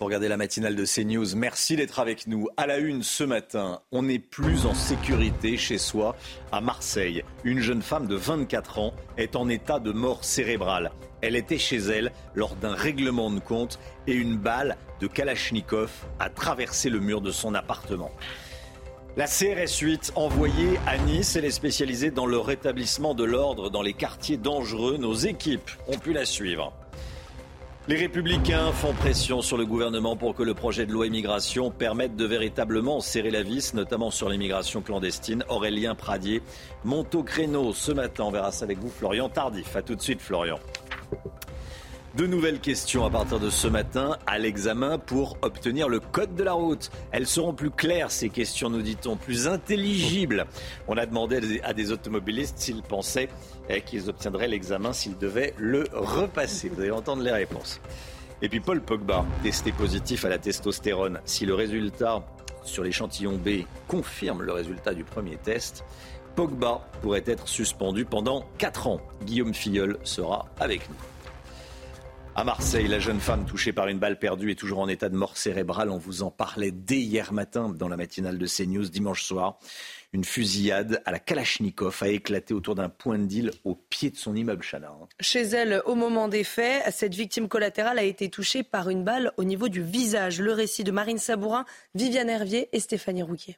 Vous regardez la matinale de CNews. Merci d'être avec nous. À la une ce matin, on n'est plus en sécurité chez soi à Marseille. Une jeune femme de 24 ans est en état de mort cérébrale. Elle était chez elle lors d'un règlement de compte et une balle de Kalachnikov a traversé le mur de son appartement. La CRS 8 envoyée à Nice, elle est spécialisée dans le rétablissement de l'ordre dans les quartiers dangereux. Nos équipes ont pu la suivre. Les républicains font pression sur le gouvernement pour que le projet de loi immigration permette de véritablement serrer la vis, notamment sur l'immigration clandestine. Aurélien Pradier monte au créneau ce matin. On verra ça avec vous, Florian Tardif. A tout de suite, Florian. De nouvelles questions à partir de ce matin à l'examen pour obtenir le code de la route. Elles seront plus claires, ces questions, nous dit-on, plus intelligibles. On a demandé à des automobilistes s'ils pensaient eh, qu'ils obtiendraient l'examen s'ils devaient le repasser. Vous allez entendre les réponses. Et puis Paul Pogba, testé positif à la testostérone. Si le résultat sur l'échantillon B confirme le résultat du premier test, Pogba pourrait être suspendu pendant 4 ans. Guillaume Filleul sera avec nous. À Marseille, la jeune femme touchée par une balle perdue est toujours en état de mort cérébrale. On vous en parlait dès hier matin dans la matinale de CNews, dimanche soir. Une fusillade à la Kalachnikov a éclaté autour d'un point de deal au pied de son immeuble Chana. Chez elle, au moment des faits, cette victime collatérale a été touchée par une balle au niveau du visage. Le récit de Marine Sabourin, Viviane Hervier et Stéphanie Rouquier.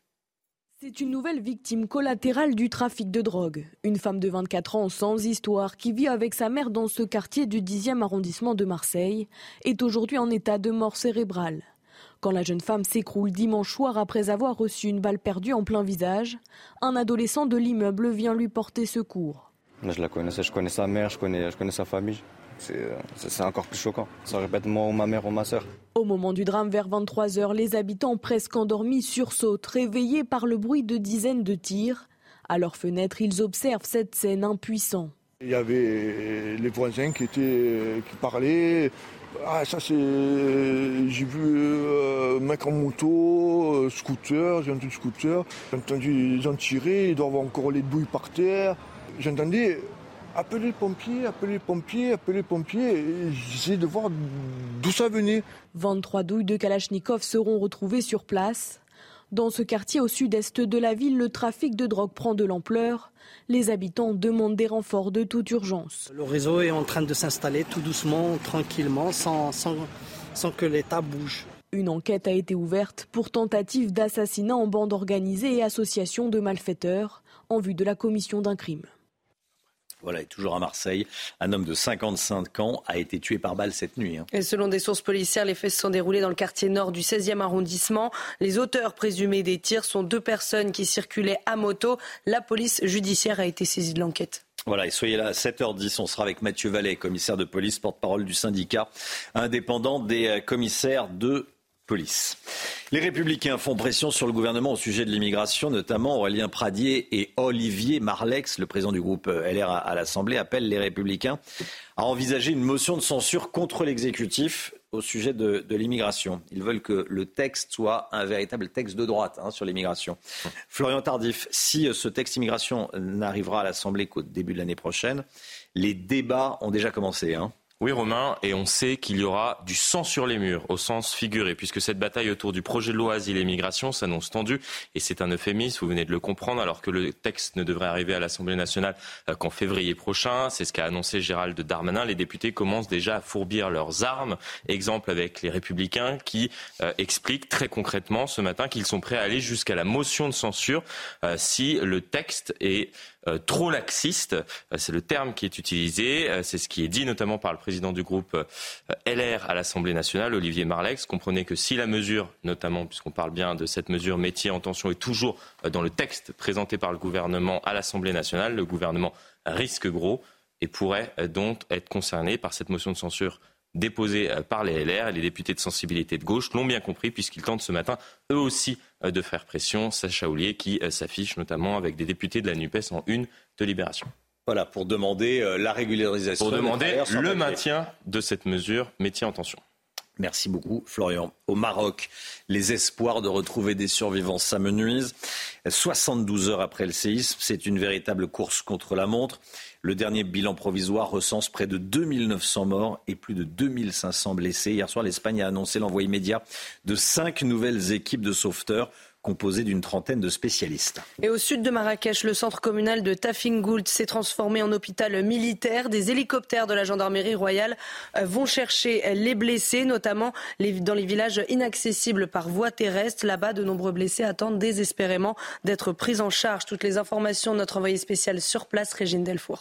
C'est une nouvelle victime collatérale du trafic de drogue. Une femme de 24 ans sans histoire qui vit avec sa mère dans ce quartier du 10e arrondissement de Marseille est aujourd'hui en état de mort cérébrale. Quand la jeune femme s'écroule dimanche soir après avoir reçu une balle perdue en plein visage, un adolescent de l'immeuble vient lui porter secours. Je la connaissais, je connais sa mère, je connais, je connais sa famille. Euh, c'est encore plus choquant. Ça répète moi ou ma mère ou ma soeur. Au moment du drame, vers 23h, les habitants presque endormis sursautent, réveillés par le bruit de dizaines de tirs. À leur fenêtre, ils observent cette scène impuissant. Il y avait les voisins qui, étaient, qui parlaient. Ah, ça c'est. J'ai vu euh, un mec en moto, euh, scooter, j'ai entendu scooter. J'ai entendu les gens tirer, ils doivent avoir encore les bouilles par terre. J'entendais appeler les pompiers, appeler les pompiers, appeler les pompiers. J'essaie de voir d'où ça venait. 23 douilles de Kalachnikov seront retrouvées sur place. Dans ce quartier au sud-est de la ville, le trafic de drogue prend de l'ampleur. Les habitants demandent des renforts de toute urgence. Le réseau est en train de s'installer tout doucement, tranquillement, sans, sans, sans que l'État bouge. Une enquête a été ouverte pour tentative d'assassinat en bande organisée et association de malfaiteurs en vue de la commission d'un crime. Voilà, et toujours à Marseille, un homme de 55 ans a été tué par balle cette nuit. Hein. Et selon des sources policières, les faits se sont déroulés dans le quartier nord du 16e arrondissement. Les auteurs présumés des tirs sont deux personnes qui circulaient à moto. La police judiciaire a été saisie de l'enquête. Voilà, et soyez là à 7h10, on sera avec Mathieu Vallet, commissaire de police, porte-parole du syndicat indépendant des euh, commissaires de Les Républicains font pression sur le gouvernement au sujet de l'immigration, notamment Aurélien Pradier et Olivier Marlex, le président du groupe LR à l'Assemblée, appellent les Républicains à envisager une motion de censure contre l'exécutif au sujet de, l'immigration. Ils veulent que le texte soit un véritable texte de droite hein, sur l'immigration. Florian Tardif, si ce texte immigration n'arrivera à l'Assemblée qu'au début de l'année prochaine, les débats ont déjà commencé. Hein. Oui, Romain, et on sait qu'il y aura du sang sur les murs, au sens figuré, puisque cette bataille autour du projet de loi Asile et Migration s'annonce tendue, et c'est un euphémisme, vous venez de le comprendre, alors que le texte ne devrait arriver à l'Assemblée nationale euh, qu'en février prochain. C'est ce qu'a annoncé Gérald Darmanin. Les députés commencent déjà à fourbir leurs armes. Exemple avec les Républicains qui euh, expliquent très concrètement ce matin qu'ils sont prêts à aller jusqu'à la motion de censure euh, si le texte est trop laxiste. Euh, c'est le terme qui est utilisé. Euh, c'est ce qui est dit notamment par le président du groupe LR à l'Assemblée nationale, Olivier Marlex. Comprenez que si la mesure, notamment puisqu'on parle bien de cette mesure métier en tension, est toujours dans le texte présenté par le gouvernement à l'Assemblée nationale, le gouvernement risque gros. et pourrait donc être concerné par cette motion de censure déposée par les LR. Et les députés de sensibilité de gauche l'ont bien compris puisqu'ils tentent ce matin, eux aussi, de faire pression. Sacha Oulier qui s'affiche notamment avec des députés de la NUPES en une de Libération. Voilà, pour demander la régularisation. Pour demander le maintien de cette mesure métier en tension. Merci beaucoup, Florian. Au Maroc, les espoirs de retrouver des survivants s'amenuisent. 72 heures après le séisme, c'est une véritable course contre la montre. Le dernier bilan provisoire recense près de 2900 morts et plus de 2500 blessés. Hier soir, l'Espagne a annoncé l'envoi immédiat de cinq nouvelles équipes de sauveteurs composé d'une trentaine de spécialistes. Et au sud de Marrakech, le centre communal de Tafingoult s'est transformé en hôpital militaire. Des hélicoptères de la gendarmerie royale euh, vont chercher les blessés, notamment dans les villages inaccessibles par voie terrestre. Là-bas, de nombreux blessés attendent désespérément d'être pris en charge. Toutes les informations de notre envoyé spécial sur place, Régine Delfour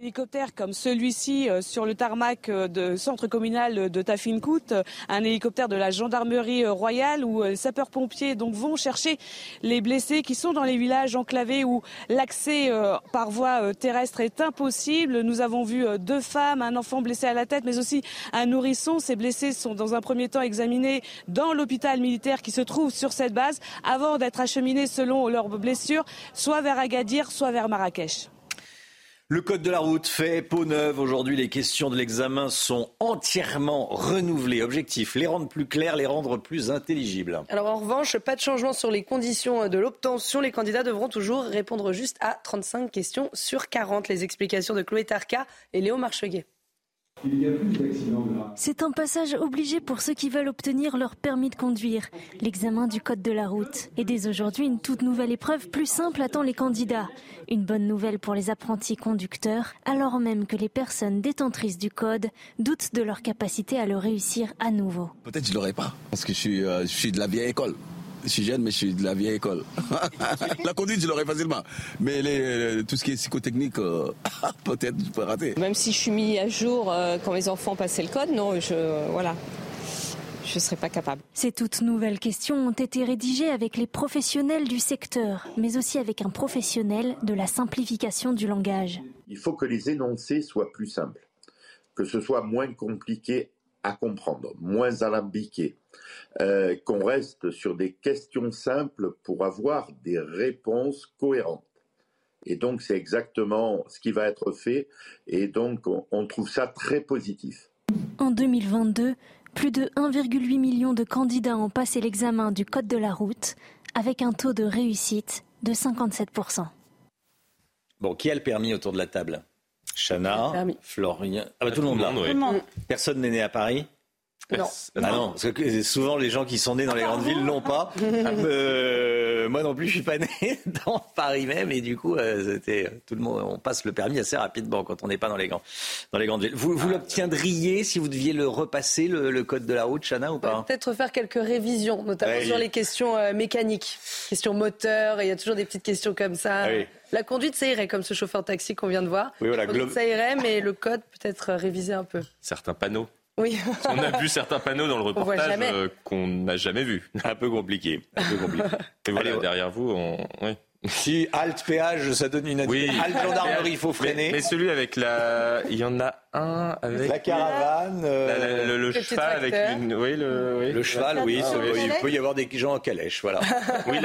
hélicoptère comme celui-ci euh, sur le tarmac euh, de centre communal de Tafinkout, un hélicoptère de la gendarmerie euh, royale où les sapeurs-pompiers donc vont chercher les blessés qui sont dans les villages enclavés où l'accès par voie terrestre est impossible. Nous avons vu deux femmes, un enfant blessé à la tête, mais aussi un nourrisson. Ces blessés sont dans un premier temps examinés dans l'hôpital militaire qui se trouve sur cette base avant d'être acheminés selon leurs blessures, soit vers Agadir, soit vers Marrakech. Le code de la route fait peau neuve. Aujourd'hui, les questions de l'examen sont entièrement renouvelées. Objectif, les rendre plus claires, les rendre plus intelligibles. Alors en revanche, pas de changement sur les conditions de l'obtention. Les candidats devront toujours répondre juste à 35 questions sur 40. Les explications de Chloé Tarka et Léo Marcheguet. C'est un passage obligé pour ceux qui veulent obtenir leur permis de conduire, l'examen du code de la route. Et dès aujourd'hui, une toute nouvelle épreuve plus simple attend les candidats. Une bonne nouvelle pour les apprentis conducteurs, alors même que les personnes détentrices du code doutent de leur capacité à le réussir à nouveau. Peut-être je l'aurai pas, parce que je suis, euh, je suis de la vieille école. Je suis jeune, mais je suis de la vieille école. la conduite, je l'aurais facilement. Mais les, tout ce qui est psychotechnique, euh, peut-être je peux rater. Même si je suis mis à jour euh, quand mes enfants passaient le code, non, je, voilà. Je ne serais pas capable. Ces toutes nouvelles questions ont été rédigées avec les professionnels du secteur, mais aussi avec un professionnel de la simplification du langage. Il faut que les énoncés soient plus simples, que ce soit moins compliqué à comprendre, moins alambiqué, euh, qu'on reste sur des questions simples pour avoir des réponses cohérentes. Et donc c'est exactement ce qui va être fait et donc on, trouve ça très positif. En 2022, plus de 1,8 million de candidats ont passé l'examen du Code de la route avec un taux de réussite de 57%. Bon, qui a le permis autour de la table? Chana, Florian. Ah bah, tout, le monde, là. Personne n'est né à Paris non. Ah non, parce que souvent les gens qui sont nés dans les grandes villes l'ont pas. Euh, moi non plus, je suis pas né dans Paris même, et du coup, euh, c'était tout le monde. On passe le permis assez rapidement quand on n'est pas dans les grands, dans les grandes villes. Vous, vous l'obtiendriez si vous deviez le repasser le, code de la route, Chana ou pas? Peut-être faire quelques révisions, notamment sur les questions euh, mécaniques, questions moteurs. Il y a toujours des petites questions comme ça. La conduite, ça irait, comme ce chauffeur taxi qu'on vient de voir. Oui, voilà, ça irait, mais le code peut-être révisé un peu. Certains panneaux oui. On a vu certains panneaux dans le reportage euh, qu'on n'a jamais vus. Un peu compliqué. Un peu compliqué. Et voilà, derrière vous, on... oui. Si halte péage, ça donne une oui. Halte gendarmerie, il faut freiner. Mais, celui avec la, il y en a un avec la caravane, euh, le, cheval avec une, oui, le, le cheval, oui, il peut y avoir des gens en calèche, voilà. oui,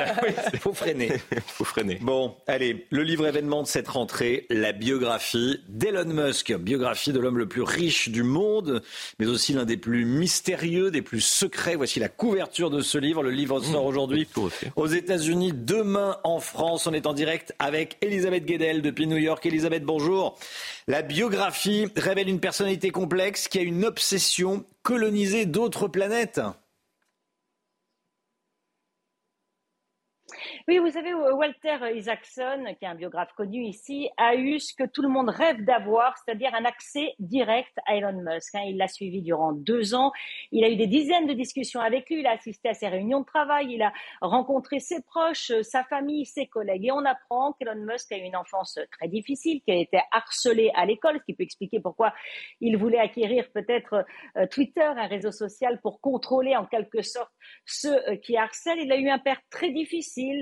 il faut freiner. Il faut freiner. Bon, allez, le livre événement de cette rentrée, la biographie d'Elon Musk, biographie de l'homme le plus riche du monde, mais aussi l'un des plus mystérieux, des plus secrets. Voici la couverture de ce livre. Le livre sort mmh. aujourd'hui aux États-Unis, demain en France. On est en direct avec Elisabeth Guedel depuis New York. Elisabeth, bonjour. La biographie révèle une personnalité complexe qui a une obsession, coloniser d'autres planètes. Oui, vous savez, Walter Isaacson, qui est un biographe connu ici, a eu ce que tout le monde rêve d'avoir, c'est-à-dire un accès direct à Elon Musk. Hein. Il l'a suivi durant deux ans. Il a eu des dizaines de discussions avec lui. Il a assisté à ses réunions de travail. Il a rencontré ses proches, sa famille, ses collègues. Et on apprend qu'Elon Musk a eu une enfance très difficile, qu'il a été harcelé à l'école, ce qui peut expliquer pourquoi il voulait acquérir peut-être euh, Twitter, un réseau social, pour contrôler en quelque sorte ceux euh, qui harcèlent. Il a eu un père très difficile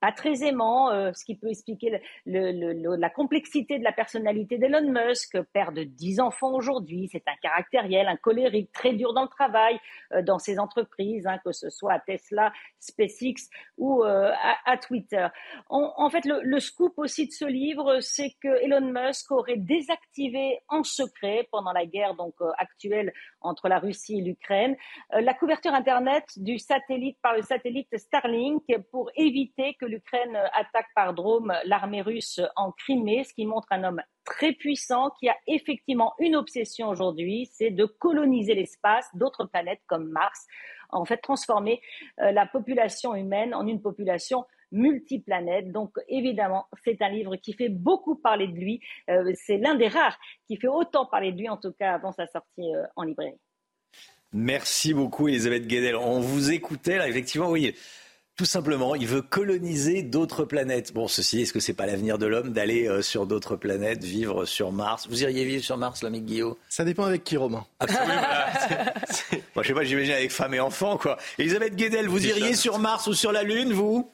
pas très aimant, euh, ce qui peut expliquer la complexité de la personnalité d'Elon Musk, père de dix enfants aujourd'hui, c'est un caractériel, un colérique, très dur dans le travail, euh, dans ses entreprises, hein, que ce soit à Tesla, SpaceX ou euh, à, Twitter. En, fait, le, scoop aussi de ce livre, c'est que Elon Musk aurait désactivé en secret pendant la guerre donc actuelle entre la Russie et l'Ukraine la couverture internet du satellite par le satellite Starlink pour éviter que l'Ukraine attaque par drone l'armée russe en Crimée, ce qui montre un homme très puissant qui a effectivement une obsession aujourd'hui, c'est de coloniser l'espace, d'autres planètes comme Mars, en fait transformer euh, la population humaine en une population multiplanète. Donc évidemment, c'est un livre qui fait beaucoup parler de lui. Euh, c'est l'un des rares qui fait autant parler de lui, en tout cas avant sa sortie euh, en librairie. Merci beaucoup, Elisabeth Guedel. On vous écoutait là, effectivement, oui. Tout simplement, il veut coloniser d'autres planètes. Bon, ceci, est-ce que c'est pas l'avenir de l'homme d'aller euh, sur d'autres planètes, vivre sur Mars? Vous iriez vivre sur Mars, l'ami Guillaume? Ça dépend avec qui, Romain. Absolument. Moi, je sais pas, j'imagine avec femme et enfant, quoi. Elisabeth Guedel, vous iriez sur Mars ou sur la Lune, vous?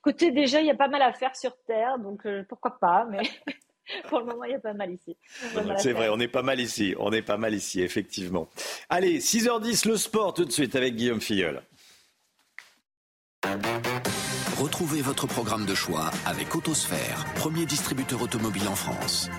Écoutez, déjà, il y a pas mal à faire sur Terre, donc euh, pourquoi pas, mais Pour le moment, il y a pas mal ici. C'est vrai, on est pas mal ici. On est pas mal ici, effectivement. Allez, 6h10, le sport tout de suite avec Guillaume Filleul. Retrouvez votre programme de choix avec Autosphère, premier distributeur automobile en France.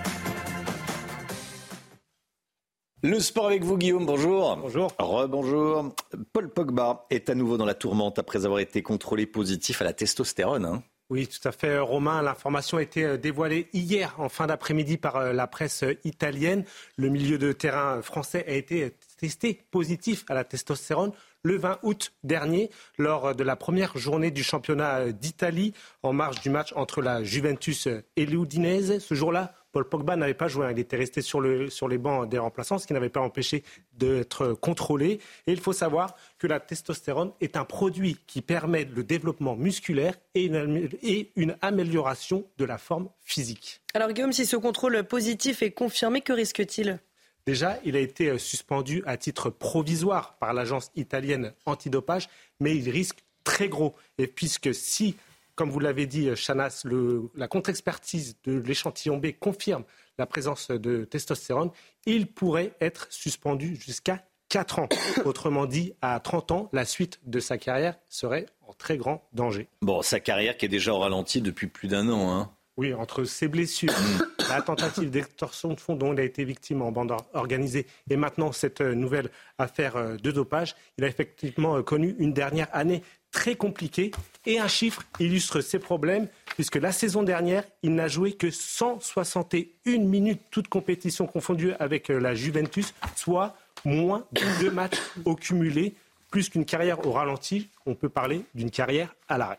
Le sport avec vous, Guillaume. Bonjour. Bonjour. Rebonjour. Paul Pogba est à nouveau dans la tourmente après avoir été contrôlé positif à la testostérone. Hein. Oui, tout à fait, Romain. L'information a été euh, dévoilée hier en fin d'après-midi par euh, la presse euh, italienne. Le milieu de terrain français a été testé positif à la testostérone le 20 août dernier lors de la première journée du championnat d'Italie en marge du match entre la Juventus et l'Udinese. Ce jour-là, Paul Pogba n'avait pas joué. Hein. Il était resté sur, les bancs des remplaçants, ce qui n'avait pas empêché d'être contrôlé. Et il faut savoir que la testostérone est un produit qui permet le développement musculaire et une, amélioration de la forme physique. Alors Guillaume, si ce contrôle positif est confirmé, que risque-t-il? Déjà, il a été suspendu à titre provisoire par l'agence italienne antidopage, mais il risque très gros. Et puisque si comme vous l'avez dit, Chanas, la contre-expertise de l'échantillon B confirme la présence de testostérone. Il pourrait être suspendu jusqu'à 4 ans. Autrement dit, à 30 ans, la suite de sa carrière serait en très grand danger. Bon, sa carrière qui est déjà au ralenti depuis plus d'un an. Hein. Oui, entre ses blessures, la tentative d'extorsion de fonds dont il a été victime en bande organisée et maintenant cette nouvelle affaire de dopage, il a effectivement connu une dernière année très compliqué. Et un chiffre illustre ces problèmes, puisque la saison dernière, il n'a joué que 161 minutes, toutes compétitions confondues avec euh, la Juventus, soit moins de deux matchs au cumulé. Plus qu'une carrière au ralenti, on peut parler d'une carrière à l'arrêt.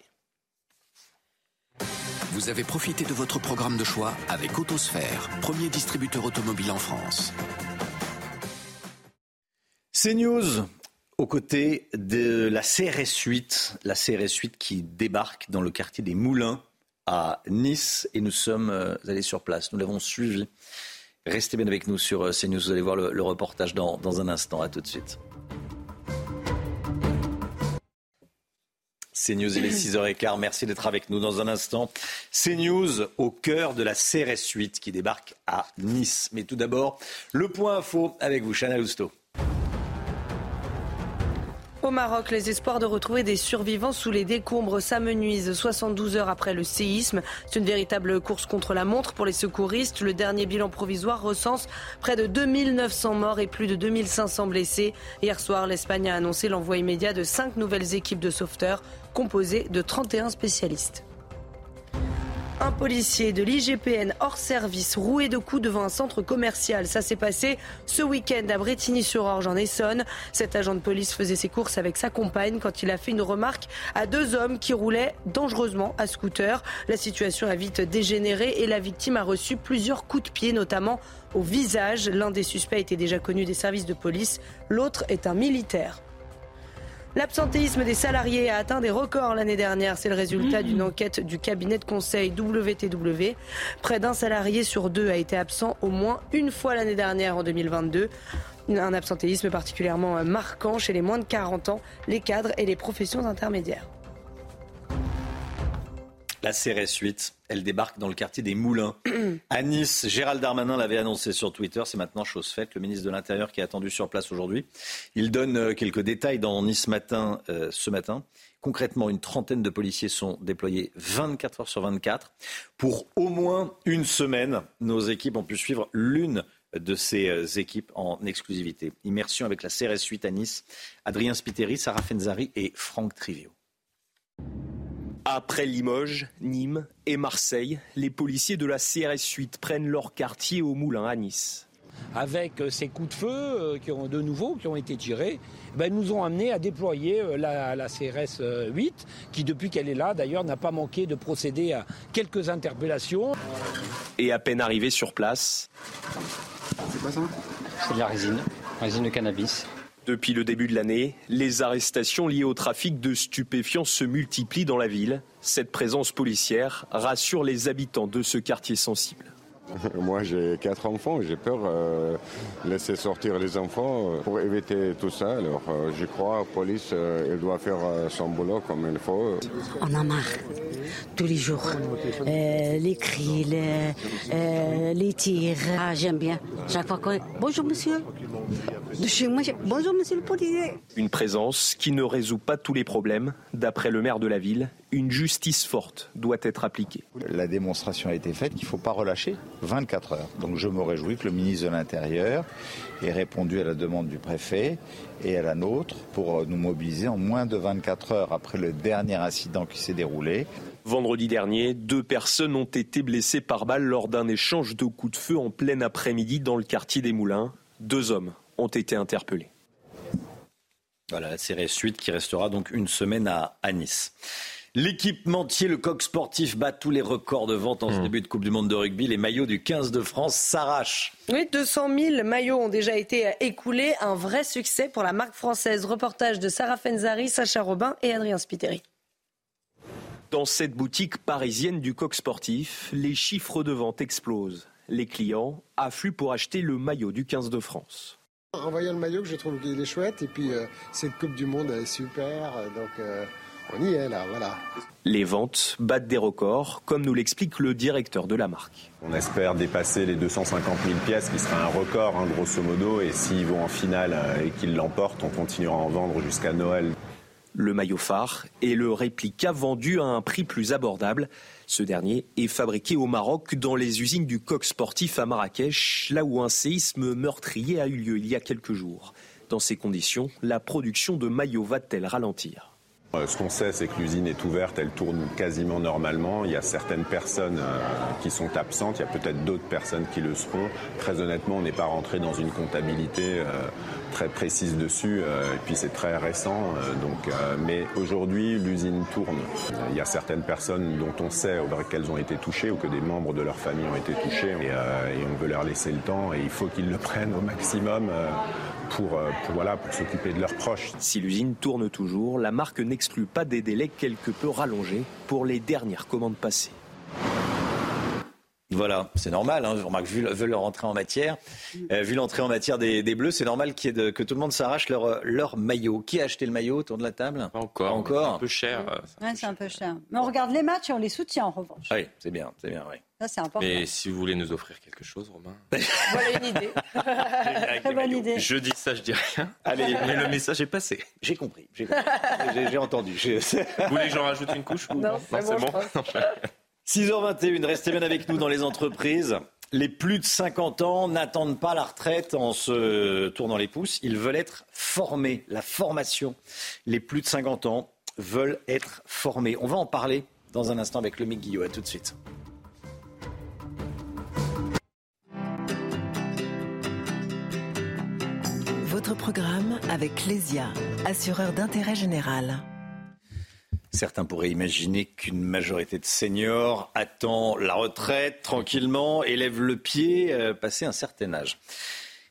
Vous avez profité de votre programme de choix avec Autosphère, premier distributeur automobile en France. C'est News aux côtés de la CRS 8, la CRS 8 qui débarque dans le quartier des Moulins à Nice et nous sommes euh, allés sur place. Nous l'avons suivi. Restez bien avec nous sur euh, CNews, vous allez voir le, reportage dans, dans un instant. À tout de suite. CNews, il est 6h15. Merci d'être avec nous dans un instant. CNews au cœur de la CRS 8 qui débarque à Nice. Mais tout d'abord, le point info avec vous, Chana Lousteau. Au Maroc, les espoirs de retrouver des survivants sous les décombres s'amenuisent 72 heures après le séisme. C'est une véritable course contre la montre pour les secouristes. Le dernier bilan provisoire recense près de 2900 morts et plus de 2500 blessés. Hier soir, l'Espagne a annoncé l'envoi immédiat de cinq nouvelles équipes de sauveteurs composées de 31 spécialistes. Un policier de l'IGPN hors service roué de coups devant un centre commercial. Ça s'est passé ce week-end à Bretigny-sur-Orge en Essonne. Cet agent de police faisait ses courses avec sa compagne quand il a fait une remarque à deux hommes qui roulaient dangereusement à scooter. La situation a vite dégénéré et la victime a reçu plusieurs coups de pied, notamment au visage. L'un des suspects était déjà connu des services de police, l'autre est un militaire. L'absentéisme des salariés a atteint des records l'année dernière. C'est le résultat d'une enquête du cabinet de conseil WTW. Près d'un salarié sur deux a été absent au moins une fois l'année dernière en 2022. Un absentéisme particulièrement marquant chez les moins de 40 ans, les cadres et les professions intermédiaires. La CRS 8, elle débarque dans le quartier des Moulins. à Nice, Gérald Darmanin l'avait annoncé sur Twitter, c'est maintenant chose faite. Le ministre de l'Intérieur qui est attendu sur place aujourd'hui. Il donne euh, quelques détails dans Nice matin euh, ce matin. Concrètement, une trentaine de policiers sont déployés 24 heures sur 24 pour au moins une semaine. Nos équipes ont pu suivre l'une de ces euh, équipes en exclusivité. Immersion avec la CRS 8 à Nice. Adrien Spiteri, Sarah Fenzari et Franck Trivio. Après Limoges, Nîmes et Marseille, les policiers de la CRS 8 prennent leur quartier au Moulin à Nice. Avec euh, ces coups de feu euh, qui ont de nouveau qui ont été tirés, ben, nous ont amené à déployer euh, la, la CRS 8, qui depuis qu'elle est là d'ailleurs n'a pas manqué de procéder à quelques interpellations. Et à peine arrivé sur place. C'est quoi ça? C'est de la résine, résine de cannabis. Depuis le début de l'année, les arrestations liées au trafic de stupéfiants se multiplient dans la ville. Cette présence policière rassure les habitants de ce quartier sensible. Moi, j'ai quatre enfants. J'ai peur euh, laisser sortir les enfants euh, pour éviter tout ça. Alors, euh, je crois la police, euh, elle doit faire son boulot comme il faut. On a marre tous les jours. Euh, les cris, les, euh, les tirs. Ah, j'aime bien. Chaque fois qu'on... Bonjour monsieur. De chez moi, bonjour monsieur le policier. Une présence qui ne résout pas tous les problèmes. D'après le maire de la ville, une justice forte doit être appliquée. La démonstration a été faite qu'il ne faut pas relâcher 24 heures. Donc je me réjouis que le ministre de l'Intérieur ait répondu à la demande du préfet et à la nôtre pour nous mobiliser en moins de 24 heures après le dernier incident qui s'est déroulé. Vendredi dernier, deux personnes ont été blessées par balle lors d'un échange de coups de feu en plein après-midi dans le quartier des Moulins. Deux hommes ont été interpellés. Voilà, la série suite qui restera donc une semaine à, à Nice. L'équipementier, le coq sportif, bat tous les records de vente en ce début de Coupe du Monde de rugby. Les maillots du 15 de France s'arrachent. Oui, 200 000 maillots ont déjà été écoulés. Un vrai succès pour la marque française. Reportage de Sarah Fenzari, Sacha Robin et Adrien Spiteri. Dans cette boutique parisienne du coq sportif, les chiffres de vente explosent. Les clients affluent pour acheter le maillot du 15 de France. En voyant le maillot, je trouve qu'il est chouette. Et puis, euh, cette Coupe du Monde elle est super. euh, Donc, euh, on y est là, voilà. Les ventes battent des records, comme nous l'explique le directeur de la marque. On espère dépasser les 250 000 pièces, qui sera un record, hein, grosso modo. Et s'ils vont en finale euh, et qu'ils l'emportent, on continuera à en vendre jusqu'à Noël. Le maillot phare est le réplica vendu à un prix plus abordable. Ce dernier est fabriqué au Maroc dans les usines du coq sportif à Marrakech, là où un séisme meurtrier a eu lieu il y a quelques jours. Dans ces conditions, la production de maillots va-t-elle ralentir? Ce qu'on sait, c'est que l'usine est ouverte, elle tourne quasiment normalement. Il y a certaines personnes euh, qui sont absentes, il y a peut-être d'autres personnes qui le seront. Très honnêtement, on n'est pas rentré dans une comptabilité euh, très précise dessus, euh, et puis c'est très récent. euh, donc, euh, mais aujourd'hui, l'usine tourne. Il y a certaines personnes dont on sait qu'elles ont été touchées ou que des membres de leur famille ont été touchés, et, on veut leur laisser le temps, et il faut qu'ils le prennent au maximum. pour, voilà, pour s'occuper de leurs proches. Si l'usine tourne toujours, la marque n'exclut pas des délais quelque peu rallongés pour les dernières commandes passées. Voilà, c'est normal. Hein. Remarque, vu, vu leur entrée en matière, euh, vu l'entrée en matière des, des Bleus, c'est normal qu'il y ait de- que tout le monde s'arrache leur, leur maillot. Qui a acheté le maillot autour de la table? Pas encore. Pas encore. Un peu cher. euh, Ouais, c'est un peu cher. Mais on regarde les matchs et on les soutient en revanche. Oui, c'est bien, c'est bien, oui. Ça, c'est important. Mais si vous voulez nous offrir quelque chose, Romain. Voilà une idée. Très bonne idée. Je dis ça, je dis rien. Allez, mais le message est passé. J'ai compris. J'ai entendu. Vous voulez que j'en rajoute une couche ou Non, c'est bon, je. 6h21, restez bien avec nous dans les entreprises. Les plus de 50 ans n'attendent pas la retraite en se tournant les pouces. Ils veulent être formés. La formation. Les plus de 50 ans veulent être formés. On va en parler dans un instant avec le Guillot. À tout de suite. Votre programme avec Lesia, assureur d'intérêt général. Certains pourraient imaginer qu'une majorité de seniors attend la retraite tranquillement et lève le pied euh, passé un certain âge.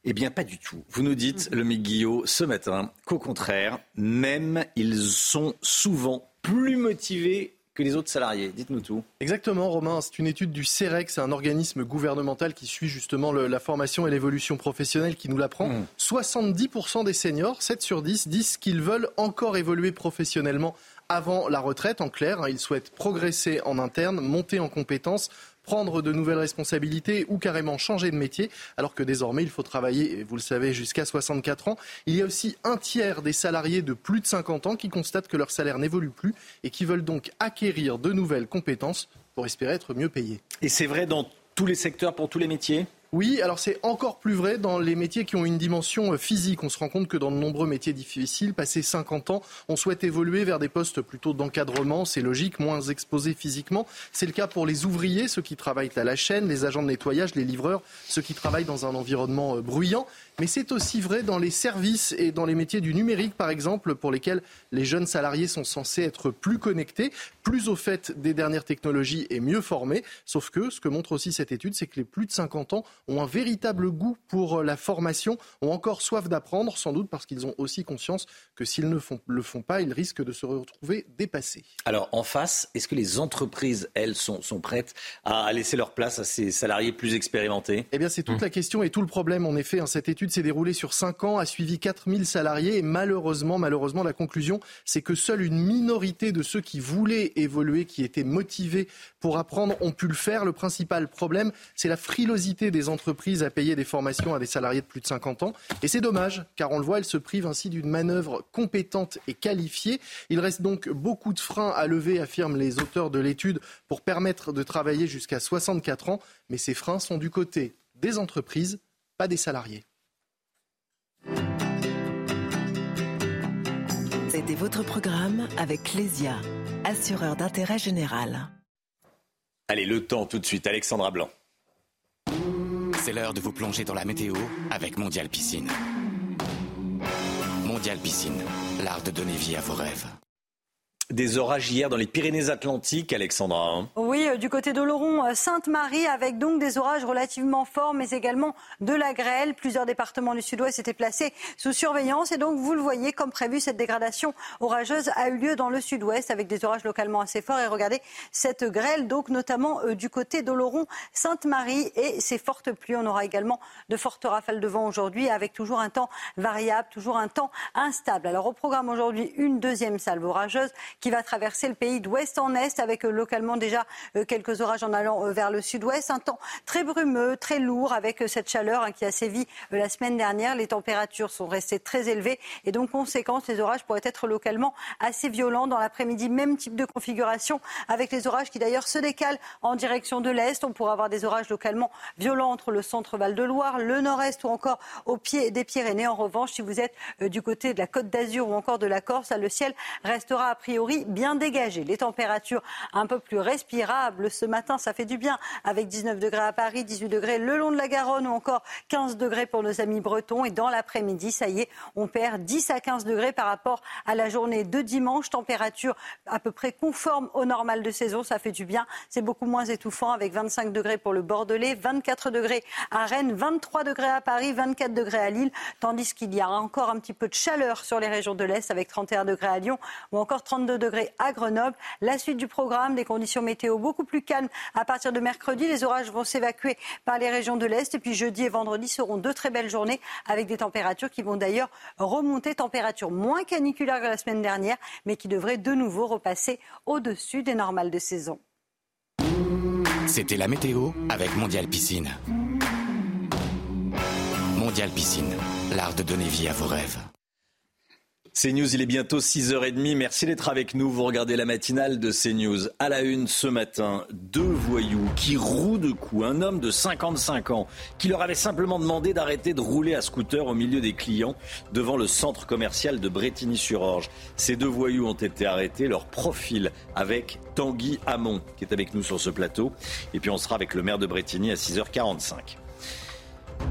Eh bien, pas du tout. Vous nous dites, le Guillot, ce matin, qu'au contraire, même ils sont souvent plus motivés que les autres salariés. Dites-nous tout. Exactement, Romain. C'est une étude du CEREC, c'est un organisme gouvernemental qui suit justement la formation et l'évolution professionnelle qui nous l'apprend. 70% mmh. des seniors, 7 sur 10, disent qu'ils veulent encore évoluer professionnellement avant la retraite. En clair, hein, ils souhaitent progresser en interne, monter en compétences, prendre de nouvelles responsabilités ou carrément changer de métier, alors que désormais il faut travailler, vous le savez, jusqu'à 64 ans. Il y a aussi un tiers des salariés de plus de 50 ans qui constatent que leur salaire n'évolue plus et qui veulent donc acquérir de nouvelles compétences pour espérer être mieux payés. Et c'est vrai dans tous les secteurs, pour tous les métiers? Oui, alors c'est encore plus vrai dans les métiers qui ont une dimension euh, physique. On se rend compte que dans de nombreux métiers difficiles, passé 50 ans, on souhaite évoluer vers des postes plutôt d'encadrement, c'est logique, moins exposés physiquement. C'est le cas pour les ouvriers, ceux qui travaillent à la chaîne, les agents de nettoyage, les livreurs, ceux qui travaillent dans un environnement euh, bruyant. Mais c'est aussi vrai dans les services et dans les métiers du numérique, par exemple, pour lesquels les jeunes salariés sont censés être plus connectés, plus au fait des dernières technologies et mieux formés. Sauf que ce que montre aussi cette étude, c'est que les plus de 50 ans ont un véritable goût pour la formation, ont encore soif d'apprendre, sans doute parce qu'ils ont aussi conscience que s'ils ne le font pas, ils risquent de se retrouver dépassés. Alors en face, est-ce que les entreprises, elles, sont, sont prêtes à laisser leur place à ces salariés plus expérimentés? Eh bien, c'est toute mmh. la question et tout le problème. En effet, hein, cette étude s'est déroulée sur 5 ans, a suivi 4000 salariés et malheureusement, malheureusement, la conclusion, c'est que seule une minorité de ceux qui voulaient évoluer, qui étaient motivés pour apprendre, ont pu le faire. Le principal problème, c'est la frilosité des entreprises à payer des formations à des salariés de plus de 50 ans. Et c'est dommage, car on le voit, elles se privent ainsi d'une manœuvre compétente et qualifiée. Il reste donc beaucoup de freins à lever, affirment les auteurs de l'étude, pour permettre de travailler jusqu'à 64 ans. Mais ces freins sont du côté des entreprises, pas des salariés. C'était votre programme avec Lesia, assureur d'intérêt général. Allez, le temps tout de suite, Alexandra Blanc. C'est l'heure de vous plonger dans la météo avec Mondial Piscine. Mondial Piscine, l'art de donner vie à vos rêves des orages hier dans les Pyrénées-Atlantiques, Alexandra. Hein. Oui, euh, du côté d'Oloron, euh, Sainte-Marie, avec donc des orages relativement forts, mais également de la grêle. Plusieurs départements du sud-ouest étaient placés sous surveillance. Et donc, vous le voyez, comme prévu, cette dégradation orageuse a eu lieu dans le sud-ouest, avec des orages localement assez forts. Et regardez cette grêle, donc notamment euh, du côté d'Oloron, Sainte-Marie et ces fortes pluies. On aura également de fortes rafales de vent aujourd'hui, avec toujours un temps variable, toujours un temps instable. Alors, au programme aujourd'hui, une deuxième salve orageuse qui va traverser le pays d'ouest en est avec euh, localement déjà euh, quelques orages en allant euh, vers le sud-ouest. Un temps très brumeux, très lourd avec cette chaleur hein, qui a sévi la semaine dernière. Les températures sont restées très élevées et donc conséquence, les orages pourraient être localement assez violents dans l'après-midi. Même type de configuration avec les orages qui d'ailleurs se décalent en direction de l'est. On pourra avoir des orages localement violents entre le centre Val-de-Loire, le nord-est ou encore au pied des Pyrénées. En revanche, si vous êtes du côté de la Côte d'Azur ou encore de la Corse, le ciel restera a bien dégagé. Les températures un peu plus respirables ce matin, ça fait du bien avec 19 degrés à Paris, 18 degrés le long de la Garonne ou encore 15 degrés pour nos amis bretons. Et dans l'après-midi, ça y est, on perd 10 à 15 degrés par rapport à la journée de dimanche. Température à peu près conforme au normal de saison, ça fait du bien. C'est beaucoup moins étouffant avec 25 degrés pour le Bordelais, 24 degrés à Rennes, 23 degrés à Paris, 24 degrés à Lille, tandis qu'il y a encore un petit peu de chaleur sur les régions de l'Est avec 31 degrés à Lyon ou encore 32 degrés à Grenoble. La suite du programme, des conditions météo beaucoup plus calmes à partir de mercredi. Les orages vont s'évacuer par les régions de l'Est. Et puis jeudi et vendredi seront deux très belles journées avec des températures qui vont d'ailleurs remonter. Températures moins caniculaires que la semaine dernière, mais qui devraient de nouveau repasser au-dessus des normales de saison. C'était la météo avec Mondial Piscine. Mondial Piscine, l'art de donner vie à vos rêves. CNews, il est bientôt 6h30. Merci d'être avec nous. Vous regardez la matinale de CNews. À la une ce matin, deux voyous qui rouent de coups. Un homme de 55 ans qui leur avait simplement demandé d'arrêter de rouler à scooter au milieu des clients devant le centre commercial de Bretigny-sur-Orge. Ces deux voyous ont été arrêtés. Leur profil avec Tanguy Hamon qui est avec nous sur ce plateau. Et puis on sera avec le maire de Bretigny à 6h45.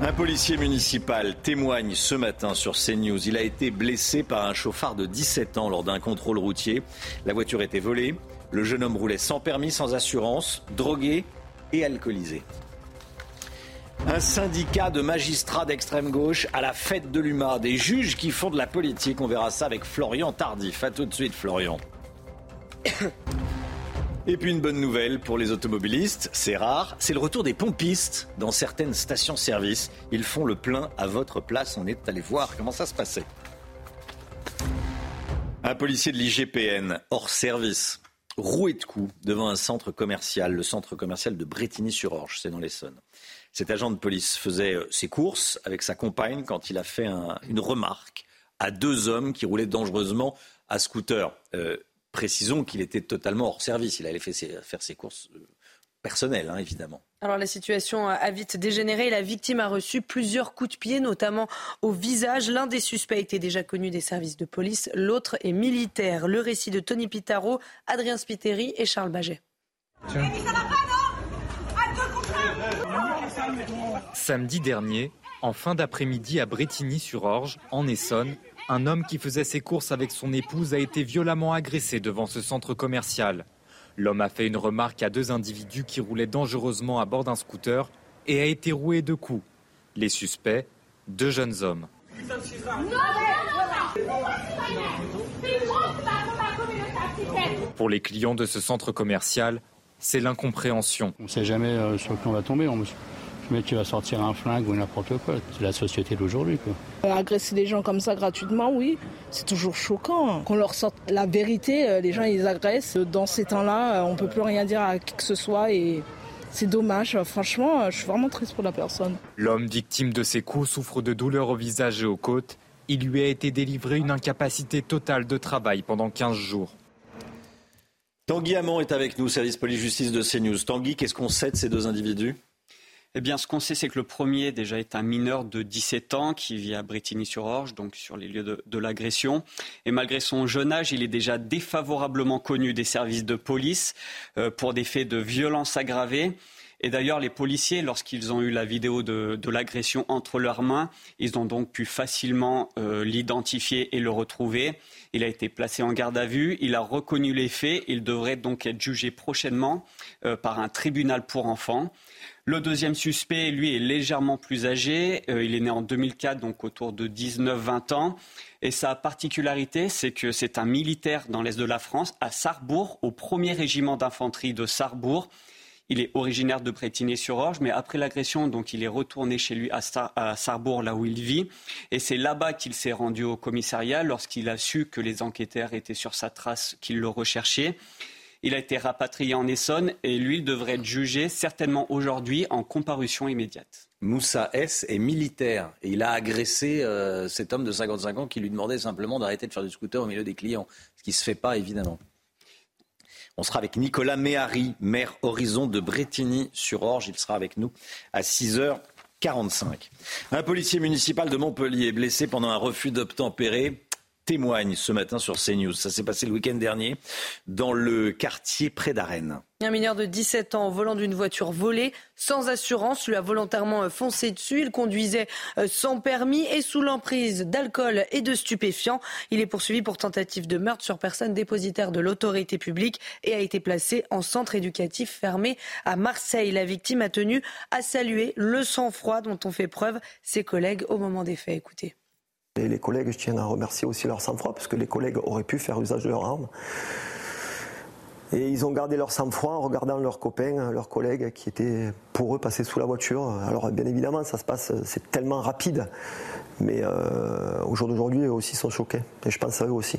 Un policier municipal témoigne ce matin sur CNews. Il a été blessé par un chauffard de 17 ans lors d'un contrôle routier. La voiture était volée. Le jeune homme roulait sans permis, sans assurance, drogué et alcoolisé. Un syndicat de magistrats d'extrême gauche à la fête de l'UMA, des juges qui font de la politique. On verra ça avec Florian Tardif. A tout de suite, Florian. Et puis une bonne nouvelle pour les automobilistes, c'est rare, c'est le retour des pompistes dans certaines stations-service. Ils font le plein à votre place. On est allé voir comment ça se passait. Un policier de l'IGPN hors service, roué de coups devant un centre commercial, le centre commercial de Bretigny-sur-Orge, c'est dans l'Essonne. Cet agent de police faisait euh, ses courses avec sa compagne quand il a fait une remarque à deux hommes qui roulaient dangereusement à scooter. Euh, précisons qu'il était totalement hors service. Il allait faire ses courses euh, personnelles, hein, évidemment. Alors la situation a vite dégénéré. La victime a reçu plusieurs coups de pied, notamment au visage. L'un des suspects était déjà connu des services de police, l'autre est militaire. Le récit de Tony Pitaro, Adrien Spiteri et Charles Baget. Samedi dernier, en fin d'après-midi à Bretigny-sur-Orge, en Essonne, un homme qui faisait ses courses avec son épouse a été violemment agressé devant ce centre commercial. L'homme a fait une remarque à deux individus qui roulaient dangereusement à bord d'un scooter et a été roué de coups. Les suspects, deux jeunes hommes. Pour les clients de ce centre commercial, c'est l'incompréhension. On ne sait jamais euh, sur qui on va tomber. Mais tu vas sortir un flingue ou n'importe quoi. C'est la société d'aujourd'hui. Euh, agresser des gens comme ça gratuitement, oui, c'est toujours choquant. Qu'on leur sorte la vérité, euh, les gens ils agressent. Dans ces temps-là, on ne peut plus rien dire à qui que ce soit et c'est dommage. Franchement, je suis vraiment triste pour la personne. L'homme victime de ces coups souffre de douleurs au visage et aux côtes. Il lui a été délivré une incapacité totale de travail pendant 15 jours. Tanguy Hamon est avec nous, service police-justice de CNews. Tanguy, qu'est-ce qu'on sait de ces deux individus? Eh bien, ce qu'on sait, c'est que le premier, déjà, est un mineur de 17 ans qui vit à Bretigny-sur-Orge, donc sur les lieux de, l'agression. Et malgré son jeune âge, il est déjà défavorablement connu des services de police euh, pour des faits de violence aggravée. Et d'ailleurs, les policiers, lorsqu'ils ont eu la vidéo de, l'agression entre leurs mains, ils ont donc pu facilement euh, l'identifier et le retrouver. Il a été placé en garde à vue, il a reconnu les faits, il devrait donc être jugé prochainement euh, par un tribunal pour enfants. Le deuxième suspect, lui, est légèrement plus âgé. Euh, il est né en 2004, donc autour de 19-20 ans. Et sa particularité, c'est que c'est un militaire dans l'Est de la France, à Sarrebourg, au premier régiment d'infanterie de Sarrebourg. Il est originaire de Bretigny-sur-Orge, mais après l'agression, donc il est retourné chez lui à, Sarrebourg, là où il vit. Et c'est là-bas qu'il s'est rendu au commissariat lorsqu'il a su que les enquêteurs étaient sur sa trace, qu'ils le recherchaient. Il a été rapatrié en Essonne et lui devrait être jugé certainement aujourd'hui en comparution immédiate. Moussa S est militaire et il a agressé euh, cet homme de 55 ans qui lui demandait simplement d'arrêter de faire du scooter au milieu des clients, ce qui ne se fait pas évidemment. On sera avec Nicolas Méhari, maire Horizon de Bretigny-sur-Orge. Il sera avec nous à 6h45. Un policier municipal de Montpellier blessé pendant un refus d'obtempérer témoigne ce matin sur CNews. Ça s'est passé le week-end dernier dans le quartier près d'Arène. Un mineur de 17 ans volant d'une voiture volée, sans assurance, lui a volontairement foncé dessus. Il conduisait euh, sans permis et sous l'emprise d'alcool et de stupéfiants. Il est poursuivi pour tentative de meurtre sur personne dépositaire de l'autorité publique et a été placé en centre éducatif fermé à Marseille. La victime a tenu à saluer le sang-froid dont ont fait preuve ses collègues au moment des faits. Écoutez. Les collègues, je tiens à remercier aussi leur sang-froid, parce que les collègues auraient pu faire usage de leurs armes. Et ils ont gardé leur sang-froid en regardant leurs copains, leurs collègues qui étaient pour eux passés sous la voiture. Alors bien évidemment, ça se passe, c'est tellement rapide. Mais euh, au jour d'aujourd'hui, eux aussi sont choqués. Et je pense à eux aussi.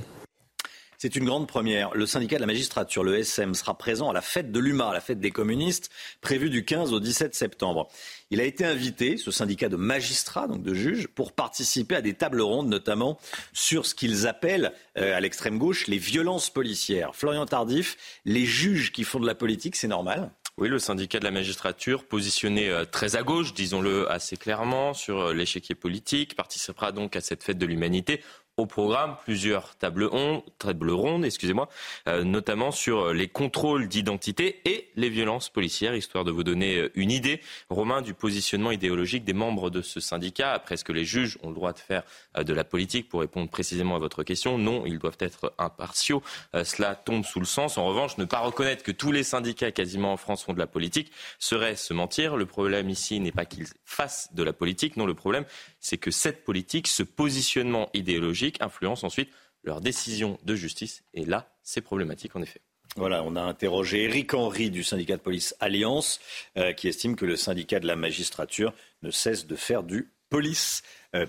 C'est une grande première. Le syndicat de la magistrature, le SM, sera présent à la fête de l'UMA, la fête des communistes, prévue du 15 au 17 septembre. Il a été invité, ce syndicat de magistrats, donc de juges, pour participer à des tables rondes, notamment sur ce qu'ils appellent, euh, à l'extrême gauche, les violences policières. Florian Tardif, les juges qui font de la politique, c'est normal oui, le syndicat de la magistrature, positionné euh, très à gauche, disons-le assez clairement, sur euh, l'échiquier politique, participera donc à cette fête de l'humanité au programme plusieurs tables, rondes, excusez-moi, euh, notamment sur les contrôles d'identité et les violences policières, histoire de vous donner euh, une idée, Romain, du positionnement idéologique des membres de ce syndicat. Après, est-ce que les juges ont le droit de faire euh, de la politique Pour répondre précisément à votre question, non, ils doivent être impartiaux. cela tombe sous le sens. En revanche, ne pas reconnaître que tous les syndicats quasiment en France font de la politique serait se mentir. Le problème ici n'est pas qu'ils fassent de la politique, non, le problème, c'est que cette politique, ce positionnement idéologique, influence ensuite leur décision de justice. Et là, c'est problématique en effet. Voilà, on a interrogé Eric Henry du syndicat de police Alliance, euh, qui estime que le syndicat de la magistrature ne cesse de faire du police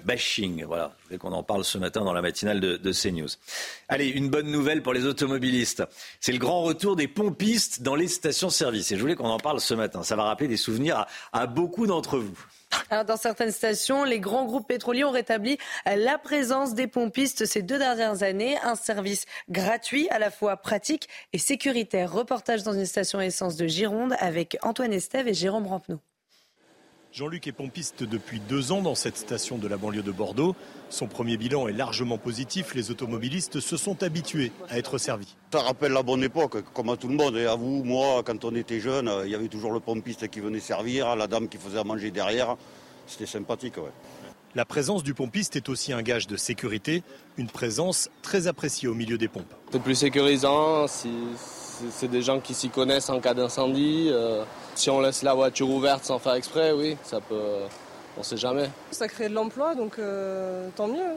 bashing. Voilà, je voulais qu'on en parle ce matin dans la matinale de, de, CNews. Allez, une bonne nouvelle pour les automobilistes. C'est le grand retour des pompistes dans les stations-service. Et je voulais qu'on en parle ce matin. Ça va rappeler des souvenirs à beaucoup d'entre vous. Alors, dans certaines stations, les grands groupes pétroliers ont rétabli la présence des pompistes ces deux dernières années. Un service gratuit, à la fois pratique et sécuritaire. Reportage dans une station essence de Gironde avec Antoine Estève et Jérôme Rampenot. Jean-Luc est pompiste depuis deux ans dans cette station de la banlieue de Bordeaux. Son premier bilan est largement positif. Les automobilistes se sont habitués à être servis. Ça rappelle la bonne époque, comme à tout le monde. Et à vous, moi, quand on était jeune, il y avait toujours le pompiste qui venait servir, la dame qui faisait à manger derrière. C'était sympathique, ouais. La présence du pompiste est aussi un gage de sécurité, une présence très appréciée au milieu des pompes. C'est plus sécurisant, c'est des gens qui s'y connaissent en cas d'incendie. Euh, si on laisse la voiture ouverte sans faire exprès, oui, ça peut. On sait jamais. Ça crée de l'emploi, donc euh, tant mieux.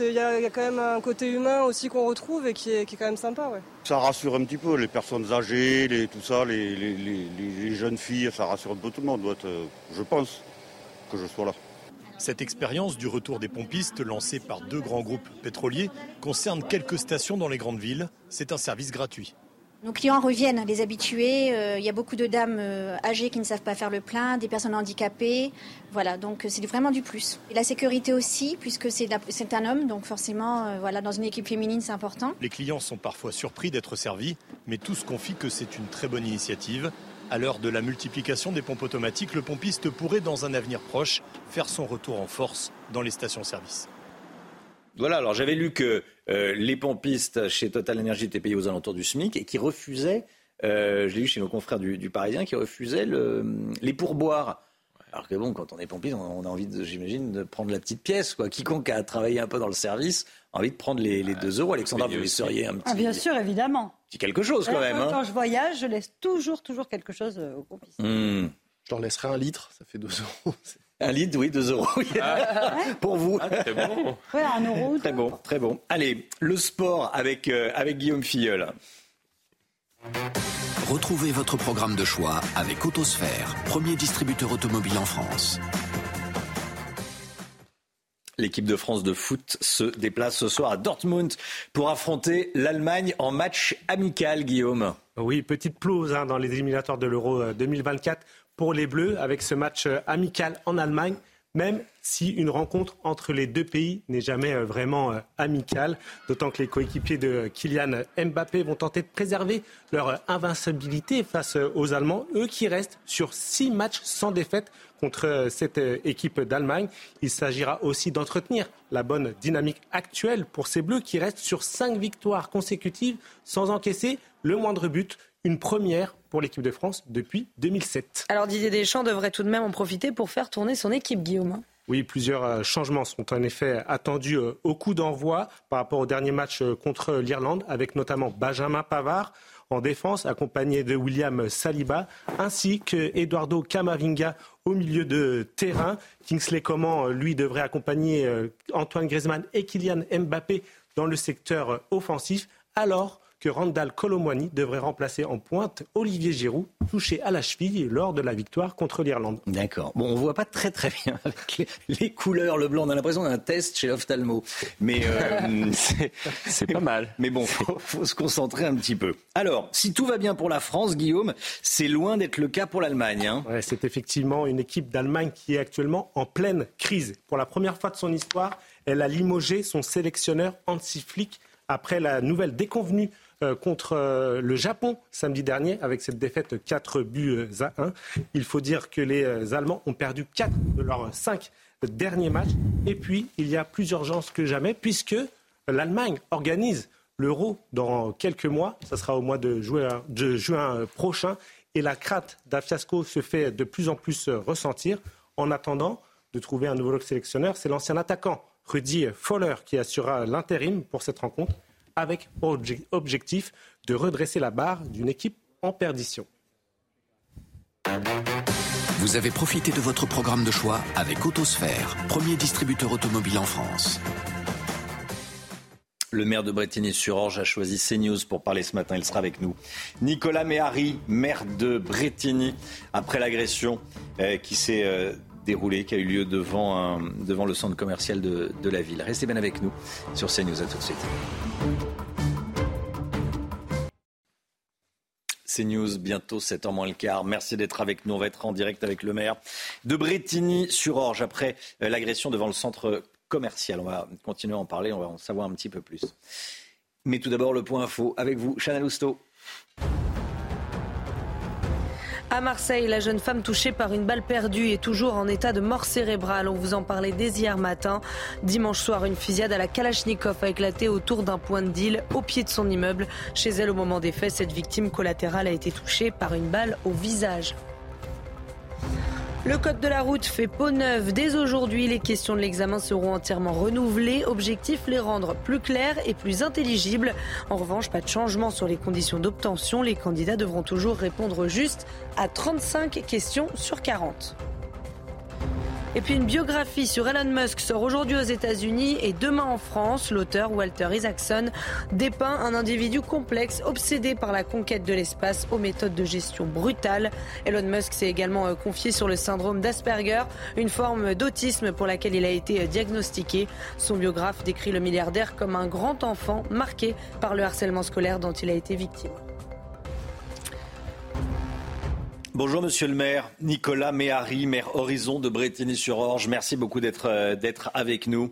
Il y, a quand même un côté humain aussi qu'on retrouve et qui est, quand même sympa. Ouais. Ça rassure un petit peu les personnes âgées, les, tout ça, les, jeunes filles, ça rassure un peu tout le monde, je pense, que je sois là. Cette expérience du retour des pompistes lancée par deux grands groupes pétroliers concerne quelques stations dans les grandes villes. C'est un service gratuit. Nos clients reviennent, les habitués. Euh, il y a beaucoup de dames euh, âgées qui ne savent pas faire le plein, des personnes handicapées. Voilà, donc euh, c'est vraiment du plus. Et la sécurité aussi, puisque c'est un homme, donc forcément, voilà, dans une équipe féminine, c'est important. Les clients sont parfois surpris d'être servis, mais tous confient que c'est une très bonne initiative. À l'heure de la multiplication des pompes automatiques, le pompiste pourrait, dans un avenir proche, faire son retour en force dans les stations-service. Voilà, alors j'avais lu que euh, les pompistes chez Total Energy étaient payés aux alentours du SMIC et qui refusaient, euh, je l'ai lu chez nos confrères du, Parisien, qui refusaient les pourboires. Alors que bon, quand on est pompiste, on, a envie, j'imagine, de prendre la petite pièce. Quoi. Quiconque a travaillé un peu dans le service a envie de prendre les, les 2 euros. Alexandra, vous laisseriez un petit... Ah, bien sûr, évidemment. C'est quelque chose quand même. Hein. Quand je voyage, je laisse toujours, toujours quelque chose aux pompistes. Hmm. Je leur laisserai un litre, ça fait 2 euros. Un litre, oui, 2 euros. Ah. Pour vous. Ah, très bon. Ouais, un euro. Très bon, très bon. Allez, le sport avec, euh, avec Guillaume Filleul. Retrouvez votre programme de choix avec Autosphère, premier distributeur automobile en France. L'équipe de France de foot se déplace ce soir à Dortmund pour affronter l'Allemagne en match amical, Guillaume. Oui, petite pause hein, dans les éliminatoires de l'Euro 2024 euh, pour les Bleus avec ce match euh, amical en Allemagne, même si une rencontre entre les deux pays n'est jamais euh, vraiment euh, amicale, d'autant que les coéquipiers de Kylian Mbappé vont tenter de préserver leur invincibilité face aux Allemands, eux qui restent sur six matchs sans défaite contre cette équipe d'Allemagne. Il s'agira aussi d'entretenir la bonne dynamique actuelle pour ces Bleus qui restent sur cinq victoires consécutives sans encaisser le moindre but une première pour l'équipe de France depuis 2007. Alors Didier Deschamps devrait tout de même en profiter pour faire tourner son équipe, Guillaume. Oui, plusieurs euh, changements sont en effet attendus euh, au coup d'envoi par rapport au dernier match euh, contre l'Irlande, avec notamment Benjamin Pavard en défense, accompagné de William Saliba, ainsi que Eduardo Camavinga au milieu de terrain. Kingsley Coman, lui, devrait accompagner Antoine Griezmann et Kylian Mbappé dans le secteur offensif, alors que Randall Colomwani devrait remplacer en pointe Olivier Giroud, touché à la cheville lors de la victoire contre l'Irlande. D'accord. Bon, on voit pas très très bien avec les, couleurs, le blanc. On a l'impression d'un test chez l'ophtalmo. Mais euh, c'est pas mal. Mais bon, faut, faut se concentrer un petit peu. Alors, si tout va bien pour la France, Guillaume, c'est loin d'être le cas pour l'Allemagne. Hein. Ouais, c'est effectivement une équipe d'Allemagne qui est actuellement en pleine crise. Pour la première fois de son histoire, elle a limogé son sélectionneur Hansi Flick après la nouvelle déconvenue contre euh, le Japon samedi dernier avec cette défaite 4 buts à 1. Il faut dire que les euh, Allemands ont perdu 4 de leurs 5 derniers matchs. Et puis, il y a plus urgence que jamais puisque l'Allemagne organise l'euro dans quelques mois. Ça sera au mois de juin, prochain. Et la crainte d'un fiasco se fait de plus en plus ressentir. En attendant de trouver un nouveau sélectionneur, c'est l'ancien attaquant Rudy Foller qui assurera l'intérim pour cette rencontre avec objectif de redresser la barre d'une équipe en perdition. Vous avez profité de votre programme de choix avec Autosphère, premier distributeur automobile en France. Le maire de Bretigny-sur-Orge a choisi CNews pour parler ce matin. Il sera avec nous. Nicolas Méhari, maire de Bretigny, après l'agression euh, qui s'est déroulée, qui a eu lieu devant, devant le centre commercial de, de la ville. Restez bien avec nous sur CNews. À tout de suite. CNews, bientôt 7h moins le quart. Merci d'être avec nous. On va être en direct avec le maire de Bretigny-sur-Orge après euh, l'agression devant le centre commercial. On va continuer à en parler, on va en savoir un petit peu plus. Mais tout d'abord, le point info avec vous, Chanel Housteau. À Marseille, la jeune femme touchée par une balle perdue est toujours en état de mort cérébrale. On vous en parlait dès hier matin. Dimanche soir, une fusillade à la Kalachnikov a éclaté autour d'un point de deal au pied de son immeuble. Chez elle, au moment des faits, cette victime collatérale a été touchée par une balle au visage. Le code de la route fait peau neuve. Dès aujourd'hui, les questions de l'examen seront entièrement renouvelées. Objectif, les rendre plus claires et plus intelligibles. En revanche, pas de changement sur les conditions d'obtention. Les candidats devront toujours répondre juste à 35 questions sur 40. Et puis une biographie sur Elon Musk sort aujourd'hui aux États-Unis et demain en France. L'auteur Walter Isaacson dépeint un individu complexe, obsédé par la conquête de l'espace aux méthodes de gestion brutales. Elon Musk s'est également euh, confié sur le syndrome d'Asperger, une forme d'autisme pour laquelle il a été euh, diagnostiqué. Son biographe décrit le milliardaire comme un grand enfant marqué par le harcèlement scolaire dont il a été victime. Bonjour Monsieur le maire, Nicolas Méhari, maire Horizon de Bretigny-sur-Orge. Merci beaucoup euh, d'être avec nous,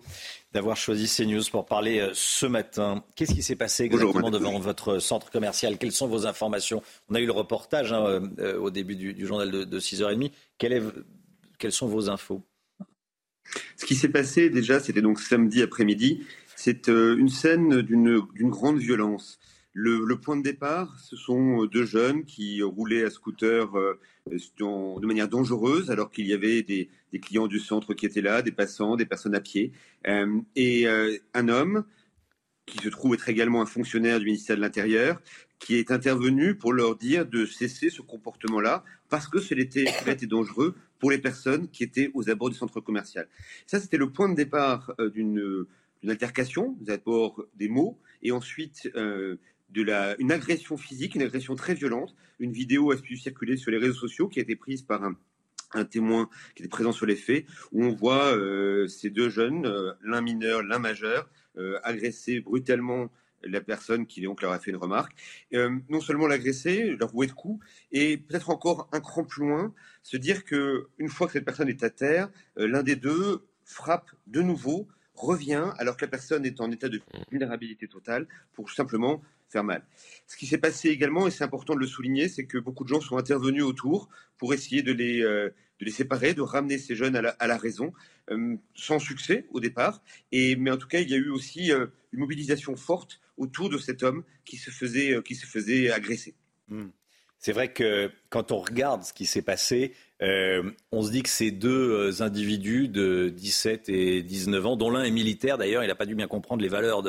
d'avoir choisi CNews pour parler euh, ce matin. Qu'est-ce qui s'est passé exactement devant votre centre commercial? Quelles sont vos informations? On a eu le reportage hein, euh, au début du, journal de, 6h30. quelles sont vos infos? Ce qui s'est passé déjà, c'était donc samedi après-midi. C'est une scène d'une grande violence. Le, point de départ, ce sont deux jeunes qui roulaient à scooter euh, de manière dangereuse, alors qu'il y avait des, clients du centre qui étaient là, des passants, des personnes à pied, euh, et euh, un homme qui se trouve être également un fonctionnaire du ministère de l'Intérieur, qui est intervenu pour leur dire de cesser ce comportement-là, parce que c'était était dangereux pour les personnes qui étaient aux abords du centre commercial. Ça, c'était le point de départ d'une altercation, d'abord des mots, et ensuite une agression physique, une agression très violente. Une vidéo a pu circuler sur les réseaux sociaux qui a été prise par un, témoin qui était présent sur les faits, où on voit euh, ces deux jeunes, euh, l'un mineur, l'un majeur, euh, agresser brutalement la personne qui donc leur a fait une remarque. non seulement l'agresser, leur vouer de coups, et peut-être encore un cran plus loin, se dire que une fois que cette personne est à terre, l'un des deux frappe de nouveau, revient alors que la personne est en état de vulnérabilité totale pour simplement mal. Ce qui s'est passé également, et c'est important de le souligner, c'est que beaucoup de gens sont intervenus autour pour essayer de les, euh, de les séparer, de ramener ces jeunes à la, à la raison, euh, sans succès au départ. Et, mais en tout cas, il y a eu aussi euh, une mobilisation forte autour de cet homme qui se faisait, qui se faisait agresser. Hmm. C'est vrai que quand on regarde ce qui s'est passé, euh, on se dit que ces deux euh, individus de 17 et 19 ans, dont l'un est militaire d'ailleurs, il n'a pas dû bien comprendre les valeurs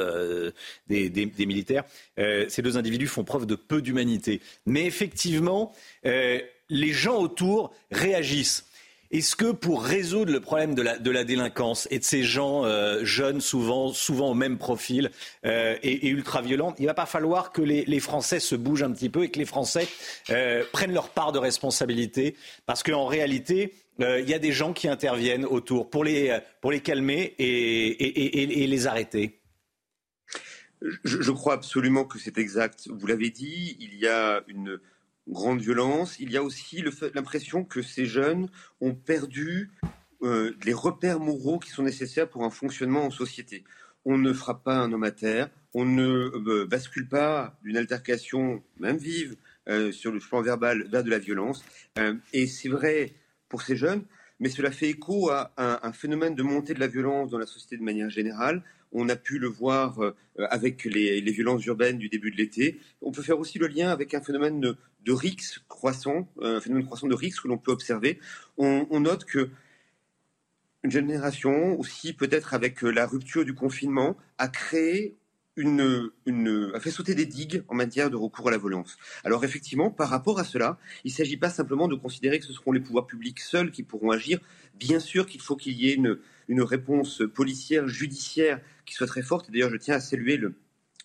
des, militaires, euh, ces deux individus font preuve de peu d'humanité. Mais effectivement, les gens autour réagissent. Est-ce que pour résoudre le problème de la, délinquance et de ces gens euh, jeunes, souvent, souvent au même profil euh, et, ultra-violents, il va pas falloir que les, Français se bougent un petit peu et que les Français euh, prennent leur part de responsabilité? Parce qu'en réalité, il y a des gens qui interviennent autour pour les, pour les calmer et, et les arrêter. Je crois absolument que c'est exact. Vous l'avez dit, il y a une grande violence. Il y a aussi l'impression que ces jeunes ont perdu euh, les repères moraux qui sont nécessaires pour un fonctionnement en société. On ne frappe pas un homme à terre, on ne euh, bascule pas d'une altercation, même vive, euh, sur le plan verbal vers de la violence. et c'est vrai pour ces jeunes, mais cela fait écho à un, phénomène de montée de la violence dans la société de manière générale. On a pu le voir euh, avec les, violences urbaines du début de l'été. On peut faire aussi le lien avec un phénomène de, de croissant, un phénomène croissant de risque que l'on peut observer. On, note que une génération, aussi peut-être avec la rupture du confinement, a créé une, a fait sauter des digues en matière de recours à la violence. Alors effectivement, par rapport à cela, il ne s'agit pas simplement de considérer que ce seront les pouvoirs publics seuls qui pourront agir. Bien sûr qu'il faut qu'il y ait une, une réponse policière, judiciaire qui soit très forte. D'ailleurs, je tiens à saluer le,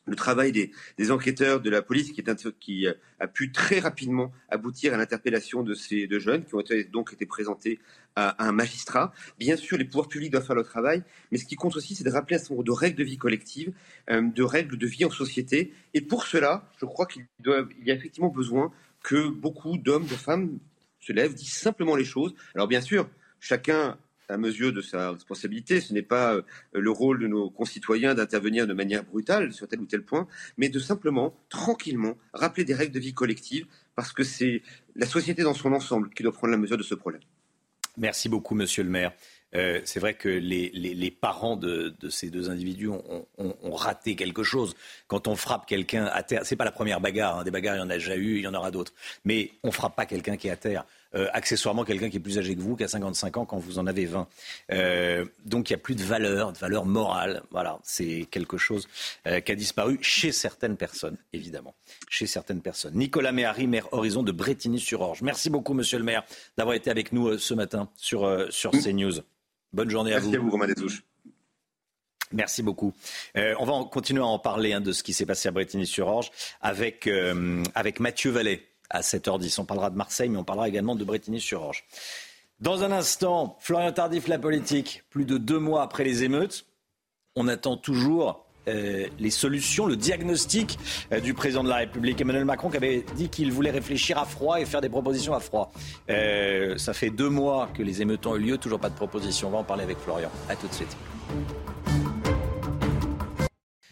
le travail des, enquêteurs de la police qui, qui, a pu très rapidement aboutir à l'interpellation de ces deux jeunes qui ont donc été présentés à, un magistrat. Bien sûr, les pouvoirs publics doivent faire leur travail, mais ce qui compte aussi, c'est de rappeler un certain nombre de règles de vie collective, euh, de règles de vie en société. Et pour cela, je crois qu'il y a effectivement besoin que beaucoup d'hommes, de femmes se lèvent, disent simplement les choses. Alors bien sûr, chacun à mesure de sa responsabilité. Ce n'est pas euh, le rôle de nos concitoyens d'intervenir de manière brutale sur tel ou tel point, mais de simplement, tranquillement, rappeler des règles de vie collective, parce que c'est la société dans son ensemble qui doit prendre la mesure de ce problème. Merci beaucoup, Monsieur le maire. Euh, c'est vrai que les, parents de, ces deux individus ont, raté quelque chose. Quand on frappe quelqu'un à terre, c'est pas la première bagarre. Hein. Des bagarres, il y en a déjà eu, il y en aura d'autres. Mais on frappe pas quelqu'un qui est à terre. Euh, accessoirement quelqu'un qui est plus âgé que vous, qui a 55 ans quand vous en avez 20. Euh, donc il n'y a plus de valeur, de valeur morale. Voilà, c'est quelque chose qui a disparu chez certaines personnes, évidemment. Chez certaines personnes. Nicolas Méhari, maire Horizon de Bretigny-sur-Orge. Merci beaucoup, monsieur le maire, d'avoir été avec nous ce matin sur, sur CNews. Bonne journée à vous. Merci à vous, Romain Desouches. Merci beaucoup. Euh, on va continuer à en parler hein, de ce qui s'est passé à Bretigny-sur-Orge avec, euh, avec Mathieu Vallet à 7h10. On parlera de Marseille, mais on parlera également de Bretigny-sur-Orge. Dans un instant, Florian Tardif, la politique. Plus de deux mois après les émeutes, on attend toujours euh, les solutions, le diagnostic euh, du président de la République, Emmanuel Macron, qui avait dit qu'il voulait réfléchir à froid et faire des propositions à froid. Euh, ça fait deux mois que les émeutes ont eu lieu, toujours pas de proposition. On va en parler avec Florian. A tout de suite.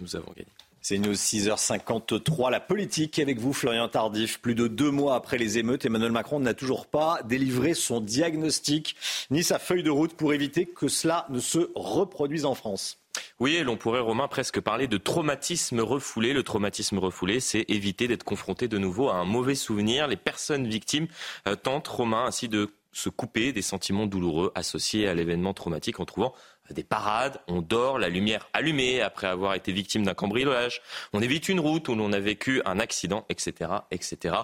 Nous avons gagné. C'est News 6h53. La politique avec vous, Florian Tardif. Plus de deux mois après les émeutes, Emmanuel Macron n'a toujours pas délivré son diagnostic ni sa feuille de route pour éviter que cela ne se reproduise en France. Oui, et l'on pourrait, Romain, presque parler de traumatisme refoulé. Le traumatisme refoulé, c'est éviter d'être confronté de nouveau à un mauvais souvenir. Les personnes victimes euh, tentent, Romain, ainsi de se couper des sentiments douloureux associés à l'événement traumatique en trouvant des parades, on dort, la lumière allumée après avoir été victime d'un cambriolage, on évite une route où l'on a vécu un accident, etc., etc.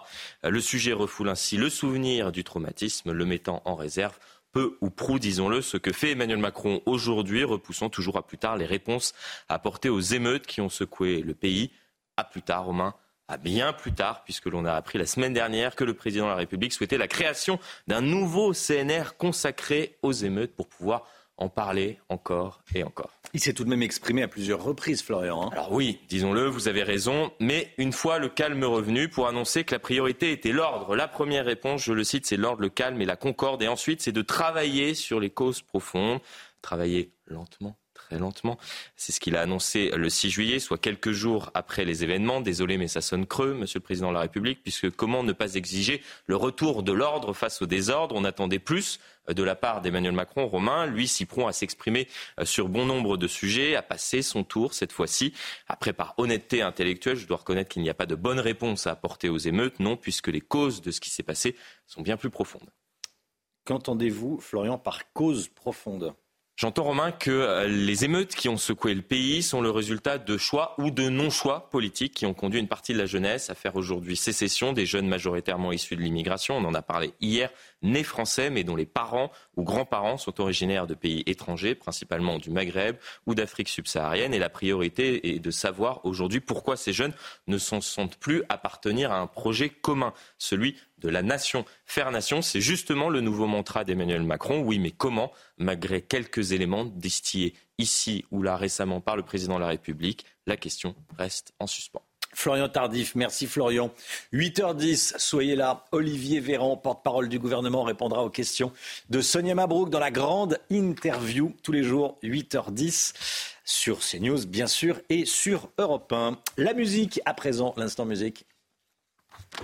Euh, le sujet refoule ainsi le souvenir du traumatisme, le mettant en réserve peu ou prou, disons-le, ce que fait Emmanuel Macron aujourd'hui, repoussant toujours à plus tard les réponses apportées aux émeutes qui ont secoué le pays. À plus tard, Romain, à bien plus tard, puisque l'on a appris la semaine dernière que le président de la République souhaitait la création d'un nouveau CNR consacré aux émeutes pour pouvoir en parler encore et encore. Il s'est tout de même exprimé à plusieurs reprises, Florian. Hein. Alors oui, disons-le, vous avez raison, mais une fois le calme revenu, pour annoncer que la priorité était l'ordre. La première réponse, je le cite, c'est l'ordre, le calme et la concorde, et ensuite c'est de travailler sur les causes profondes, travailler lentement, lentement. C'est ce qu'il a annoncé le 6 juillet, soit quelques jours après les événements. Désolé, mais ça sonne creux, Monsieur le Président de la République, puisque comment ne pas exiger le retour de l'ordre face au désordre? On attendait plus de la part d'Emmanuel Macron, Romain, lui si prompt à s'exprimer euh, sur bon nombre de sujets, à passer son tour cette fois-ci. Après, par honnêteté intellectuelle, je dois reconnaître qu'il n'y a pas de bonne réponse à apporter aux émeutes, non, puisque les causes de ce qui s'est passé sont bien plus profondes. Qu'entendez-vous, Florian, par cause profonde? J'entends, Romain, que euh, les émeutes qui ont secoué le pays sont le résultat de choix ou de non-choix politiques qui ont conduit une partie de la jeunesse à faire aujourd'hui sécession, des jeunes majoritairement issus de l'immigration. On en a parlé hier, nés français, mais dont les parents ou grands-parents sont originaires de pays étrangers, principalement du Maghreb ou d'Afrique subsaharienne. Et la priorité est de savoir aujourd'hui pourquoi ces jeunes ne s'en sentent plus appartenir à un projet commun, celui de la nation. Faire nation, c'est justement le nouveau mantra d'Emmanuel Macron. Oui, mais comment, malgré quelques éléments distillés ici ou là récemment par le président de la République, la question reste en suspens. Florian Tardif, merci Florian. 8h10, soyez là. Olivier Véran, porte-parole du gouvernement, répondra aux questions de Sonia Mabrouk dans la grande interview tous les jours, 8h10 sur CNews bien sûr et sur Europe 1. La musique à présent, l'instant musique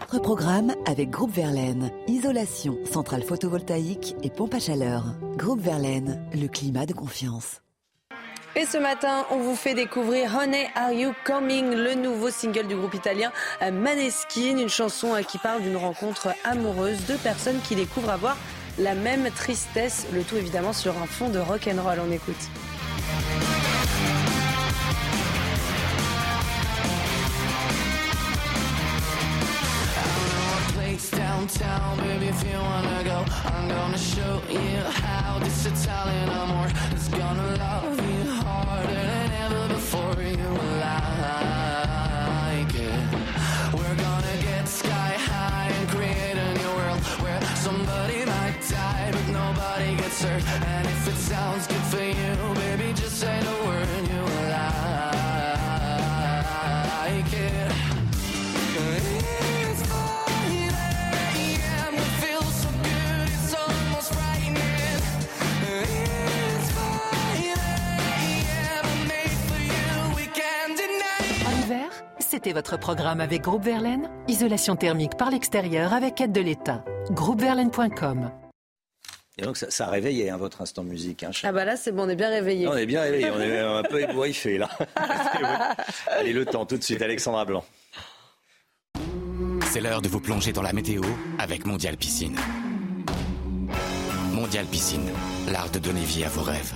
Notre programme avec Groupe Verlaine. Isolation, centrale photovoltaïque et pompe à chaleur. Groupe Verlaine, le climat de confiance. Et ce matin, on vous fait découvrir Honey Are You Coming, le nouveau single du groupe italien Maneskin, une chanson qui parle d'une rencontre amoureuse, deux personnes qui découvrent avoir la même tristesse, le tout évidemment sur un fond de rock and roll. On écoute. downtown, baby, before you like it. We're gonna get sky high and create a new world Where somebody might die but nobody gets hurt. And if it sounds good for you, baby, just say the c'était votre programme avec Groupe Verlaine. Isolation thermique par l'extérieur avec aide de l'État. Groupeverlaine.com. Et donc ça, ça a réveillé hein, votre instant musique. Hein, Ah bah là, c'est bon, on est bien réveillés. on est bien réveillé, on est un peu ébouriffé là. Allez, le temps tout de suite, Alexandra Blanc. C'est l'heure de vous plonger dans la météo avec Mondial Piscine. Mondial Piscine, l'art de donner vie à vos rêves.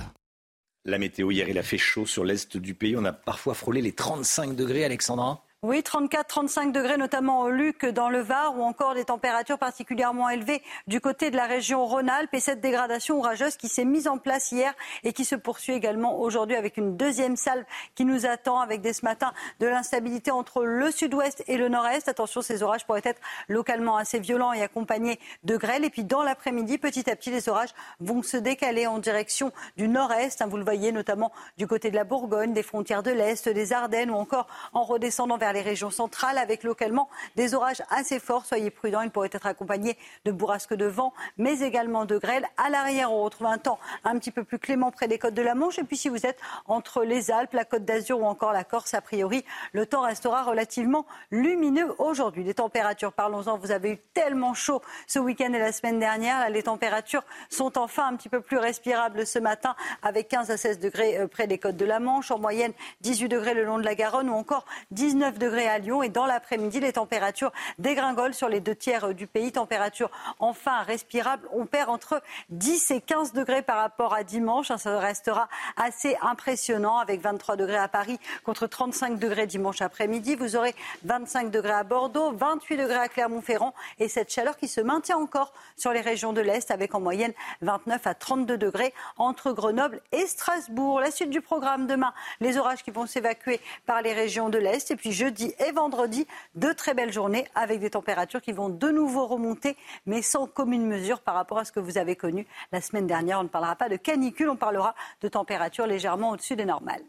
La météo, hier, il a fait chaud sur l'est du pays. On a parfois frôlé les 35 degrés, Alexandra. Oui, 34-35 degrés, notamment au Luc, dans le Var, ou encore des températures particulièrement élevées du côté de la région Rhône-Alpes. Et cette dégradation orageuse qui s'est mise en place hier et qui se poursuit également aujourd'hui avec une deuxième salve qui nous attend avec dès ce matin de l'instabilité entre le sud-ouest et le nord-est. Attention, ces orages pourraient être localement assez violents et accompagnés de grêle. Et puis dans l'après-midi, petit à petit, les orages vont se décaler en direction du nord-est. Hein, Vous le voyez notamment du côté de la Bourgogne, des frontières de l'Est, des Ardennes ou encore en redescendant vers les régions centrales avec localement des orages assez forts. Soyez prudents, ils pourraient être accompagnés de bourrasques de vent, mais également de grêle. À l'arrière, on retrouve un temps un petit peu plus clément près des côtes de la Manche. Et puis si vous êtes entre les Alpes, la Côte d'Azur ou encore la Corse, a priori, le temps restera relativement lumineux aujourd'hui. Les températures, parlons-en, vous avez eu tellement chaud ce week-end et la semaine dernière. Les températures sont enfin un petit peu plus respirables ce matin avec 15 à 16 degrés euh, près des côtes de la Manche. En moyenne, 18 degrés le long de la Garonne ou encore 19 degrés à Lyon. Et dans l'après-midi, les températures dégringolent sur les deux tiers du pays. Température enfin respirable. On perd entre 10 et 15 degrés par rapport à dimanche. Ça restera assez impressionnant avec 23 degrés à Paris contre 35 degrés dimanche après-midi. Vous aurez 25 degrés à Bordeaux, 28 degrés à Clermont-Ferrand et cette chaleur qui se maintient encore sur les régions de l'Est avec en moyenne 29 à 32 degrés entre Grenoble et Strasbourg. La suite du programme demain, les orages qui vont s'évacuer par les régions de l'Est et jeudi et vendredi, deux très belles journées avec des températures qui vont de nouveau remonter mais sans commune mesure par rapport à ce que vous avez connu la semaine dernière. On ne parlera pas de canicule, on parlera de températures légèrement au-dessus des normales.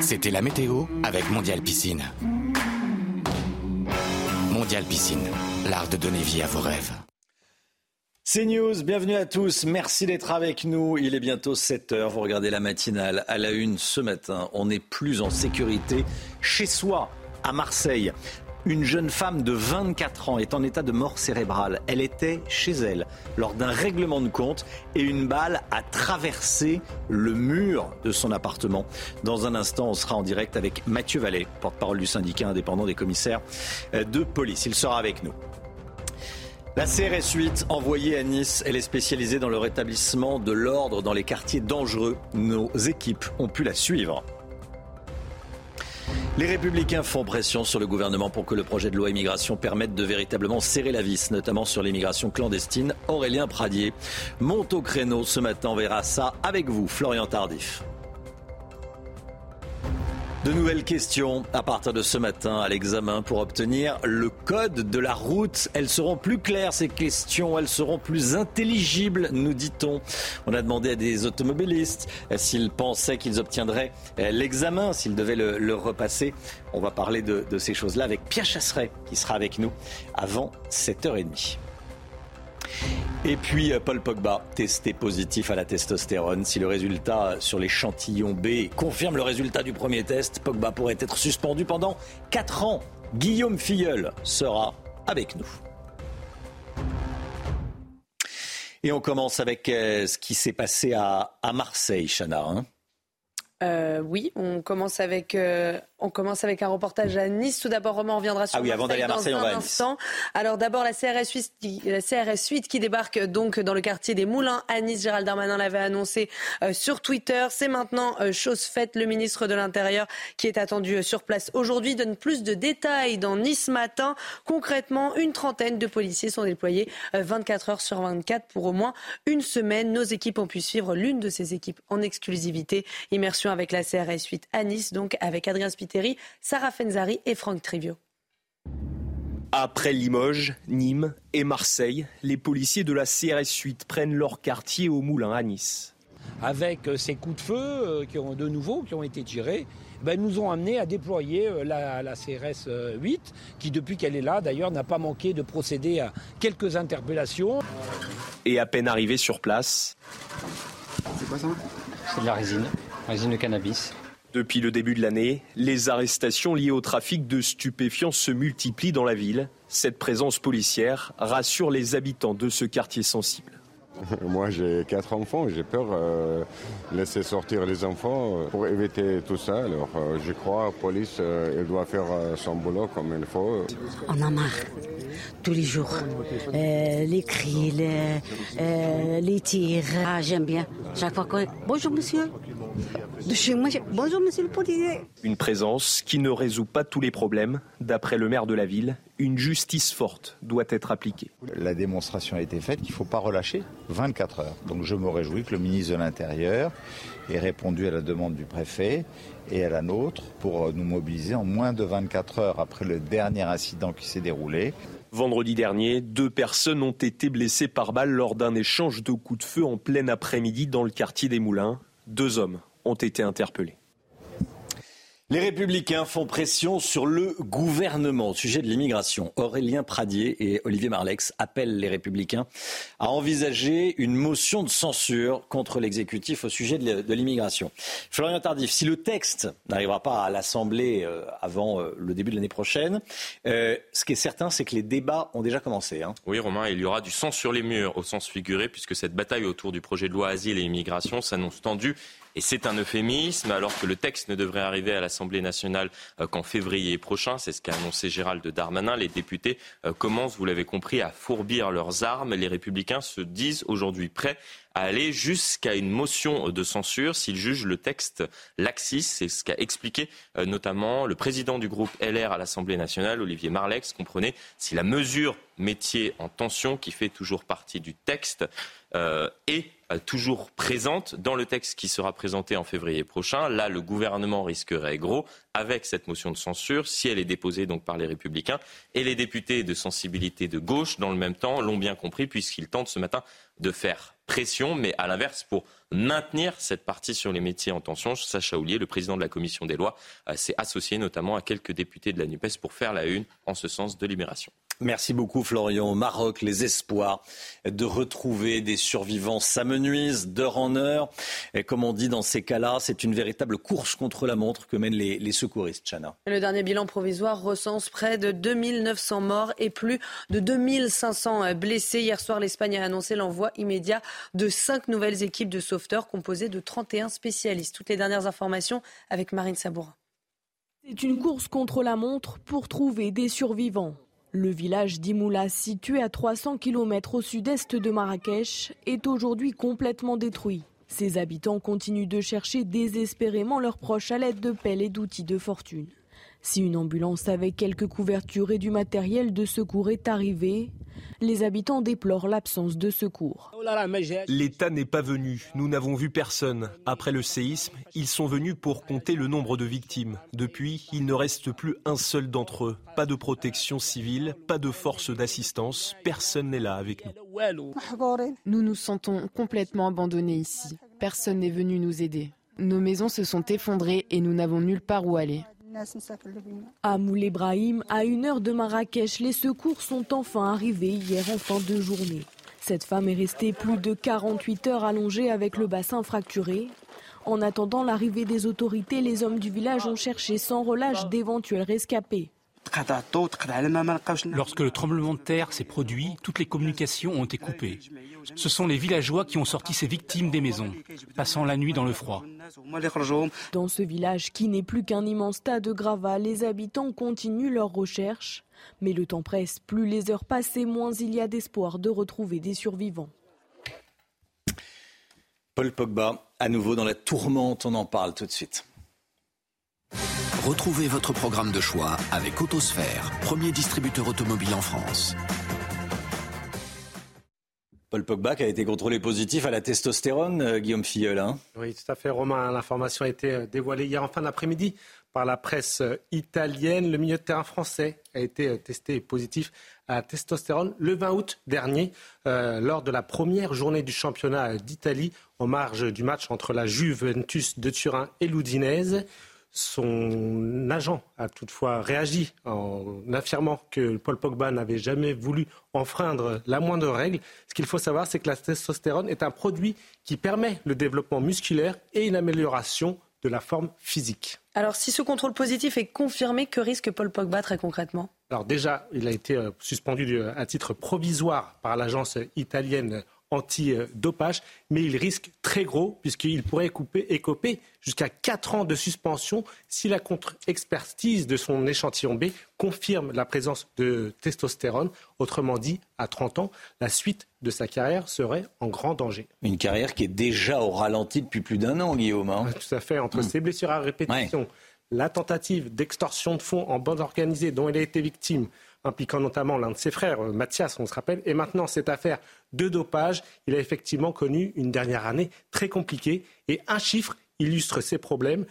C'était la météo avec Mondial Piscine. Mondial Piscine, l'art de donner vie à vos rêves. C'est News, bienvenue à tous. Merci d'être avec nous. Il est bientôt 7 heures. Vous regardez la matinale à la une ce matin. On n'est plus en sécurité chez soi, à Marseille. Une jeune femme de 24 ans est en état de mort cérébrale. Elle était chez elle lors d'un règlement de compte et une balle a traversé le mur de son appartement. Dans un instant, on sera en direct avec Mathieu Vallée, porte-parole du syndicat indépendant des commissaires de police. Il sera avec nous. La CRS 8, envoyée à Nice, elle est spécialisée dans le rétablissement de l'ordre dans les quartiers dangereux. Nos équipes ont pu la suivre. Les républicains font pression sur le gouvernement pour que le projet de loi immigration permette de véritablement serrer la vis, notamment sur l'immigration clandestine. Aurélien Pradier monte au créneau ce matin, verra ça avec vous, Florian Tardif. De nouvelles questions à partir de ce matin à l'examen pour obtenir le code de la route. Elles seront plus claires, ces questions, elles seront plus intelligibles, nous dit-on. On a demandé à des automobilistes s'ils pensaient qu'ils obtiendraient euh, l'examen, s'ils devaient le, le repasser. On va parler de, de ces choses-là avec Pierre Chasseret qui sera avec nous avant 7h30. Et puis euh, Paul Pogba, testé positif à la testostérone. Si le résultat sur l'échantillon B confirme le résultat du premier test, Pogba pourrait être suspendu pendant 4 ans Guillaume Filleul sera avec nous. Et on commence avec euh, ce qui s'est passé à, Marseille, Chana. Hein. Euh, oui, on commence avec on commence avec un reportage à Nice. Tout d'abord, Romain, on reviendra sur ah oui, avant d'aller à Marseille, dans on un instant. Alors d'abord, la CRS 8, la CRS 8 qui débarque donc dans le quartier des Moulins à Nice. Gérald Darmanin l'avait annoncé euh, sur Twitter. C'est maintenant euh, chose faite. Le ministre de l'Intérieur qui est attendu euh, sur place aujourd'hui donne plus de détails dans Nice matin. Concrètement, une trentaine de policiers sont déployés 24 heures sur 24 pour au moins une semaine. Nos équipes ont pu suivre l'une de ces équipes en exclusivité. Immersion avec la CRS 8 à Nice, donc avec Adrien Spit Sarah Fenzari et Franck Trivio. Après Limoges, Nîmes et Marseille, les policiers de la CRS 8 prennent leur quartier au Moulin à Nice. Avec euh, ces coups de feu euh, qui ont de nouveau qui ont été tirés, ben, nous ont amenés à déployer euh, la, la CRS 8, qui depuis qu'elle est là, d'ailleurs, n'a pas manqué de procéder à quelques interpellations. Et à peine arrivé sur place. C'est quoi ça? C'est de la résine, résine de cannabis. Depuis le début de l'année, les arrestations liées au trafic de stupéfiants se multiplient dans la ville. Cette présence policière rassure les habitants de ce quartier sensible. Moi, j'ai quatre enfants. J'ai peur de euh, laisser sortir les enfants euh, pour éviter tout ça. Alors, euh, je crois que la police, elle doit faire son boulot comme il faut. On a marre. Tous les jours. les cris, les, les tirs. Ah, j'aime bien. Chaque fois que... Bonjour, monsieur. De chez moi, bonjour, monsieur le policier. Une présence qui ne résout pas tous les problèmes. D'après le maire de la ville, une justice forte doit être appliquée. La démonstration a été faite qu'il ne faut pas relâcher 24 heures. Donc je me réjouis que le ministre de l'Intérieur ait répondu à la demande du préfet et à la nôtre pour nous mobiliser en moins de 24 heures après le dernier incident qui s'est déroulé. Vendredi dernier, deux personnes ont été blessées par balle lors d'un échange de coups de feu en plein après-midi dans le quartier des Moulins. Deux hommes ont été interpellés. Les Républicains font pression sur le gouvernement au sujet de l'immigration. Aurélien Pradier et Olivier Marlex appellent les Républicains à envisager une motion de censure contre l'exécutif au sujet de l'immigration. Florian Tardif, si le texte n'arrivera pas à l'Assemblée euh, avant euh, le début de l'année prochaine, euh, ce qui est certain, c'est que les débats ont déjà commencé. Hein. Oui, Romain, il y aura du sang sur les murs au sens figuré, puisque cette bataille autour du projet de loi Asile et immigration s'annonce tendue et c'est un euphémisme, alors que le texte ne devrait arriver à l'Assemblée nationale euh, qu'en février prochain. C'est ce qu'a annoncé Gérald Darmanin. Les députés euh, commencent, vous l'avez compris, à fourbir leurs armes. Les républicains se disent aujourd'hui prêts à aller jusqu'à une motion de censure s'ils jugent le texte laxiste. C'est ce qu'a expliqué euh, notamment le président du groupe LR à l'Assemblée nationale, Olivier Marlex. Comprenez, si la mesure métier en tension, qui fait toujours partie du texte, est euh, toujours présente dans le texte qui sera présenté en février prochain. Là, le gouvernement risquerait gros avec cette motion de censure si elle est déposée donc par les Républicains. Et les députés de sensibilité de gauche, dans le même temps, l'ont bien compris puisqu'ils tentent ce matin de faire pression, mais à l'inverse pour maintenir cette partie sur les métiers en tension. Sacha Oulier, le président de la commission des lois, euh, s'est associé notamment à quelques députés de la NUPES pour faire la une en ce sens de libération. Merci beaucoup Florian. Au Maroc, les espoirs de retrouver des survivants s'amenuisent d'heure en heure. Et comme on dit dans ces cas-là, c'est une véritable course contre la montre que mènent les, secouristes. Chana. Le dernier bilan provisoire recense près de 2900 morts et plus de 2500 blessés. Hier soir, l'Espagne a annoncé l'envoi immédiat de cinq nouvelles équipes de sauveteurs composées de 31 spécialistes. Toutes les dernières informations avec Marine Sabourin. C'est une course contre la montre pour trouver des survivants. Le village d'Imoula, situé à 300 km au sud-est de Marrakech, est aujourd'hui complètement détruit. Ses habitants continuent de chercher désespérément leurs proches à l'aide de pelles et d'outils de fortune. Si une ambulance avec quelques couvertures et du matériel de secours est arrivée, les habitants déplorent l'absence de secours. L'État n'est pas venu. Nous n'avons vu personne. Après le séisme, ils sont venus pour compter le nombre de victimes. Depuis, il ne reste plus un seul d'entre eux. Pas de protection civile, pas de force d'assistance. Personne n'est là avec nous. Nous nous sentons complètement abandonnés ici. Personne n'est venu nous aider. Nos maisons se sont effondrées et nous n'avons nulle part où aller. À Moul Brahim, à une heure de Marrakech, les secours sont enfin arrivés hier en fin de journée. Cette femme est restée plus de 48 heures allongée avec le bassin fracturé. En attendant l'arrivée des autorités, les hommes du village ont cherché sans relâche d'éventuels rescapés. Lorsque le tremblement de terre s'est produit, toutes les communications ont été coupées. Ce sont les villageois qui ont sorti ces victimes des maisons, passant la nuit dans le froid. Dans ce village qui n'est plus qu'un immense tas de gravats, les habitants continuent leurs recherches. Mais le temps presse, plus les heures passent et moins il y a d'espoir de retrouver des survivants. Paul Pogba, à nouveau dans la tourmente, on en parle tout de suite. Retrouvez votre programme de choix avec Autosphère, premier distributeur automobile en France. Paul Pogba qui a été contrôlé positif à la testostérone, euh, Guillaume Filleul. Hein. oui, tout à fait, Romain. L'information a été euh, dévoilée hier en fin d'après-midi par la presse euh, italienne. Le milieu de terrain français a été testé positif à la testostérone le 20 août dernier, lors de la première journée du championnat d'Italie, en marge du match entre la Juventus de Turin et l'Udinese. Son agent a toutefois réagi en affirmant que Paul Pogba n'avait jamais voulu enfreindre la moindre règle. Ce qu'il faut savoir, c'est que la testostérone est un produit qui permet le développement musculaire et une amélioration de la forme physique. Alors, si ce contrôle positif est confirmé, que risque Paul Pogba très concrètement? Alors déjà, il a été euh, suspendu à titre provisoire par l'agence italienne anti-dopage, mais il risque très gros puisqu'il pourrait couper, écoper jusqu'à 4 ans de suspension si la contre-expertise de son échantillon B confirme la présence de testostérone. Autrement dit, à 30 ans, la suite de sa carrière serait en grand danger. Une carrière qui est déjà au ralenti depuis plus d'un an, Guillaume. Hein. Tout à fait, entre hmm. ses blessures à répétition, la tentative d'extorsion de fonds en bande organisée dont il a été victime, impliquant notamment l'un de ses frères, euh, Mathias, on se rappelle, et maintenant cette affaire de dopage, il a effectivement connu une dernière année très compliquée. Et un chiffre illustre ses problèmes.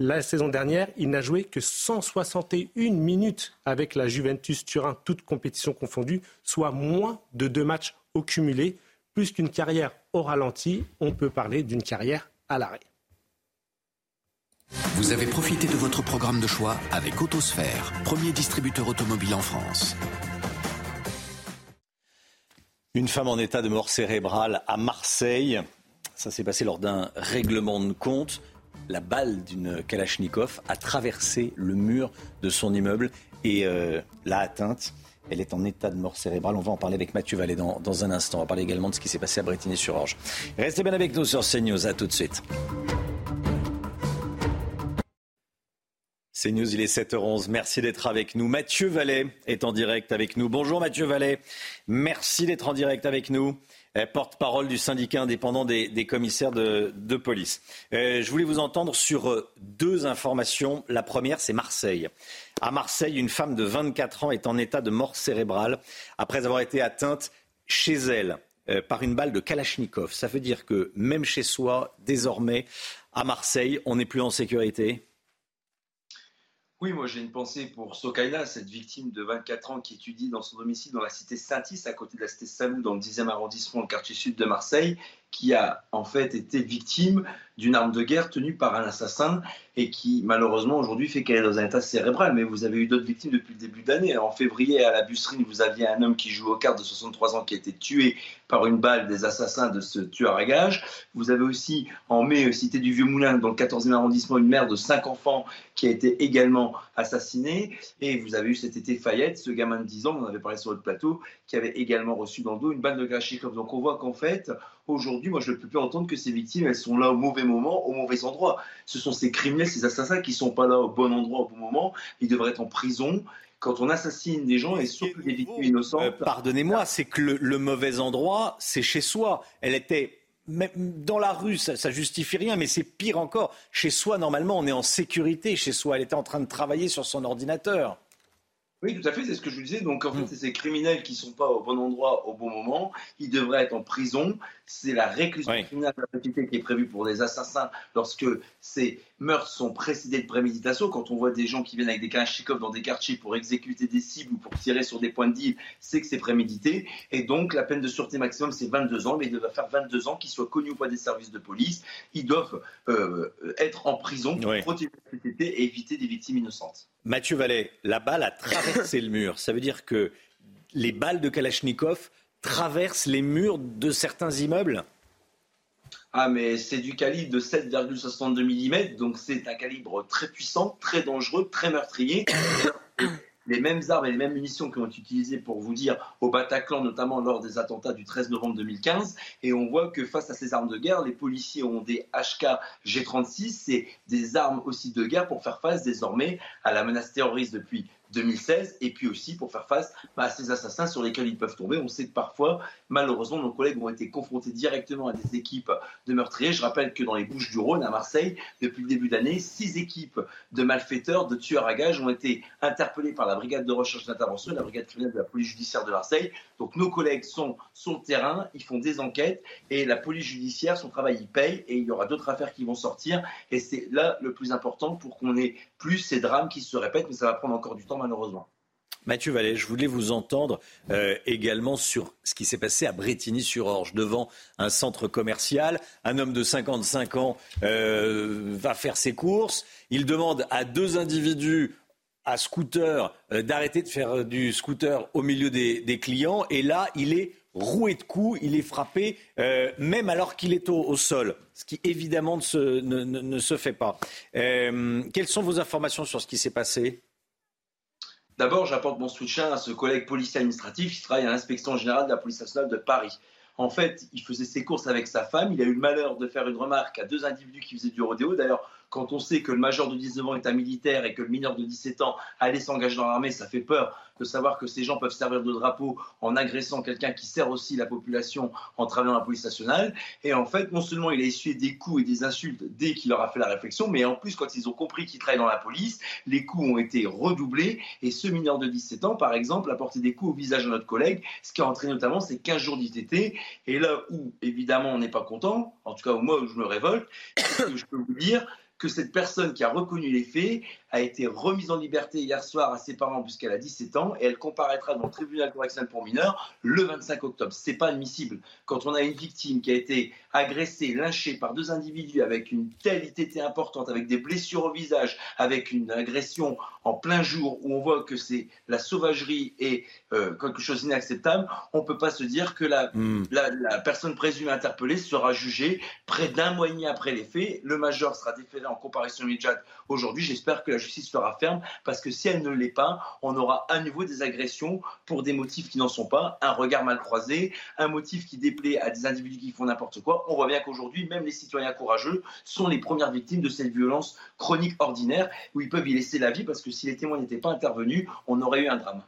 La saison dernière, il n'a joué que 161 minutes avec la Juventus Turin, toutes compétitions confondues, soit moins de deux matchs au cumulé. Plus qu'une carrière au ralenti, on peut parler d'une carrière à l'arrêt. Vous avez profité de votre programme de choix avec Autosphère, premier distributeur automobile en France. Une femme en état de mort cérébrale à Marseille. Ça s'est passé lors d'un règlement de compte. La balle d'une Kalachnikov a traversé le mur de son immeuble et euh, l'a atteinte. Elle est en état de mort cérébrale. On va en parler avec Mathieu Vallée dans, un instant. On va parler également de ce qui s'est passé à Bretigny-sur-Orge. Restez bien avec nous sur CNews. À tout de suite. C'est News, il est 7h11. Merci d'être avec nous. Mathieu Vallet est en direct avec nous. Bonjour Mathieu Vallet. Merci d'être en direct avec nous. Euh, porte-parole du syndicat indépendant des, commissaires de, police. Euh, je voulais vous entendre sur euh, deux informations. La première, c'est Marseille. À Marseille, une femme de 24 ans est en état de mort cérébrale après avoir été atteinte chez elle par une balle de Kalachnikov. Ça veut dire que même chez soi, désormais, à Marseille, on n'est plus en sécurité? Oui, moi j'ai une pensée pour Sokaina, cette victime de 24 ans qui étudie dans son domicile dans la cité Saint-Is, à côté de la cité Salou, dans le 10e arrondissement, le quartier sud de Marseille, qui a en fait été victime d'une arme de guerre tenue par un assassin et qui malheureusement aujourd'hui fait qu'elle est dans un état cérébral. Mais vous avez eu d'autres victimes depuis le début d'année. En février, à la Busserine, vous aviez un homme qui joue aux cartes de 63 ans qui a été tué par une balle des assassins de ce tueur à gage. Vous avez aussi en mai, cité du Vieux Moulin, dans le 14e arrondissement, une mère de 5 enfants qui a été également assassinée. Et vous avez eu cet été Fayette, ce gamin de 10 ans, on avait parlé sur le plateau, qui avait également reçu dans le dos une balle de Kalachnikov. Donc on voit qu'en fait, aujourd'hui, moi je ne peux plus entendre que ces victimes, elles sont là au mauvais moment, au mauvais endroit. Ce sont ces criminels, ces assassins qui ne sont pas là au bon endroit, au bon moment. Ils devraient être en prison quand on assassine des gens et surtout des victimes innocentes. Euh, pardonnez-moi, c'est que le, mauvais endroit, c'est chez soi. Elle était même dans la rue, ça, ça justifie rien, mais c'est pire encore. Chez soi, normalement, on est en sécurité. Chez soi, elle était en train de travailler sur son ordinateur. Oui, tout à fait, c'est ce que je vous disais. Donc, en fait, mm. c'est ces criminels qui ne sont pas au bon endroit au bon moment. Ils devraient être en prison. C'est la réclusion criminelle de la qui est prévue pour les assassins lorsque ces meurtres sont précédés de préméditation. Quand on voit des gens qui viennent avec des kalachnikovs dans des quartiers pour exécuter des cibles ou pour tirer sur des points de deal, c'est que c'est prémédité. Et donc, la peine de sûreté maximum, c'est 22 ans. Mais ils doivent faire 22 ans, qu'ils soient connus ou pas des services de police. Ils doivent euh, être en prison pour protéger la société et éviter des victimes innocentes. Mathieu Vallet, la balle a traversé le mur. Ça veut dire que les balles de Kalachnikov traversent les murs de certains immeubles? Ah, mais c'est du calibre de 7,62 mm, donc c'est un calibre très puissant, très dangereux, très meurtrier. Les mêmes armes et les mêmes munitions qui ont été utilisées pour vous dire au Bataclan, notamment lors des attentats du 13 novembre 2015. Et on voit que face à ces armes de guerre, les policiers ont des HK G36, c'est des armes aussi de guerre pour faire face désormais à la menace terroriste depuis 2016, et puis aussi pour faire face bah, à ces assassins sur lesquels ils peuvent tomber. On sait que parfois, malheureusement, nos collègues ont été confrontés directement à des équipes de meurtriers. Je rappelle que dans les Bouches du Rhône, à Marseille, depuis le début d'année, six équipes de malfaiteurs, de tueurs à gages ont été interpellées par la brigade de recherche d'intervention, la brigade criminelle de la police judiciaire de Marseille. Donc nos collègues sont sur le terrain, ils font des enquêtes, et la police judiciaire, son travail, il paye, et il y aura d'autres affaires qui vont sortir. Et c'est là le plus important pour qu'on ait plus ces drames qui se répètent, mais ça va prendre encore du temps malheureusement. Mathieu Vallet, je voulais vous entendre euh, également sur ce qui s'est passé à Bretigny-sur-Orge, devant un centre commercial. Un homme de 55 ans euh, va faire ses courses. Il demande à deux individus à scooter euh, d'arrêter de faire du scooter au milieu des, clients. Et là, il est roué de coups, il est frappé, même alors qu'il est au, sol, ce qui évidemment ne se, ne se fait pas. quelles sont vos informations sur ce qui s'est passé? D'abord, j'apporte mon soutien à ce collègue policier administratif qui travaille à l'inspection générale de la police nationale de Paris. En fait, il faisait ses courses avec sa femme. Il a eu le malheur de faire une remarque à deux individus qui faisaient du rodéo. D'ailleurs, quand on sait que le major de 19 ans est un militaire et que le mineur de 17 ans allait s'engager dans l'armée, ça fait peur de savoir que ces gens peuvent servir de drapeau en agressant quelqu'un qui sert aussi la population en travaillant dans la police nationale. Et en fait, non seulement il a essuyé des coups et des insultes dès qu'il leur a fait la réflexion, mais en plus, quand ils ont compris qu'il travaillait dans la police, les coups ont été redoublés. Et ce mineur de 17 ans, par exemple, a porté des coups au visage de notre collègue, ce qui a entraîné notamment ces 15 jours d'ITT. Et là où, évidemment, on n'est pas content, en tout cas, moi, où je me révolte, je peux vous dire que cette personne qui a reconnu les faits a été remise en liberté hier soir à ses parents puisqu'elle a 17 ans et elle comparaîtra dans le tribunal correctionnel pour mineurs le 25 octobre. C'est pas admissible. Quand on a une victime qui a été agressée, lynchée par deux individus avec une telle ITT importante, avec des blessures au visage, avec une agression en plein jour où on voit que c'est la sauvagerie et euh, quelque chose d'inacceptable, on peut pas se dire que la, hmm. la, la, personne présumée interpellée sera jugée près d'un mois et demi après les faits. Le major sera déféré en comparaison immédiate aujourd'hui. J'espère que la justice sera ferme parce que si elle ne l'est pas, on aura à nouveau des agressions pour des motifs qui n'en sont pas, un regard mal croisé, un motif qui déplaît à des individus qui font n'importe quoi. On voit bien qu'aujourd'hui, même les citoyens courageux sont les premières victimes de cette violence chronique ordinaire où ils peuvent y laisser la vie parce que si les témoins n'étaient pas intervenus, on aurait eu un drame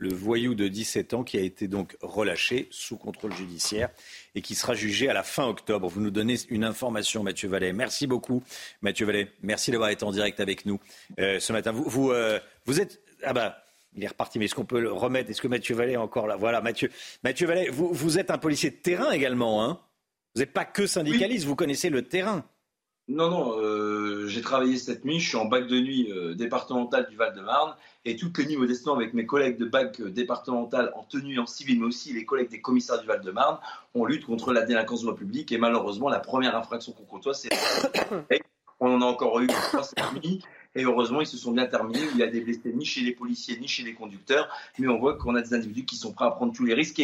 le voyou de 17 ans qui a été donc relâché sous contrôle judiciaire et qui sera jugé à la fin octobre. Vous nous donnez une information, Mathieu Vallet. Merci beaucoup, Mathieu Vallet. Merci d'avoir été en direct avec nous euh, ce matin. Vous, vous, euh, vous, êtes... Ah bah, il est reparti, mais est-ce qu'on peut le remettre? Est-ce que Mathieu Vallet est encore là? Voilà, Mathieu. Mathieu Vallet, vous, vous êtes un policier de terrain également, hein Vous n'êtes pas que syndicaliste, vous connaissez le terrain. Non, non, euh, j'ai travaillé cette nuit, je suis en bac de nuit euh, départemental du Val-de-Marne et toutes les nuits, modestement, avec mes collègues de bac euh, départemental en tenue en civil, mais aussi les collègues des commissaires du Val-de-Marne, on lutte contre la délinquance de la publique et malheureusement, la première infraction qu'on côtoie, c'est. on en a encore eu trois cette nuit. Et heureusement, ils se sont bien terminés. Il y a des blessés ni chez les policiers ni chez les conducteurs. Mais on voit qu'on a des individus qui sont prêts à prendre tous les risques.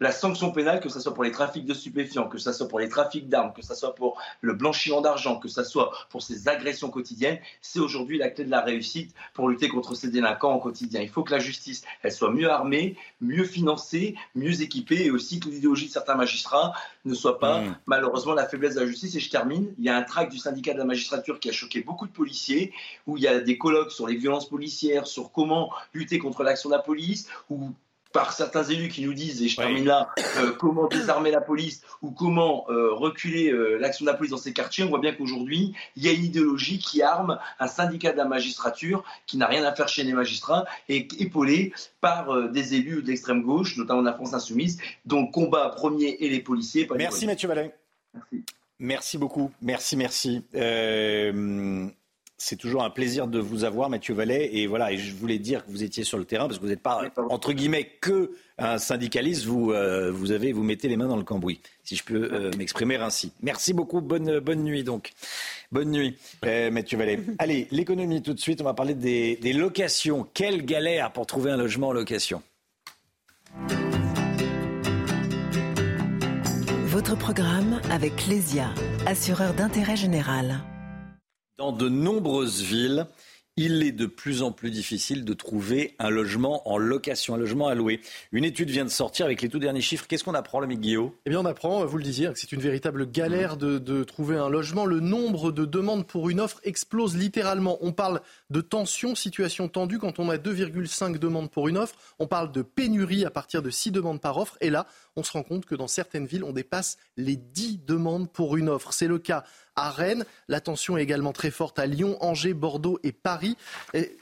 La sanction pénale, que ce soit pour les trafics de stupéfiants, que ce soit pour les trafics d'armes, que ce soit pour le blanchiment d'argent, que ce soit pour ces agressions quotidiennes, c'est aujourd'hui la clé de la réussite pour lutter contre ces délinquants au quotidien. Il faut que la justice, elle soit mieux armée, mieux financée, mieux équipée et aussi que l'idéologie de certains magistrats ne soit pas mmh. malheureusement la faiblesse de la justice. Et je termine, il y a un tract du syndicat de la magistrature qui a choqué beaucoup de policiers, où il y a des colloques sur les violences policières, sur comment lutter contre l'action de la police, où par certains élus qui nous disent, et je termine là, euh, comment désarmer la police ou comment euh, reculer euh, l'action de la police dans ces quartiers, on voit bien qu'aujourd'hui, il y a une idéologie qui arme un syndicat de la magistrature qui n'a rien à faire chez les magistrats et épaulé par des élus de l'extrême gauche, notamment de la France insoumise, dont le combat premier est les policiers. Merci Mathieu Valin. Merci. Merci beaucoup. Merci, merci. C'est toujours un plaisir de vous avoir, Mathieu Vallet. Et voilà, et je voulais dire que vous étiez sur le terrain parce que vous n'êtes pas, entre guillemets, que un syndicaliste. Vous, euh, vous, avez, vous mettez les mains dans le cambouis, si je peux euh, m'exprimer ainsi. Merci beaucoup. Bonne, bonne nuit, donc. Bonne nuit, euh, Mathieu Vallet. Allez, l'économie tout de suite. On va parler des, des locations. Quelle galère pour trouver un logement en location. Votre programme avec Clésia, assureur d'intérêt général. Dans de nombreuses villes, il est de plus en plus difficile de trouver un logement en location, un logement à louer. Une étude vient de sortir avec les tout derniers chiffres. Qu'est-ce qu'on apprend, le Guillaume? Eh bien, on apprend, vous le disiez, que c'est une véritable galère de, de, trouver un logement. Le nombre de demandes pour une offre explose littéralement. On parle de tension, situation tendue quand on a 2,5 demandes pour une offre. On parle de pénurie à partir de 6 demandes par offre. Et là, on se rend compte que dans certaines villes, on dépasse les 10 demandes pour une offre. C'est le cas à Rennes. La tension est également très forte à Lyon, Angers, Bordeaux et Paris.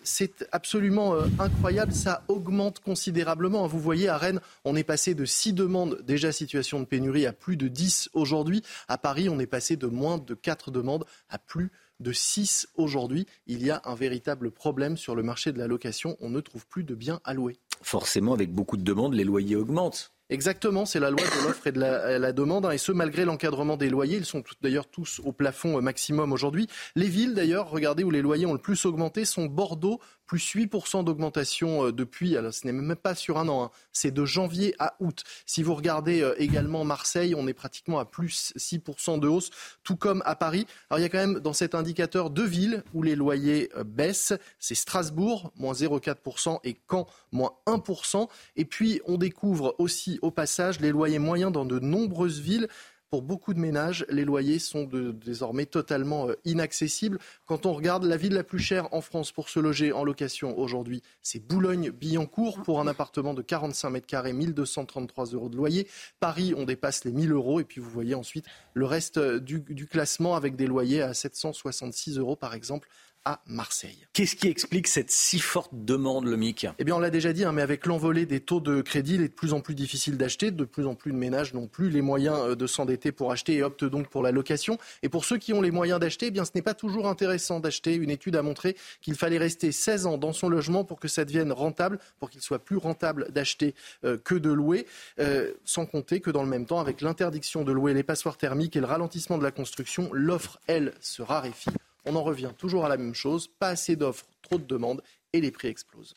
C'est absolument euh, incroyable. Ça augmente considérablement. Vous voyez, à Rennes, on est passé de 6 demandes déjà situation de pénurie à plus de 10 aujourd'hui. À Paris, on est passé de moins de 4 demandes à plus de 6 aujourd'hui. Il y a un véritable problème sur le marché de la location. On ne trouve plus de biens à louer. Forcément, avec beaucoup de demandes, les loyers augmentent. Exactement, c'est la loi de l'offre et de la, demande, hein, et ce malgré l'encadrement des loyers. Ils sont d'ailleurs tous au plafond maximum aujourd'hui. Les villes, d'ailleurs, regardez où les loyers ont le plus augmenté, sont Bordeaux, plus 8% d'augmentation euh, depuis, alors ce n'est même pas sur un an, hein. c'est de janvier à août. Si vous regardez euh, également Marseille, on est pratiquement à plus 6% de hausse, tout comme à Paris. Alors il y a quand même dans cet indicateur deux villes où les loyers euh, baissent, c'est Strasbourg, moins 0,4% et Caen, moins 1%. Et puis on découvre aussi au passage les loyers moyens dans de nombreuses villes. Pour beaucoup de ménages, les loyers sont désormais totalement euh, inaccessibles. Quand on regarde la ville la plus chère en France pour se loger en location aujourd'hui, c'est Boulogne-Billancourt pour un appartement de 45 mètres carrés, 1233 euros de loyer. Paris, on dépasse les 1000 euros. Et puis vous voyez ensuite le reste euh, du, du classement avec des loyers à 766 euros par exemple à Marseille. Qu'est-ce qui explique cette si forte demande, le MIC Eh bien, on l'a déjà dit, hein, mais avec l'envolée des taux de crédit, il est de plus en plus difficile d'acheter. De plus en plus de ménages n'ont plus les moyens euh, de s'endetter pour acheter et optent donc pour la location. Et pour ceux qui ont les moyens d'acheter, eh bien, ce n'est pas toujours intéressant d'acheter. Une étude a montré qu'il fallait rester 16 ans dans son logement pour que ça devienne rentable, pour qu'il soit plus rentable d'acheter euh, que de louer. Euh, sans compter que dans le même temps, avec l'interdiction de louer les passoires thermiques et le ralentissement de la construction, l'offre, elle, se raréfie. On en revient toujours à la même chose, pas assez d'offres, trop de demandes et les prix explosent.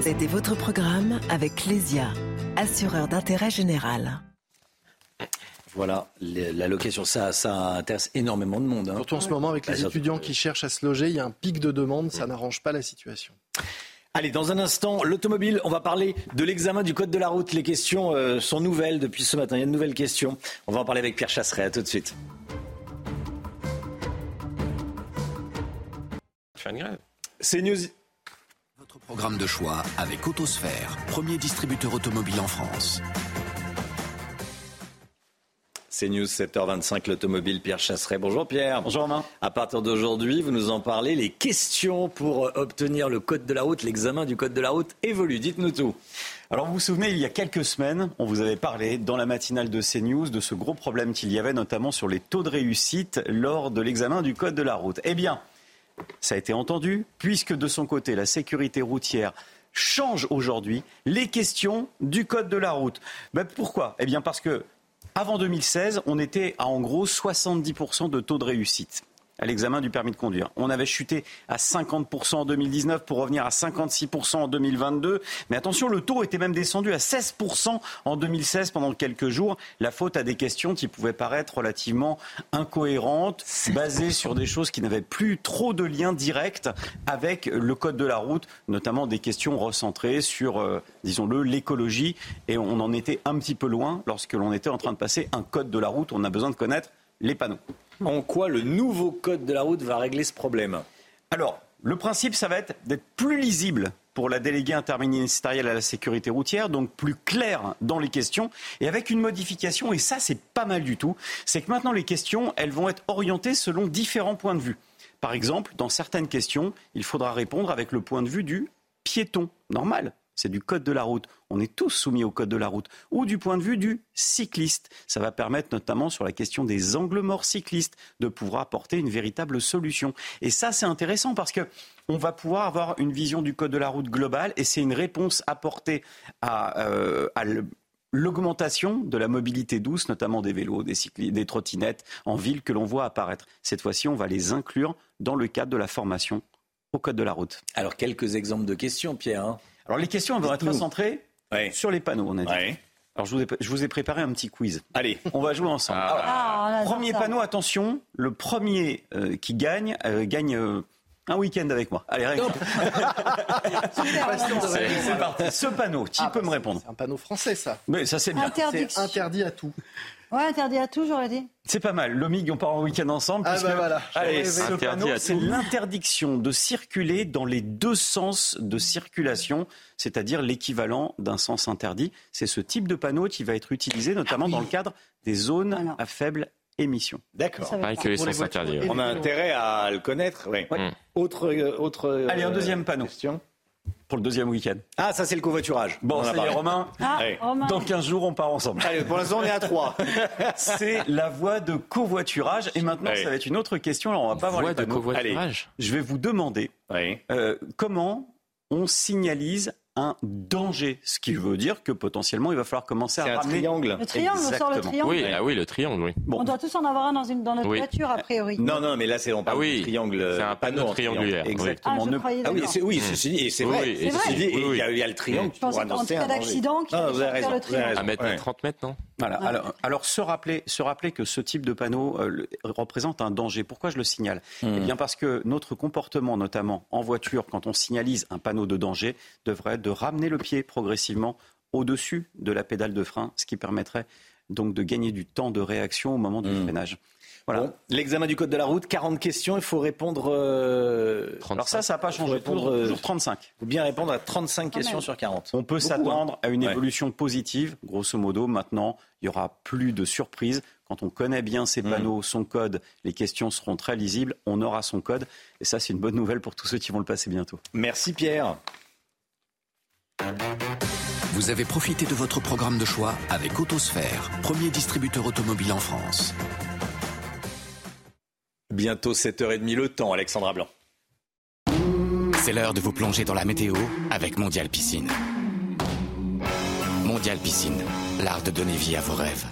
C'était votre programme avec Clésia, assureur d'intérêt général. Voilà, la location, ça, ça intéresse énormément de monde. Hein. Surtout en ce moment, avec les étudiants qui cherchent à se loger, il y a un pic de demande, ça n'arrange pas la situation. Allez, dans un instant, l'automobile, on va parler de l'examen du code de la route. Les questions euh, sont nouvelles depuis ce matin. Il y a de nouvelles questions. On va en parler avec Pierre Chasseret. À tout de suite. Faire une grève. C'est News. Votre programme de choix avec Autosphère, premier distributeur automobile en France. C'est News 7h25, l'automobile Pierre Chasseret. Bonjour Pierre. Bonjour Romain. À partir d'aujourd'hui, vous nous en parlez. Les questions pour euh, obtenir le code de la route, l'examen du code de la route évoluent. Dites-nous tout. Alors vous vous souvenez, il y a quelques semaines, on vous avait parlé dans la matinale de CNews de ce gros problème qu'il y avait notamment sur les taux de réussite lors de l'examen du code de la route. Eh bien, ça a été entendu, puisque de son côté, la sécurité routière change aujourd'hui les questions du code de la route. Ben pourquoi? Eh bien parce que avant 2016, on était à en gros 70% de taux de réussite à l'examen du permis de conduire. On avait chuté à 50% en 2019 pour revenir à 56% en 2022. Mais attention, le taux était même descendu à 16% en 2016 pendant quelques jours. La faute à des questions qui pouvaient paraître relativement incohérentes, basées sur des choses qui n'avaient plus trop de lien direct avec le code de la route, notamment des questions recentrées sur, euh, disons-le, l'écologie. Et on en était un petit peu loin lorsque l'on était en train de passer un code de la route. On a besoin de connaître les panneaux. En quoi le nouveau code de la route va régler ce problème Alors, le principe, ça va être d'être plus lisible pour la déléguée interministérielle à la sécurité routière, donc plus clair dans les questions, et avec une modification, et ça c'est pas mal du tout, c'est que maintenant les questions, elles vont être orientées selon différents points de vue. Par exemple, dans certaines questions, il faudra répondre avec le point de vue du piéton, normal c'est du code de la route. On est tous soumis au code de la route. Ou du point de vue du cycliste. Ça va permettre notamment sur la question des angles morts cyclistes de pouvoir apporter une véritable solution. Et ça, c'est intéressant parce que on va pouvoir avoir une vision du code de la route globale et c'est une réponse apportée à, euh, l'augmentation de la mobilité douce, notamment des vélos, des, trottinettes en ville que l'on voit apparaître. Cette fois-ci, on va les inclure dans le cadre de la formation au code de la route. Alors, quelques exemples de questions, Pierre. Hein. Alors les questions vont être centrées sur les panneaux, on a dit. Alors je vous, ai, je vous ai préparé un petit quiz. Allez, on va jouer ensemble. Ah, adore premier ça. panneau, attention, le premier euh, qui gagne euh, gagne euh, un week-end avec moi. Allez, règle. C'est parti. Ce panneau, qui Ah, peut bah, me répondre C'est un panneau français, ça. Mais ça c'est bien. Interdiction. C'est interdit à tout. Ouais, interdit à tout, j'aurais dit. C'est pas mal. L'OMIG, on part en week-end ensemble. Ah, bah, voilà. Allez, c'est l'interdiction de circuler dans les deux sens de circulation, c'est-à-dire l'équivalent d'un sens interdit. C'est ce type de panneau qui va être utilisé notamment dans le cadre des zones Voilà. à faible émission. D'accord. Pareil que les sens interdits. ouais. On a intérêt à le connaître. Oui. Mm. Autre, euh, autre. euh, Allez, un deuxième panneau. question. Pour le deuxième week-end. Ah, ça c'est le covoiturage. Bon, On en a ça y est, parlé. Romain. Ah. Dans 15 jours, on part ensemble. Allez, pour l'instant, on est à 3. C'est la voie de covoiturage. Et maintenant, ça va être une autre question. Alors, on va pas voir Voie les de covoiturage. Je vais vous demander Oui. euh, comment on signalise un danger. Ce qui veut dire que potentiellement, il va falloir commencer à un ramener... triangle. Le triangle, on sort le Exactement. triangle. Oui, ah oui, le triangle, oui. Bon, On doit tous en avoir un dans, une, dans notre Oui. voiture, a priori. Non, non, mais là, c'est on parle Ah oui, triangle. c'est un panneau en triangulaire. Exactement. Ah, je Ne- croyais, Ah oui, c'est oui, ceci dit, et c'est Oui, vrai. oui, Et c'est ceci vrai. il y, a- Oui, il y a le triangle Je pour qu'en cas d'accident, sortir raison, le triangle. À mettre Ouais. à 30 mètres, non? Voilà. Alors, alors se, rappeler, se rappeler que ce type de panneau euh, représente un danger. Pourquoi je le signale? Hmm. Eh bien parce que notre comportement, notamment en voiture, quand on signalise un panneau de danger, devrait de ramener le pied progressivement au-dessus de la pédale de frein, ce qui permettrait donc de gagner du temps de réaction au moment du freinage. Voilà. Bon, L'examen du code de la route, 40 questions, il faut répondre. euh, Alors ça, ça n'a pas faut changé. répondre, Toujours, euh, toujours 35. faut bien répondre à 35 questions même. sur 40. On peut Beaucoup, s'attendre hein. à une Ouais. évolution positive. Grosso modo, maintenant, il y aura plus de surprises. Quand on connaît bien ces Mm. panneaux, son code, les questions seront très lisibles. On aura son code. Et ça, c'est une bonne nouvelle pour tous ceux qui vont le passer bientôt. Merci Pierre. Vous avez profité de votre programme de choix avec Autosphère, premier distributeur automobile en France. Bientôt 7h30 le temps, Alexandra Blanc. C'est l'heure de vous plonger dans la météo avec Mondial Piscine. Mondial Piscine, l'art de donner vie à vos rêves.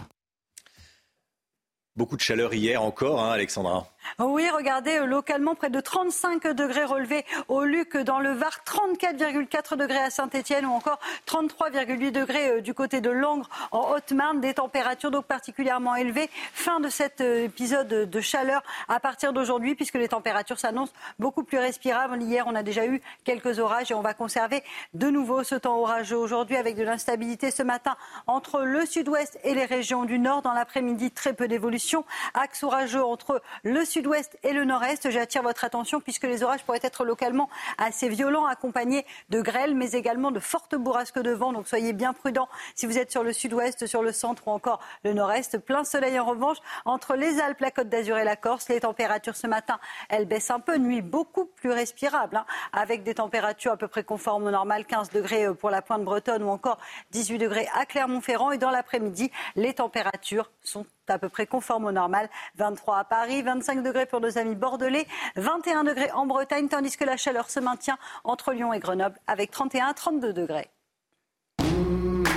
Beaucoup de chaleur hier encore, hein, Alexandra. Oui, regardez, euh, localement, près de 35 degrés relevés au Luc dans le Var, 34,4 degrés à Saint-Etienne ou encore 33,8 degrés euh, du côté de Langres en Haute-Marne. Des températures donc particulièrement élevées. Fin de cet euh, épisode de chaleur à partir d'aujourd'hui puisque les températures s'annoncent beaucoup plus respirables. Hier, on a déjà eu quelques orages et on va conserver de nouveau ce temps orageux aujourd'hui avec de l'instabilité ce matin entre le sud-ouest et les régions du nord. Dans l'après-midi, très peu d'évolution. Axe orageux entre le sud-ouest et le nord-est. J'attire votre attention puisque les orages pourraient être localement assez violents, accompagnés de grêles, mais également de fortes bourrasques de vent. Donc soyez bien prudents si vous êtes sur le sud-ouest, sur le centre ou encore le nord-est. Plein soleil en revanche entre les Alpes, la Côte d'Azur et la Corse. Les températures ce matin, elles baissent un peu. Nuit beaucoup plus respirable, hein, avec des températures à peu près conformes au normal. 15 degrés euh, pour la pointe bretonne ou encore 18 degrés à Clermont-Ferrand. Et dans l'après-midi, les températures sont à peu près conformes au normal. 23 à Paris, 25 degrés pour nos amis bordelais, 21 degrés en Bretagne, tandis que la chaleur se maintient entre Lyon et Grenoble avec 31 à 32 degrés.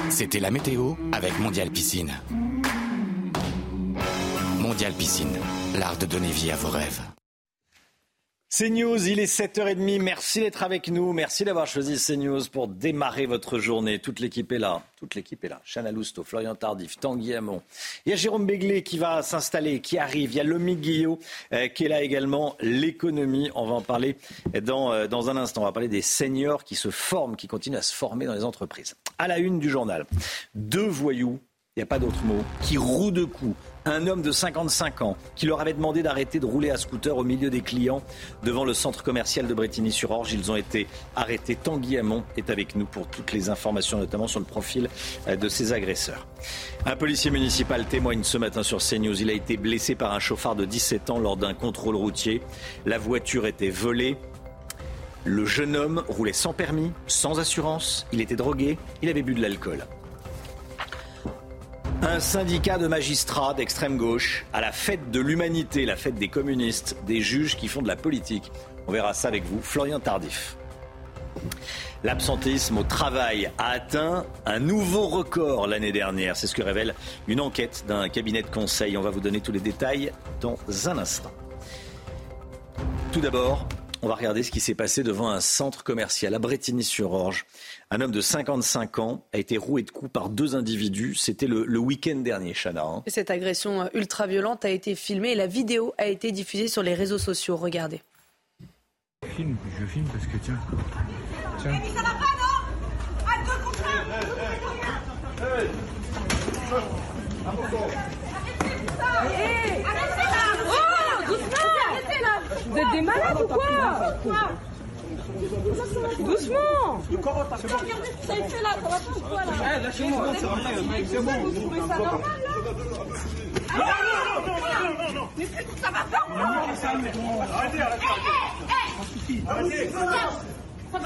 C'était la météo avec Mondial Piscine. Mondial Piscine, l'art de donner vie à vos rêves. CNews, il est 7h30. Merci d'être avec nous. Merci d'avoir choisi CNews pour démarrer votre journée. Toute l'équipe est là. Toute l'équipe est là. Chana Lousteau, Florian Tardif, Tanguy Hamon. Il y a Jérôme Béglé qui va s'installer, qui arrive. Il y a Lomi Guillot euh, qui est là également. L'économie, on va en parler dans, euh, dans un instant. On va parler des seniors qui se forment, qui continuent à se former dans les entreprises. À la une du journal, deux voyous il n'y a pas d'autre mot, qui roue de coups. Un homme de 55 ans qui leur avait demandé d'arrêter de rouler à scooter au milieu des clients devant le centre commercial de Bretigny-sur-Orge. Ils ont été arrêtés. Tanguy Hamon est avec nous pour toutes les informations, notamment sur le profil euh, de ces agresseurs. Un policier municipal témoigne ce matin sur CNews. Il a été blessé par un chauffard de 17 ans lors d'un contrôle routier. La voiture était volée. Le jeune homme roulait sans permis, sans assurance. Il était drogué. Il avait bu de l'alcool. Un syndicat de magistrats d'extrême gauche à la fête de l'humanité, la fête des communistes, des juges qui font de la politique. On verra ça avec vous, Florian Tardif. L'absentéisme au travail a atteint un nouveau record l'année dernière. C'est ce que révèle une enquête d'un cabinet de conseil. On va vous donner tous les détails dans un instant. Tout d'abord, on va regarder ce qui s'est passé devant un centre commercial à Bretigny-sur-Orge. Un homme de 55 ans a été roué de coups par deux individus. C'était le, week-end dernier, Chana. Hein. Cette agression ultra-violente a été filmée et la vidéo a été diffusée sur les réseaux sociaux. Regardez. Je filme, je filme parce que tiens. tiens. Mais ça va pas, non? À deux contre Hé Arrêtez là Oh Doucement Arrêtez là Vous êtes des malades ou quoi? Doucement. Regardez ce que vous avez fait là, ça va pas quoi là C'est ça normal là non, non, non, non, non, non, Mais ça va pas ou quoi Ça Ça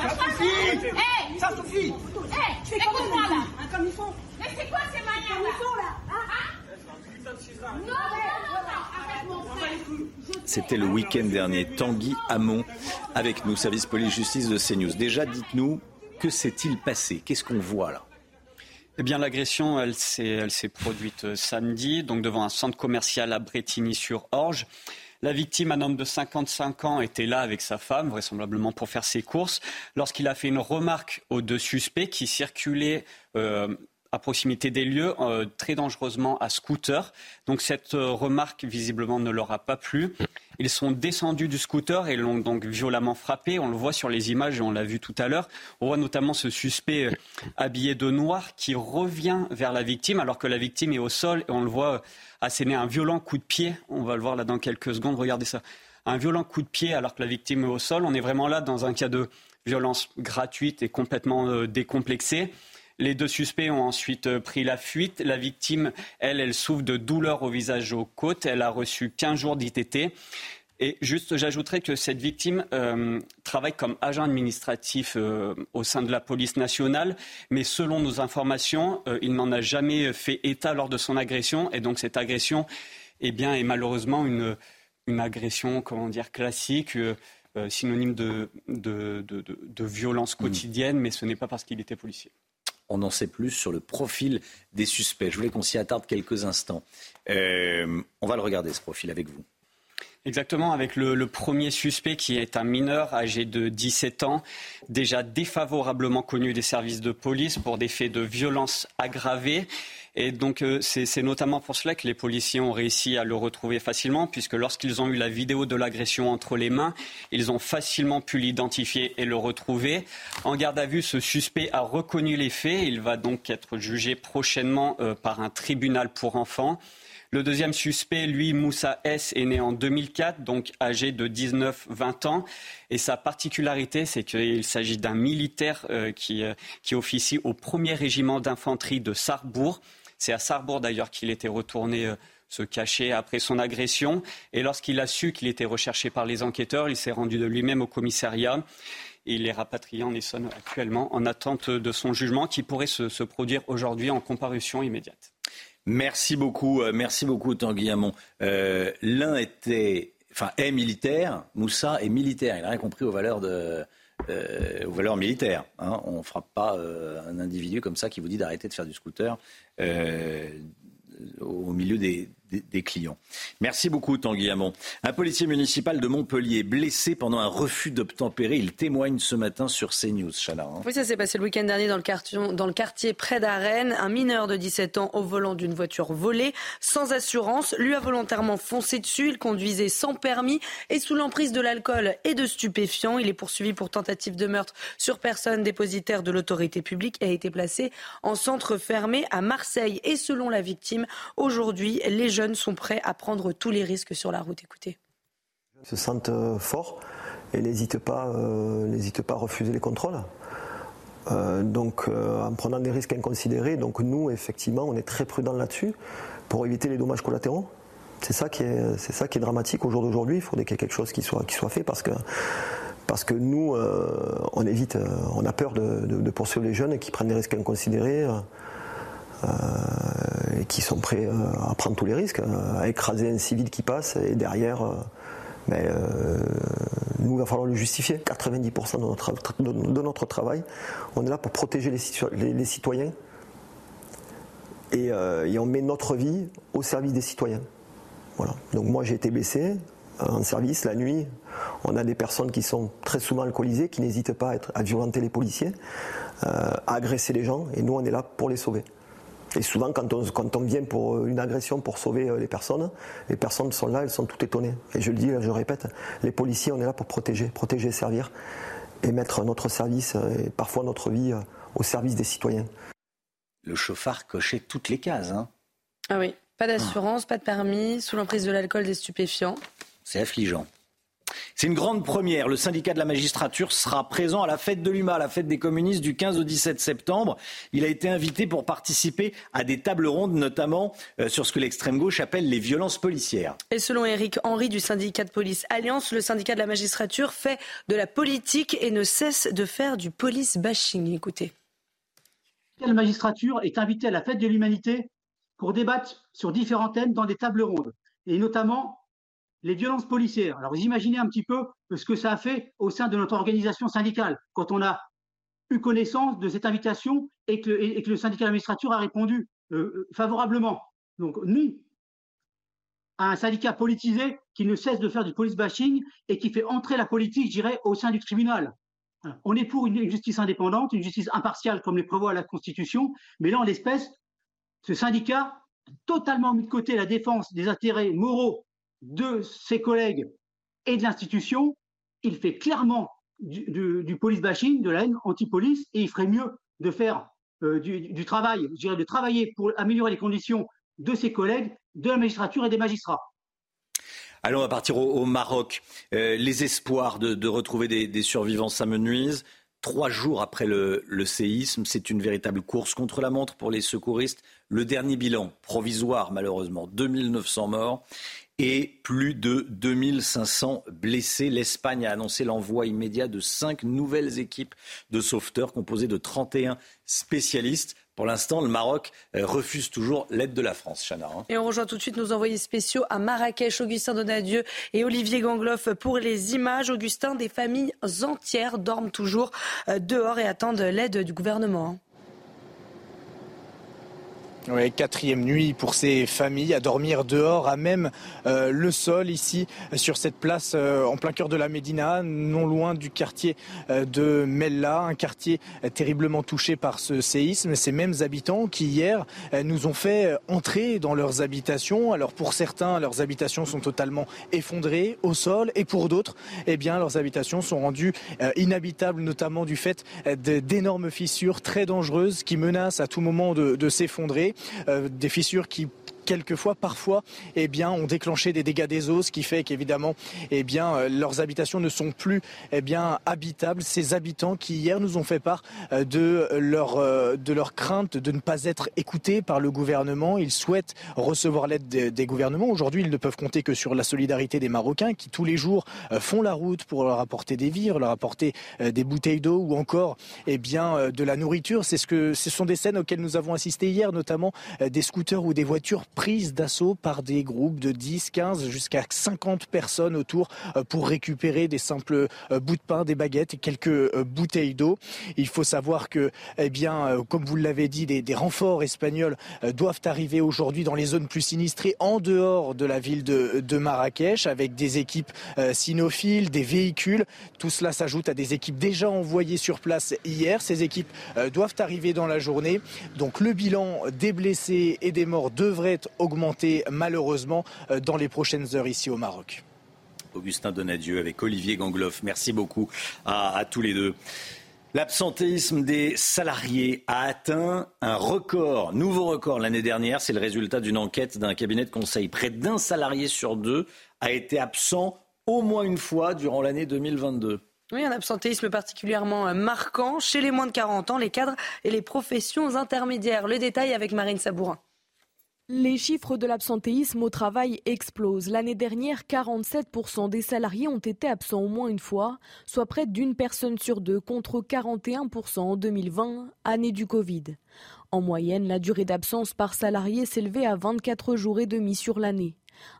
Ça là ils sont Mais c'est quoi ces manières là ils sont là c'était le week-end dernier. Tanguy Hamon avec nous, service police-justice de CNews. Déjà, dites-nous, que s'est-il passé? Qu'est-ce qu'on voit là? Eh bien, l'agression, elle s'est, produite euh, samedi, donc devant un centre commercial à Bretigny-sur-Orge. La victime, un homme de 55 ans, était là avec sa femme, vraisemblablement pour faire ses courses, lorsqu'il a fait une remarque aux deux suspects qui circulaient euh, à proximité des lieux, euh, très dangereusement à scooter. Donc cette euh, remarque visiblement ne leur a pas plu. Ils sont descendus du scooter et l'ont donc violemment frappé. On le voit sur les images et on l'a vu tout à l'heure. On voit notamment ce suspect euh, habillé de noir qui revient vers la victime alors que la victime est au sol et on le voit asséner un violent coup de pied. On va le voir là dans quelques secondes. Regardez ça. Un violent coup de pied alors que la victime est au sol. On est vraiment là dans un cas de violence gratuite et complètement décomplexée. Les deux suspects ont ensuite euh, pris la fuite. La victime, elle, elle souffre de douleurs au visage et aux côtes. Elle a reçu 15 jours d'ITT. Et juste, j'ajouterais que cette victime euh, travaille comme agent administratif euh, au sein de la police nationale, mais selon nos informations, il n'en a jamais fait état lors de son agression, et donc cette agression, eh bien, est malheureusement une, une agression, comment dire, classique. synonyme de, de, de, violence quotidienne, mais ce n'est pas parce qu'il était policier on en sait plus sur le profil des suspects. Je voulais qu'on s'y attarde quelques instants. Euh, on va le regarder, ce profil, avec vous. Exactement, avec le, premier suspect qui est un mineur âgé de 17 ans, déjà défavorablement connu des services de police pour des faits de violence aggravée. Et donc euh, c'est notamment pour cela que les policiers ont réussi à le retrouver facilement, puisque lorsqu'ils ont eu la vidéo de l'agression entre les mains, ils ont facilement pu l'identifier et le retrouver. En garde à vue, ce suspect a reconnu les faits. Il va donc être jugé prochainement euh, par un tribunal pour enfants. Le deuxième suspect, lui, Moussa S, est né en 2004, donc âgé de 19-20 ans. Et sa particularité, c'est qu'il s'agit d'un militaire euh, qui, qui officie au premier régiment d'infanterie de Sarrebourg. C'est à Sarrebourg d'ailleurs qu'il était retourné euh, se cacher après son agression. Et lorsqu'il a su qu'il était recherché par les enquêteurs, il s'est rendu de lui-même au commissariat. il est rapatrié en Essonne actuellement en attente de son jugement qui pourrait se, produire aujourd'hui en comparution immédiate. Merci beaucoup, euh, merci beaucoup Tanguy Hamon. Euh, l'un était, enfin, est militaire, Moussa est militaire. Il n'a rien compris aux valeurs de, euh, aux valeurs militaires. Hein. On ne frappe pas euh, un individu comme ça qui vous dit d'arrêter de faire du scooter euh, au milieu des, des, clients. Merci beaucoup, Tanguy Hamon. Un policier municipal de Montpellier blessé pendant un refus d'obtempérer. Il témoigne ce matin sur CNews, Chana. Hein. Oui, ça s'est passé le week-end dernier dans le, quartier, dans le quartier près d'Arène. Un mineur de 17 ans au volant d'une voiture volée, sans assurance, lui a volontairement foncé dessus. Il conduisait sans permis et sous l'emprise de l'alcool et de stupéfiants. Il est poursuivi pour tentative de meurtre sur personne dépositaire de l'autorité publique et a été placé en centre fermé à Marseille. Et selon la victime, aujourd'hui, les jeunes sont prêts à prendre tous les risques sur la route. Écoutez. Ils se sentent euh, forts et n'hésitent pas, euh, pas à refuser les contrôles. Euh, donc en prenant des risques inconsidérés, donc nous effectivement on est très prudents là-dessus pour éviter les dommages collatéraux. C'est ça qui est, ça qui est dramatique au jour d'aujourd'hui. Il faudrait qu'il y ait quelque chose qui soit, qui soit fait parce que, parce que nous on évite, on a peur de, poursuivre les jeunes qui prennent des risques inconsidérés. Euh, qui sont prêts euh, à prendre tous les risques, euh, à écraser un civil qui passe et derrière. Mais nous, il va falloir le justifier. 90% de notre, travail, on est là pour protéger les, citoyens et, et, on met notre vie au service des citoyens. Voilà. Donc moi, j'ai été blessé en service la nuit. On a des personnes qui sont très souvent alcoolisées, qui n'hésitent pas à, être, à violenter les policiers, à agresser les gens, et nous, on est là pour les sauver. Et souvent, quand on, quand on vient pour une agression pour sauver les personnes, les personnes sont là, elles sont toutes étonnées. Et je le dis, je le répète, les policiers, on est là pour protéger, protéger, servir et mettre notre service et parfois notre vie au service des citoyens. Le chauffard cochait toutes les cases. Hein. Ah oui, pas d'assurance, pas de permis, sous l'emprise de l'alcool, des stupéfiants. C'est affligeant. C'est une grande première. Le syndicat de la magistrature sera présent à la fête de l'UMA, la fête des communistes du 15 au 17 septembre. Il a été invité pour participer à des tables rondes, notamment euh, sur ce que l'extrême gauche appelle les violences policières. Et selon Éric Henry du syndicat de police Alliance, le syndicat de la magistrature fait de la politique et ne cesse de faire du police bashing. Écoutez. La magistrature est invitée à la fête de l'humanité pour débattre sur différents thèmes dans des tables rondes, et notamment les violences policières. Alors vous imaginez un petit peu ce que ça a fait au sein de notre organisation syndicale quand on a eu connaissance de cette invitation et que, le syndicat d'administrature a répondu euh, euh, favorablement. Donc nous, à un syndicat politisé qui ne cesse de faire du police bashing et qui fait entrer la politique, je dirais, au sein du tribunal. On est pour une justice indépendante, une justice impartiale comme le prévoit la Constitution, mais là, en l'espèce, ce syndicat totalement mis de côté la défense des intérêts moraux de ses collègues et de l'institution, il fait clairement du, police bashing, de la haine anti-police, et il ferait mieux de faire euh, du, travail, je dirais de travailler pour améliorer les conditions de ses collègues, de la magistrature et des magistrats. Allons à partir au, Maroc. Euh, les espoirs de, retrouver des, survivants s'amenuisent. Trois jours après le, le séisme, c'est une véritable course contre la montre pour les secouristes. Le dernier bilan, provisoire malheureusement, 2900 morts et plus de 2500 blessés. L'Espagne a annoncé l'envoi immédiat de cinq nouvelles équipes de sauveteurs composées de 31 spécialistes. Pour l'instant, le Maroc euh, refuse toujours l'aide de la France, Chana. Hein. Et on rejoint tout de suite nos envoyés spéciaux à Marrakech, Augustin Donadieu et Olivier Gangloff pour les images. Augustin, des familles entières dorment toujours euh, dehors et attendent l'aide du gouvernement. Oui, quatrième nuit pour ces familles à dormir dehors, à même euh, le sol ici sur cette place euh, en plein cœur de la Médina, non loin du quartier euh, de Mella, un quartier terriblement touché par ce séisme. Ces mêmes habitants qui hier nous ont fait entrer dans leurs habitations. Alors pour certains, leurs habitations sont totalement effondrées au sol et pour d'autres, eh bien leurs habitations sont rendues inhabitables, notamment du fait d'énormes fissures très dangereuses qui menacent à tout moment de s'effondrer. Euh, des fissures qui quelquefois, parfois, eh bien, ont déclenché des dégâts des eaux, ce qui fait qu'évidemment, eh bien, euh, leurs habitations ne sont plus, eh bien, habitables. Ces habitants qui hier nous ont fait part euh, de leur, euh, de leur crainte de ne pas être écoutés par le gouvernement. Ils souhaitent recevoir l'aide des, gouvernements. Aujourd'hui, ils ne peuvent compter que sur la solidarité des Marocains qui tous les jours font la route pour leur apporter des vivres, leur apporter des bouteilles d'eau ou encore, eh bien, de la nourriture. C'est ce que, ce sont des scènes auxquelles nous avons assisté hier, notamment des scooters ou des voitures prise d'assaut par des groupes de 10, 15 jusqu'à 50 personnes autour euh, pour récupérer des simples euh, bouts de pain, des baguettes et quelques euh, bouteilles d'eau. Il faut savoir que, eh bien, comme vous l'avez dit, des, renforts espagnols doivent arriver aujourd'hui dans les zones plus sinistrées en dehors de la ville de, de Marrakech avec des équipes sinophiles, des véhicules. Tout cela s'ajoute à des équipes déjà envoyées sur place hier. Ces équipes doivent arriver dans la journée. Donc le bilan des blessés et des morts devrait augmenter malheureusement euh, dans les prochaines heures ici au Maroc. Augustin Donadieu avec Olivier Gangloff. Merci beaucoup à, tous les deux. L'absentéisme des salariés a atteint un record, nouveau record l'année dernière. C'est le résultat d'une enquête d'un cabinet de conseil. Près d'un salarié sur deux a été absent au moins une fois durant l'année 2022. Oui, un absentéisme particulièrement marquant chez les moins de 40 ans, les cadres et les professions intermédiaires. Le détail avec Marine Sabourin. Les chiffres de l'absentéisme au travail explosent. L'année dernière, 47% des salariés ont été absents au moins une fois, soit près d'une personne sur deux contre 41% en 2020, année du Covid. En moyenne, la durée d'absence par salarié s'élevait à 24 jours et demi sur l'année.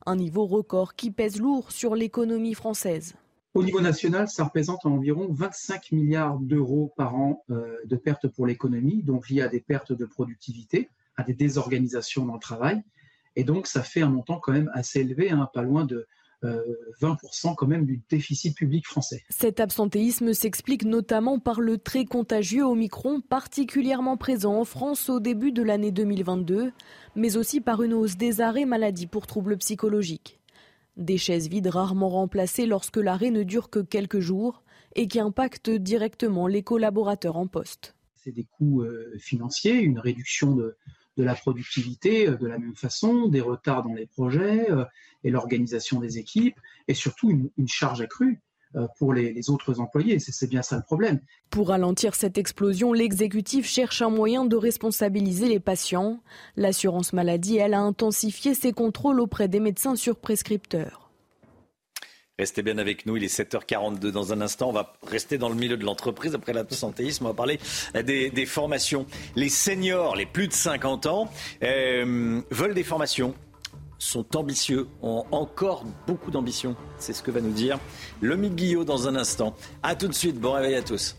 Un niveau record qui pèse lourd sur l'économie française. Au niveau national, ça représente environ 25 milliards d'euros par an euh, de pertes pour l'économie, donc liées à des pertes de productivité à des désorganisations dans le travail. Et donc, ça fait un montant quand même assez élevé, hein, pas loin de 20% quand même du déficit public français. Cet absentéisme s'explique notamment par le très contagieux Omicron, particulièrement présent en France au début de l'année 2022, mais aussi par une hausse des arrêts maladie pour troubles psychologiques. Des chaises vides rarement remplacées lorsque l'arrêt ne dure que quelques jours et qui impactent directement les collaborateurs en poste. C'est des coûts euh, financiers, une réduction de, la productivité euh, de la même façon, des retards dans les projets euh, et l'organisation des équipes, et surtout une charge accrue euh, pour les, autres employés. C'est bien ça le problème. Pour ralentir cette explosion, l'exécutif cherche un moyen de responsabiliser les patients. L'assurance maladie, elle, a intensifié ses contrôles auprès des médecins sur prescripteurs. Restez bien avec nous, il est 7h42. Dans un instant, on va rester dans le milieu de l'entreprise. Après l'absentéisme, on va parler des, formations. Les seniors, les plus de 50 ans, euh, veulent des formations sont ambitieux, ont encore beaucoup d'ambition. C'est ce que va nous dire le Guillot dans un instant. A tout de suite, bon réveil à tous.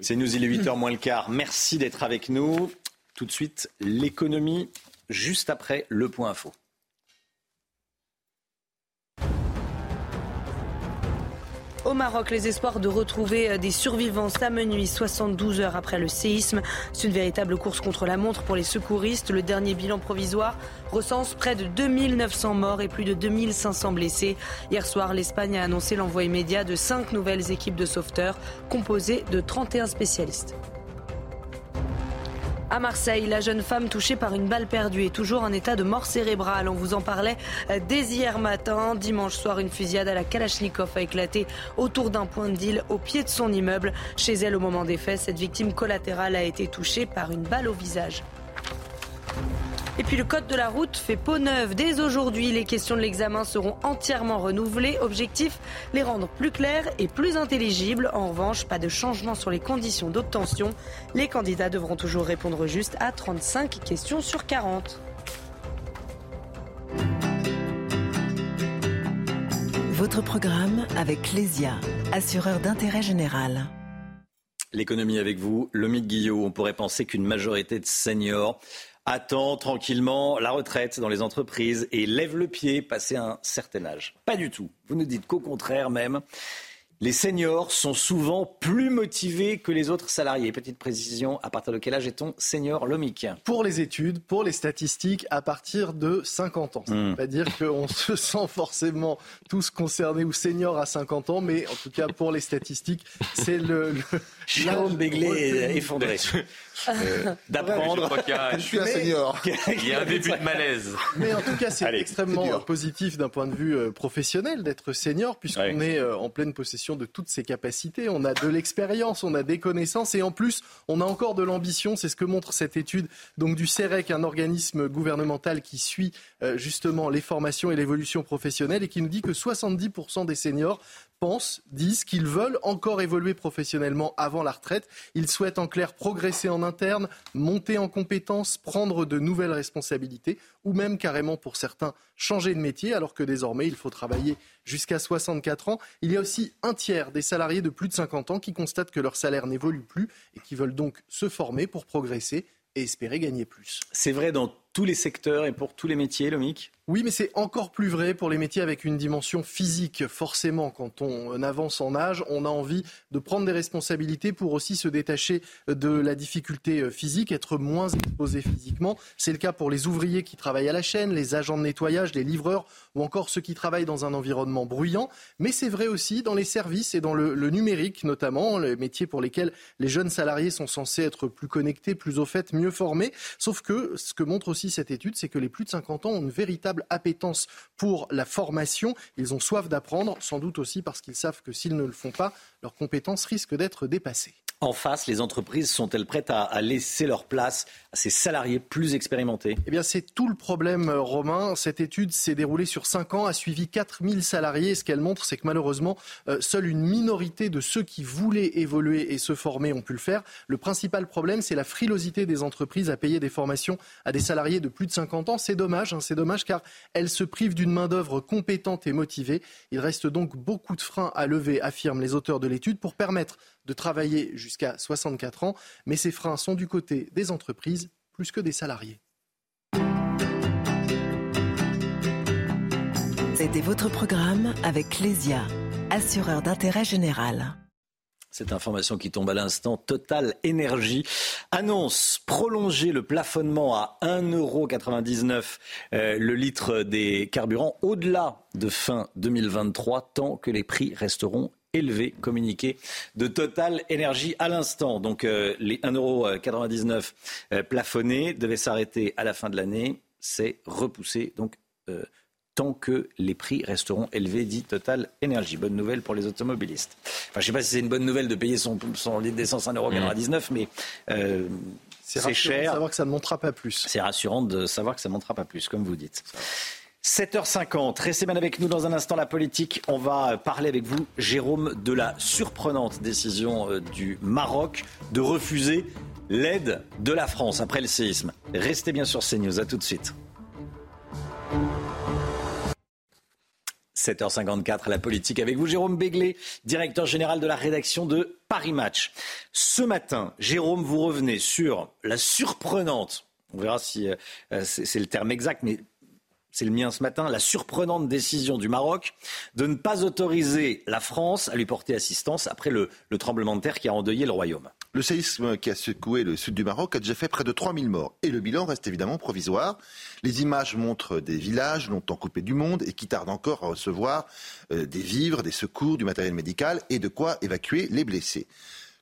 C'est nous, il est 8h moins le quart. Merci d'être avec nous. Tout de suite, l'économie, juste après le point info. Au Maroc, les espoirs de retrouver euh, des survivants s'amenuisent 72 heures après le séisme. C'est une véritable course contre la montre pour les secouristes. Le dernier bilan provisoire recense près de 2900 morts et plus de 2500 blessés. Hier soir, l'Espagne a annoncé l'envoi immédiat de cinq nouvelles équipes de sauveteurs composées de 31 spécialistes. À Marseille, la jeune femme touchée par une balle perdue est toujours en état de mort cérébrale. On vous en parlait euh, dès hier matin. Dimanche soir, une fusillade à la Kalachnikov a éclaté autour d'un point de deal au pied de son immeuble. Chez elle, au moment des faits, cette victime collatérale a été touchée par une balle au visage. Et puis le code de la route fait peau neuve. Dès aujourd'hui, les questions de l'examen seront entièrement renouvelées. Objectif, les rendre plus claires et plus intelligibles. En revanche, pas de changement sur les conditions d'obtention. Les candidats devront toujours répondre juste à 35 questions sur 40. Votre programme avec Lesia, assureur d'intérêt général. L'économie avec vous, Lomique Guillot. On pourrait penser qu'une majorité de seniors attend tranquillement la retraite dans les entreprises et lève le pied passé un certain âge. Pas du tout. Vous nous dites qu'au contraire même, les seniors sont souvent plus motivés que les autres salariés. Petite précision, à partir de quel âge est-on senior lomique? Pour les études, pour les statistiques, à partir de 50 ans. Hmm. C'est-à-dire qu'on se sent forcément tous concernés ou seniors à 50 ans, mais en tout cas pour les statistiques, c'est le... le Jérôme Béglé effondré. Euh, d'apprendre. Je suis un senior. Il y a un début de malaise. Mais en tout cas, c'est extrêmement positif d'un point de vue euh, professionnel d'être senior, puisqu'on est euh, en pleine possession de toutes ses capacités. On a de l'expérience, on a des connaissances, et en plus, on a encore de l'ambition. C'est ce que montre cette étude donc du CEREC, un organisme gouvernemental qui suit justement les formations et l'évolution professionnelle, et qui nous dit que 70% des seniors pensent, disent qu'ils veulent encore évoluer professionnellement avant la retraite. Ils souhaitent en clair progresser en interne, monter en compétences, prendre de nouvelles responsabilités ou même carrément pour certains changer de métier alors que désormais il faut travailler jusqu'à 64 ans. Il y a aussi un tiers des salariés de plus de 50 ans qui constatent que leur salaire n'évolue plus et qui veulent donc se former pour progresser et espérer gagner plus. C'est vrai dans tous les secteurs et pour tous les métiers, Lomique oui, mais c'est encore plus vrai pour les métiers avec une dimension physique. Forcément, quand on avance en âge, on a envie de prendre des responsabilités pour aussi se détacher de la difficulté physique, être moins exposé physiquement. C'est le cas pour les ouvriers qui travaillent à la chaîne, les agents de nettoyage, les livreurs ou encore ceux qui travaillent dans un environnement bruyant. Mais c'est vrai aussi dans les services et dans le, numérique notamment, les métiers pour lesquels les jeunes salariés sont censés être plus connectés, plus au fait, mieux formés. Sauf que ce que montre aussi cette étude, c'est que les plus de 50 ans ont une véritable appétence pour la formation. Ils ont soif d'apprendre, sans doute aussi parce qu'ils savent que s'ils ne le font pas, leurs compétences risquent d'être dépassées. En face, les entreprises sont-elles prêtes à, laisser leur place à ces salariés plus expérimentés? Eh bien, c'est tout le problème, euh, Romain. Cette étude s'est déroulée sur 5 ans, a suivi 4000 salariés. Et ce qu'elle montre, c'est que malheureusement, euh, seule une minorité de ceux qui voulaient évoluer et se former ont pu le faire. Le principal problème, c'est la frilosité des entreprises à payer des formations à des salariés de plus de 50 ans. C'est dommage, hein, c'est dommage car elles se privent d'une main-d'œuvre compétente et motivée. Il reste donc beaucoup de freins à lever, affirment les auteurs de l'étude, pour permettre de travailler jusqu'à 64 ans, mais ces freins sont du côté des entreprises plus que des salariés. C'était votre programme avec Clésia, assureur d'intérêt général. Cette information qui tombe à l'instant, Total Énergie annonce prolonger le plafonnement à 1,99€ euh, le litre des carburants au-delà de fin 2023 tant que les prix resteront élevés. Communiqué de Total Énergie à l'instant. Donc euh, les 1,99€ euh, plafonnés devaient s'arrêter à la fin de l'année. C'est repoussé. Donc tant que les prix resteront élevés, dit Total Énergie. Bonne nouvelle pour les automobilistes. Enfin, je ne sais pas si c'est une bonne nouvelle de payer son, son litre d'essence à 1,99€, mais euh, c'est cher. de savoir que ça ne montera pas plus. C'est rassurant de savoir que ça ne montera pas plus, comme vous dites. 7h50, restez bien avec nous dans un instant la politique. On va parler avec vous, Jérôme, de la surprenante décision euh, du Maroc de refuser l'aide de la France après le séisme. Restez bien sur CNews, à tout de suite. 7h54, la politique avec vous, Jérôme Béglé, directeur général de la rédaction de Paris Match. Ce matin, Jérôme, vous revenez sur la surprenante, on verra si euh, c'est le terme exact, mais c'est le mien ce matin, la surprenante décision du Maroc de ne pas autoriser la France à lui porter assistance après le, le tremblement de terre qui a endeuillé le royaume. Le séisme qui a secoué le sud du Maroc a déjà fait près de 3000 morts. Et le bilan reste évidemment provisoire. Les images montrent des villages longtemps coupés du monde et qui tardent encore à recevoir euh, des vivres, des secours, du matériel médical et de quoi évacuer les blessés.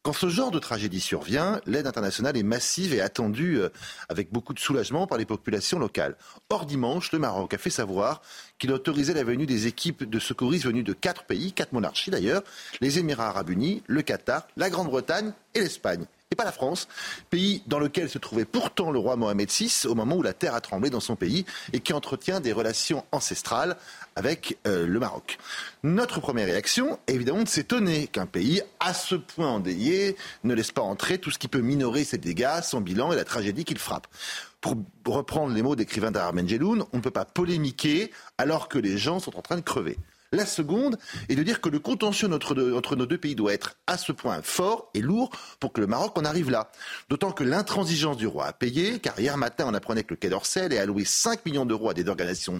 Quand ce genre de tragédie survient, l'aide internationale est massive et attendue euh, avec beaucoup de soulagement par les populations locales. Or, dimanche, le Maroc a fait savoir qu'il autorisait la venue des équipes de secouristes venues de quatre pays, quatre monarchies d'ailleurs, les Émirats arabes unis, le Qatar, la Grande-Bretagne et l'Espagne et pas la France, pays dans lequel se trouvait pourtant le roi Mohamed VI au moment où la terre a tremblé dans son pays et qui entretient des relations ancestrales avec euh, le Maroc. Notre première réaction est évidemment de s'étonner qu'un pays à ce point endayé ne laisse pas entrer tout ce qui peut minorer ses dégâts, son bilan et la tragédie qu'il frappe. Pour reprendre les mots d'écrivain Dara Menjeloun, on ne peut pas polémiquer alors que les gens sont en train de crever. La seconde est de dire que le contentieux entre, nos deux pays doit être à ce point fort et lourd pour que le Maroc en arrive là. D'autant que l'intransigeance du roi a payé, car hier matin on apprenait que le Quai d'Orsay allait allouer 5 millions d'euros à des organisations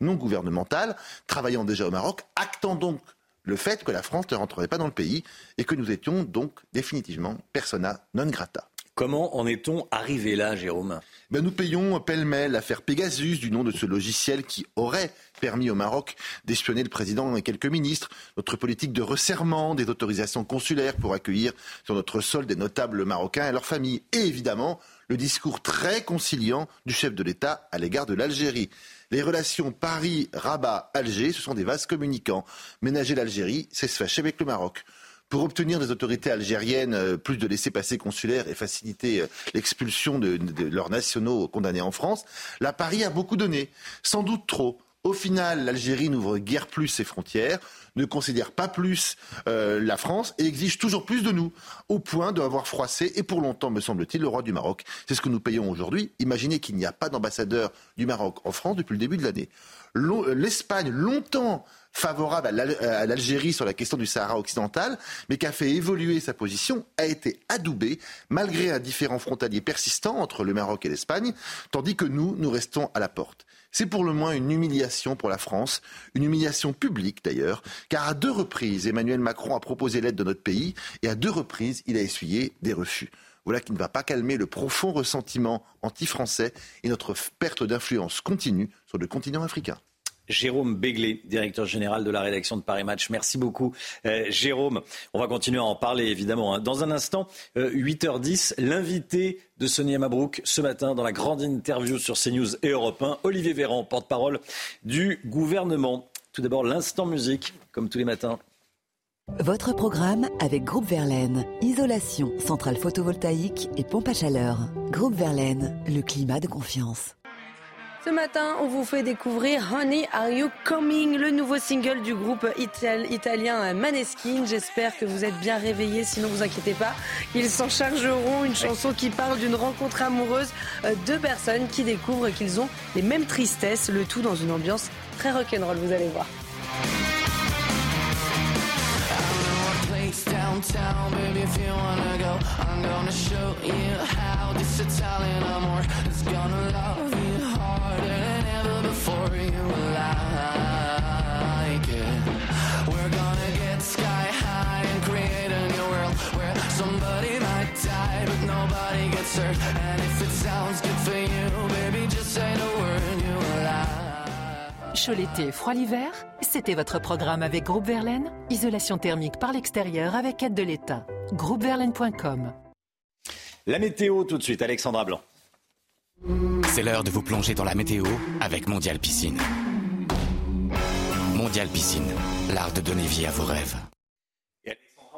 non gouvernementales travaillant déjà au Maroc, actant donc le fait que la France ne rentrerait pas dans le pays et que nous étions donc définitivement persona non grata. Comment en est-on arrivé là, Jérôme? Ben, Nous payons pêle-mêle l'affaire Pegasus, du nom de ce logiciel qui aurait permis au Maroc d'espionner le président et quelques ministres, notre politique de resserrement, des autorisations consulaires pour accueillir sur notre sol des notables marocains et leurs familles, et évidemment le discours très conciliant du chef de l'État à l'égard de l'Algérie. Les relations Paris-Rabat-Alger, ce sont des vases communicants. Ménager l'Algérie, c'est se fâcher avec le Maroc pour obtenir des autorités algériennes euh, plus de laissés-passer consulaires et faciliter euh, l'expulsion de, leurs nationaux condamnés en France, la Paris a beaucoup donné, sans doute trop. Au final, l'Algérie n'ouvre guère plus ses frontières, ne considère pas plus euh, la France et exige toujours plus de nous, au point d'avoir froissé, et pour longtemps, me semble-t-il, le roi du Maroc. C'est ce que nous payons aujourd'hui. Imaginez qu'il n'y a pas d'ambassadeur du Maroc en France depuis le début de l'année. L'Espagne, longtemps favorable à l'Algérie sur la question du Sahara occidental, mais qui a fait évoluer sa position, a été adoubée malgré un différent frontalier persistant entre le Maroc et l'Espagne, tandis que nous, nous restons à la porte. C'est pour le moins une humiliation pour la France, une humiliation publique d'ailleurs, car à deux reprises, Emmanuel Macron a proposé l'aide de notre pays et à deux reprises, il a essuyé des refus. Voilà qui ne va pas calmer le profond ressentiment anti-français et notre perte d'influence continue sur le continent africain. Jérôme Béglé, directeur général de la rédaction de Paris Match. Merci beaucoup, euh, Jérôme. On va continuer à en parler, évidemment. Hein. Dans un instant, 8h10, euh, l'invité de Sonia Mabrouk ce matin dans la grande interview sur CNews et Europe 1, Olivier Véran, porte-parole du gouvernement. Tout d'abord, l'instant musique, comme tous les matins. Votre programme avec Groupe Verlaine. Isolation, centrale photovoltaïque et pompe à chaleur. Groupe Verlaine, le climat de confiance. Ce matin, on vous fait découvrir Honey Are You Coming, le nouveau single du groupe italien Maneskin. J'espère que vous êtes bien réveillés, sinon vous inquiétez pas. Ils s'en chargeront, une chanson qui parle d'une rencontre amoureuse. Euh, Deux personnes qui découvrent qu'ils ont les mêmes tristesses, le tout dans une ambiance très rock'n'roll, vous allez voir for you like it. We're gonna get sky high and create a new world where somebody might die but nobody gets hurt. And if it sounds good for you, baby, just say the word you like. Chaud l'été, froid l'hiver, c'était votre programme avec Groupe Verlaine, isolation thermique par l'extérieur avec aide de l'État. Groupeverlaine.com La météo tout de suite, Alexandra Blanc. C'est l'heure de vous plonger dans la météo avec Mondial Piscine. Mondial Piscine, l'art de donner vie à vos rêves.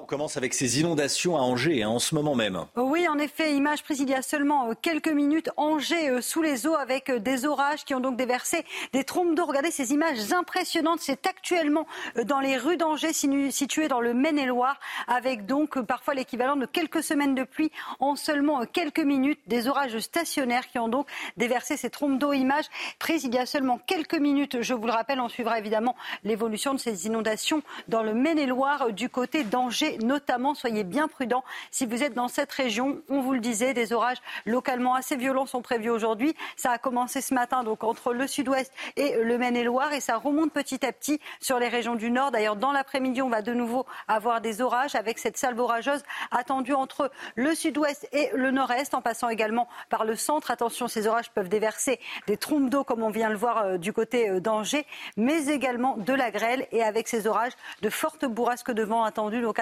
On commence avec ces inondations à Angers hein, en ce moment même. Oui, en effet, image prise il y a seulement euh, quelques minutes. Angers euh, sous les eaux avec euh, des orages qui ont donc déversé des trompes d'eau. Regardez ces images impressionnantes. C'est actuellement dans les rues d'Angers, situées dans le Maine-et-Loire, avec donc parfois l'équivalent de quelques semaines de pluie en seulement quelques minutes. Des orages stationnaires qui ont donc déversé ces trompes d'eau. Image prise il y a seulement quelques minutes. Je vous le rappelle, on suivra évidemment l'évolution de ces inondations dans le Maine-et-Loire du côté d'Angers notamment. Soyez bien prudents si vous êtes dans cette région. On vous le disait, des orages localement assez violents sont prévus aujourd'hui. Ça a commencé ce matin donc entre le sud-ouest et le Maine-et-Loire et ça remonte petit à petit sur les régions du nord. D'ailleurs, dans l'après-midi, on va de nouveau avoir des orages avec cette salve orageuse attendue entre le sud-ouest et le nord-est en passant également par le centre. Attention, ces orages peuvent déverser des trompes d'eau comme on vient le voir euh, du côté euh, d'Angers, mais également de la grêle et avec ces orages de fortes bourrasques de vent attendues. Donc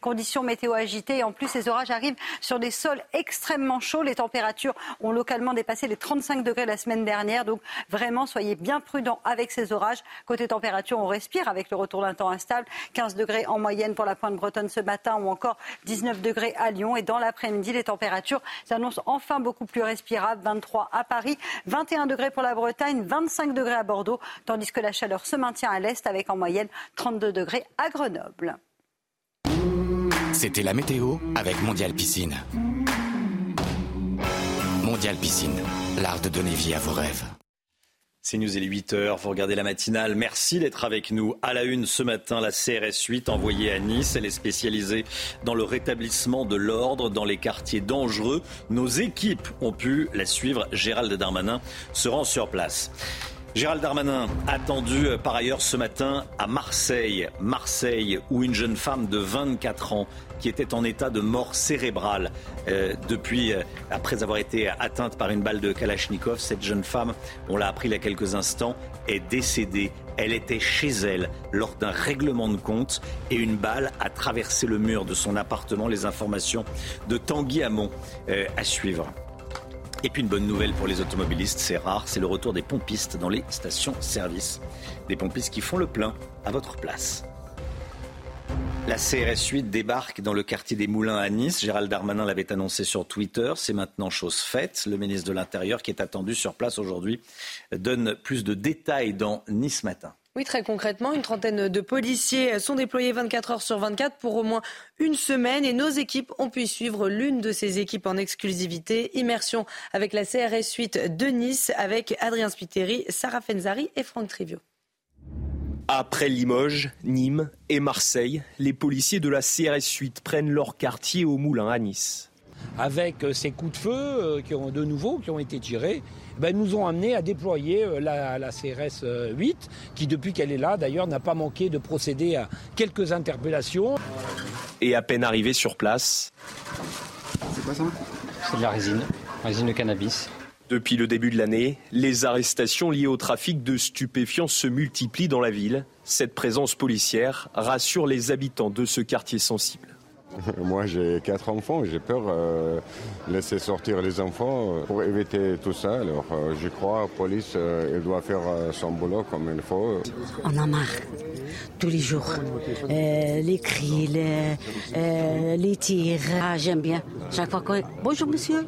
conditions météo agitées. Et en plus, ces orages arrivent sur des sols extrêmement chauds. Les températures ont localement dépassé les 35 degrés la semaine dernière. Donc vraiment, soyez bien prudents avec ces orages. Côté température, on respire avec le retour d'un temps instable. 15 degrés en moyenne pour la pointe bretonne ce matin ou encore 19 degrés à Lyon. Et dans l'après-midi, les températures s'annoncent enfin beaucoup plus respirables. 23 à Paris, 21 degrés pour la Bretagne, 25 degrés à Bordeaux, tandis que la chaleur se maintient à l'est avec en moyenne 32 degrés à Grenoble. C'était la météo avec Mondial Piscine. Mondial Piscine, l'art de donner vie à vos rêves. C'est News, il est 8h, vous regardez la matinale. Merci d'être avec nous. À la une ce matin, la CRS 8 envoyée à Nice. Elle est spécialisée dans le rétablissement de l'ordre dans les quartiers dangereux. Nos équipes ont pu la suivre. Gérald Darmanin se rend sur place. Gérald Darmanin, attendu euh, par ailleurs ce matin à Marseille. Marseille, où une jeune femme de 24 ans qui était en état de mort cérébrale euh, depuis, euh, après avoir été atteinte par une balle de Kalachnikov. Cette jeune femme, on l'a appris il y a quelques instants, est décédée. Elle était chez elle lors d'un règlement de compte et une balle a traversé le mur de son appartement. Les informations de Tanguy Hamon à suivre. Et puis une bonne nouvelle pour les automobilistes, c'est rare, c'est le retour des pompistes dans les stations-service. Des pompistes qui font le plein à votre place. La CRS 8 débarque dans le quartier des Moulins à Nice. Gérald Darmanin l'avait annoncé sur Twitter. C'est maintenant chose faite. Le ministre de l'Intérieur, qui est attendu sur place aujourd'hui, donne plus de détails dans Nice Matin. Oui, très concrètement, une trentaine de policiers sont déployés 24 heures sur 24 pour au moins une semaine et nos équipes ont pu suivre l'une de ces équipes en exclusivité. Immersion avec la CRS 8 de Nice avec Adrien Spiteri, Sarah Fenzari et Franck Trivio. Après Limoges, Nîmes et Marseille, les policiers de la CRS 8 prennent leur quartier au Moulin à Nice. Avec euh, ces coups de feu euh, qui ont de nouveau qui ont été tirés, ben, nous ont amené à déployer euh, la, CRS 8, euh, qui depuis qu'elle est là, d'ailleurs, n'a pas manqué de procéder à quelques interpellations. Et à peine arrivé sur place. C'est quoi ça? C'est de la résine, résine de cannabis. Depuis le début de l'année, les arrestations liées au trafic de stupéfiants se multiplient dans la ville. Cette présence policière rassure les habitants de ce quartier sensible. Moi, j'ai quatre enfants. J'ai peur de euh, laisser sortir les enfants euh, pour éviter tout ça. Alors, euh, je crois la police, elle doit faire son boulot comme il faut. On a marre. Tous les jours. les cris, les, les tirs. Ah, j'aime bien. Chaque fois que... Bonjour, monsieur.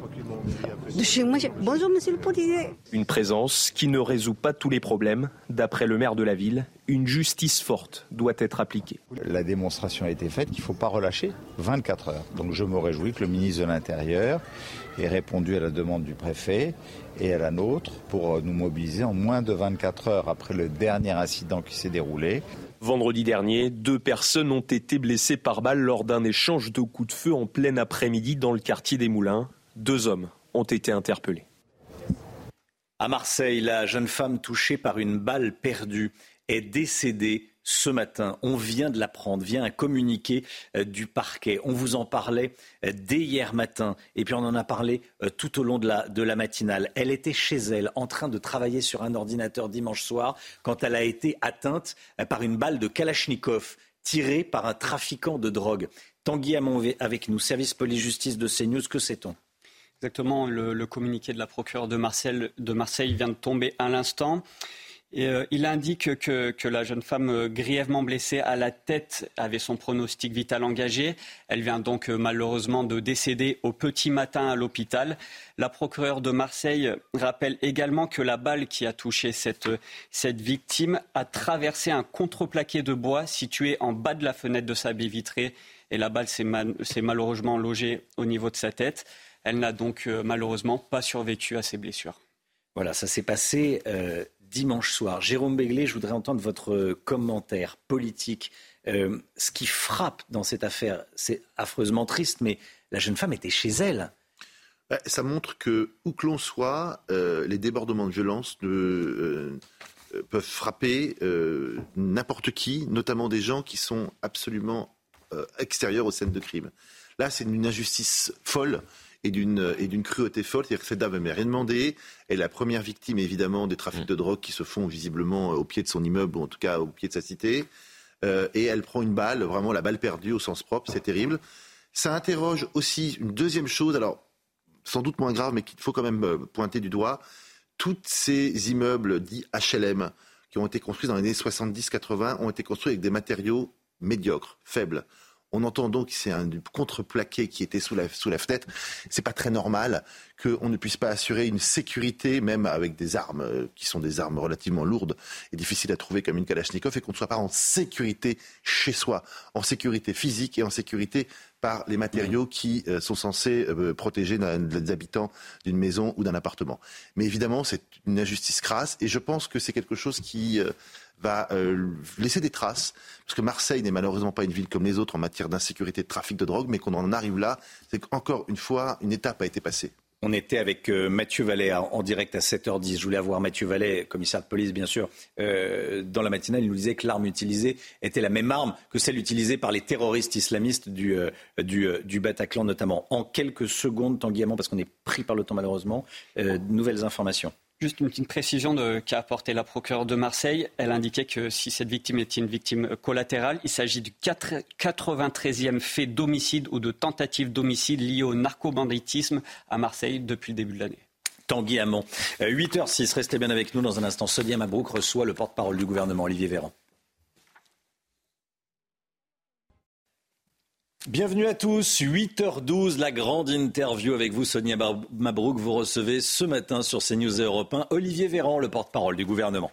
De chez moi, bonjour, monsieur le policier. Une présence qui ne résout pas tous les problèmes. D'après le maire de la ville, une justice forte doit être appliquée. La démonstration a été faite qu'il ne faut pas relâcher 24 heures. Donc je me réjouis que le ministre de l'Intérieur ait répondu à la demande du préfet et à la nôtre pour nous mobiliser en moins de 24 heures après le dernier incident qui s'est déroulé. Vendredi dernier, deux personnes ont été blessées par balle lors d'un échange de coups de feu en plein après-midi dans le quartier des Moulins. Deux hommes ont été interpellés. À Marseille, la jeune femme touchée par une balle perdue est décédée ce matin. On vient de l'apprendre via un communiqué euh, du parquet. On vous en parlait euh, dès hier matin et puis on en a parlé euh, tout au long de la, de la matinale. Elle était chez elle en train de travailler sur un ordinateur dimanche soir quand elle a été atteinte par une balle de Kalachnikov tirée par un trafiquant de drogue. Tanguy Hamon avec nous, service police-justice de CNews, que sait-on? Exactement, le, communiqué de la procureure de Marseille, vient de tomber à l'instant. Euh, il indique que, la jeune femme euh, grièvement blessée à la tête avait son pronostic vital engagé. Elle vient donc euh, malheureusement de décéder au petit matin à l'hôpital. La procureure de Marseille rappelle également que la balle qui a touché cette, victime a traversé un contreplaqué de bois situé en bas de la fenêtre de sa baie vitrée. Et la balle s'est mal, malheureusement logée au niveau de sa tête. Elle n'a donc malheureusement pas survécu à ses blessures. Voilà, ça s'est passé euh, dimanche soir. Jérôme Béglé, je voudrais entendre votre commentaire politique. Euh, ce qui frappe dans cette affaire, c'est affreusement triste, mais la jeune femme était chez elle. Ça montre que, où que l'on soit, euh, les débordements de violence euh, peuvent frapper euh, n'importe qui, notamment des gens qui sont absolument euh, extérieurs aux scènes de crime. Là, c'est une injustice folle et d'une et d'une cruauté folle. C'est-à-dire que cette dame n'a rien demandé. Elle est la première victime, évidemment, des trafics de drogue qui se font visiblement au pied de son immeuble, ou en tout cas au pied de sa cité. Euh, et elle prend une balle, vraiment la balle perdue au sens propre. C'est terrible. Ça interroge aussi une deuxième chose, alors sans doute moins grave, mais qu'il faut quand même pointer du doigt. Tous ces immeubles dits HLM qui ont été construits dans les années 70-80 ont été construits avec des matériaux médiocres, faibles. On entend donc que c'est un contreplaqué qui était sous la, sous la fenêtre. C'est pas très normal qu'on ne puisse pas assurer une sécurité, même avec des armes euh, qui sont des armes relativement lourdes et difficiles à trouver comme une Kalachnikov, et qu'on ne soit pas en sécurité chez soi, en sécurité physique et en sécurité par les matériaux qui euh, sont censés euh, protéger les habitants d'une maison ou d'un appartement. Mais évidemment, c'est une injustice crasse, et je pense que c'est quelque chose qui euh, va euh, laisser des traces, parce que Marseille n'est malheureusement pas une ville comme les autres en matière d'insécurité, de trafic de drogue, mais qu'on en arrive là, c'est qu'encore une fois, une étape a été passée. On était avec euh, Mathieu Vallet en direct à 7h10. Je voulais avoir Mathieu Vallet, commissaire de police, bien sûr. Euh, dans la matinale, il nous disait que l'arme utilisée était la même arme que celle utilisée par les terroristes islamistes du, du, Bataclan, notamment. En quelques secondes, Tanguy parce qu'on est pris par le temps malheureusement, nouvelles informations. Juste une petite précision qu'a apportée la procureure de Marseille. Elle indiquait que si cette victime était une victime collatérale, il s'agit du 93e fait d'homicide ou de tentative d'homicide lié au narcobanditisme à Marseille depuis le début de l'année. Tanguy Hamon. 8h06, restez bien avec nous. Dans un instant, Sodia Mabrouk reçoit le porte-parole du gouvernement, Olivier Véran. Bienvenue à tous, 8h12, la grande interview avec vous, Sonia Mabrouk. Vous recevez ce matin sur CNews et Europe 1 Olivier Véran, le porte-parole du gouvernement.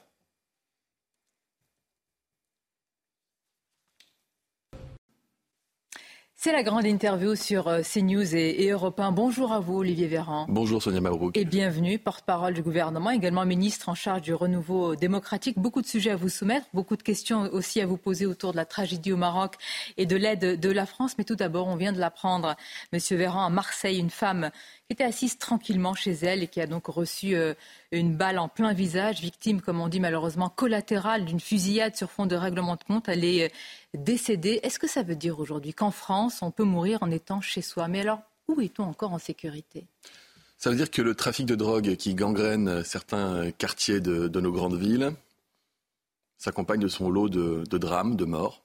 C'est la grande interview sur euh, CNews et, Europe 1. Bonjour à vous, Olivier Véran. Bonjour, Sonia Mabrouk. Et bienvenue, porte-parole du gouvernement, également ministre en charge du renouveau démocratique. Beaucoup de sujets à vous soumettre, beaucoup de questions aussi à vous poser autour de la tragédie au Maroc et de l'aide de la France. Mais tout d'abord, on vient de l'apprendre, Monsieur Véran, à Marseille, une femme qui était assise tranquillement chez elle et qui a donc reçu euh, une balle en plein visage, victime, comme on dit malheureusement, collatérale d'une fusillade sur fond de règlement de compte. Elle est décédée. Est-ce que ça veut dire aujourd'hui qu'en France, on peut mourir en étant chez soi? Mais alors, où est-on encore en sécurité? Ça veut dire que le trafic de drogue qui gangrène certains quartiers de, nos grandes villes s'accompagne de son lot de, drames, de morts.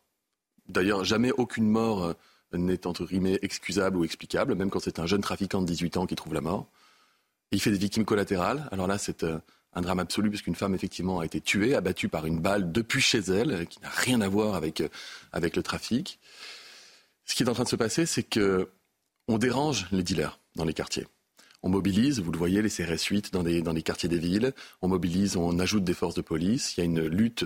D'ailleurs, jamais aucune mort n'est entre guillemets excusable ou explicable, même quand c'est un jeune trafiquant de 18 ans qui trouve la mort. Il fait des victimes collatérales. Alors là, c'est euh, un drame absolu puisqu'une femme effectivement a été tuée, abattue par une balle depuis chez elle, qui n'a rien à voir avec, euh, avec le trafic. Ce qui est en train de se passer, c'est que on dérange les dealers dans les quartiers. On mobilise, vous le voyez, les CRS 8 dans, dans les quartiers des villes. On mobilise, on ajoute des forces de police. Il y a une lutte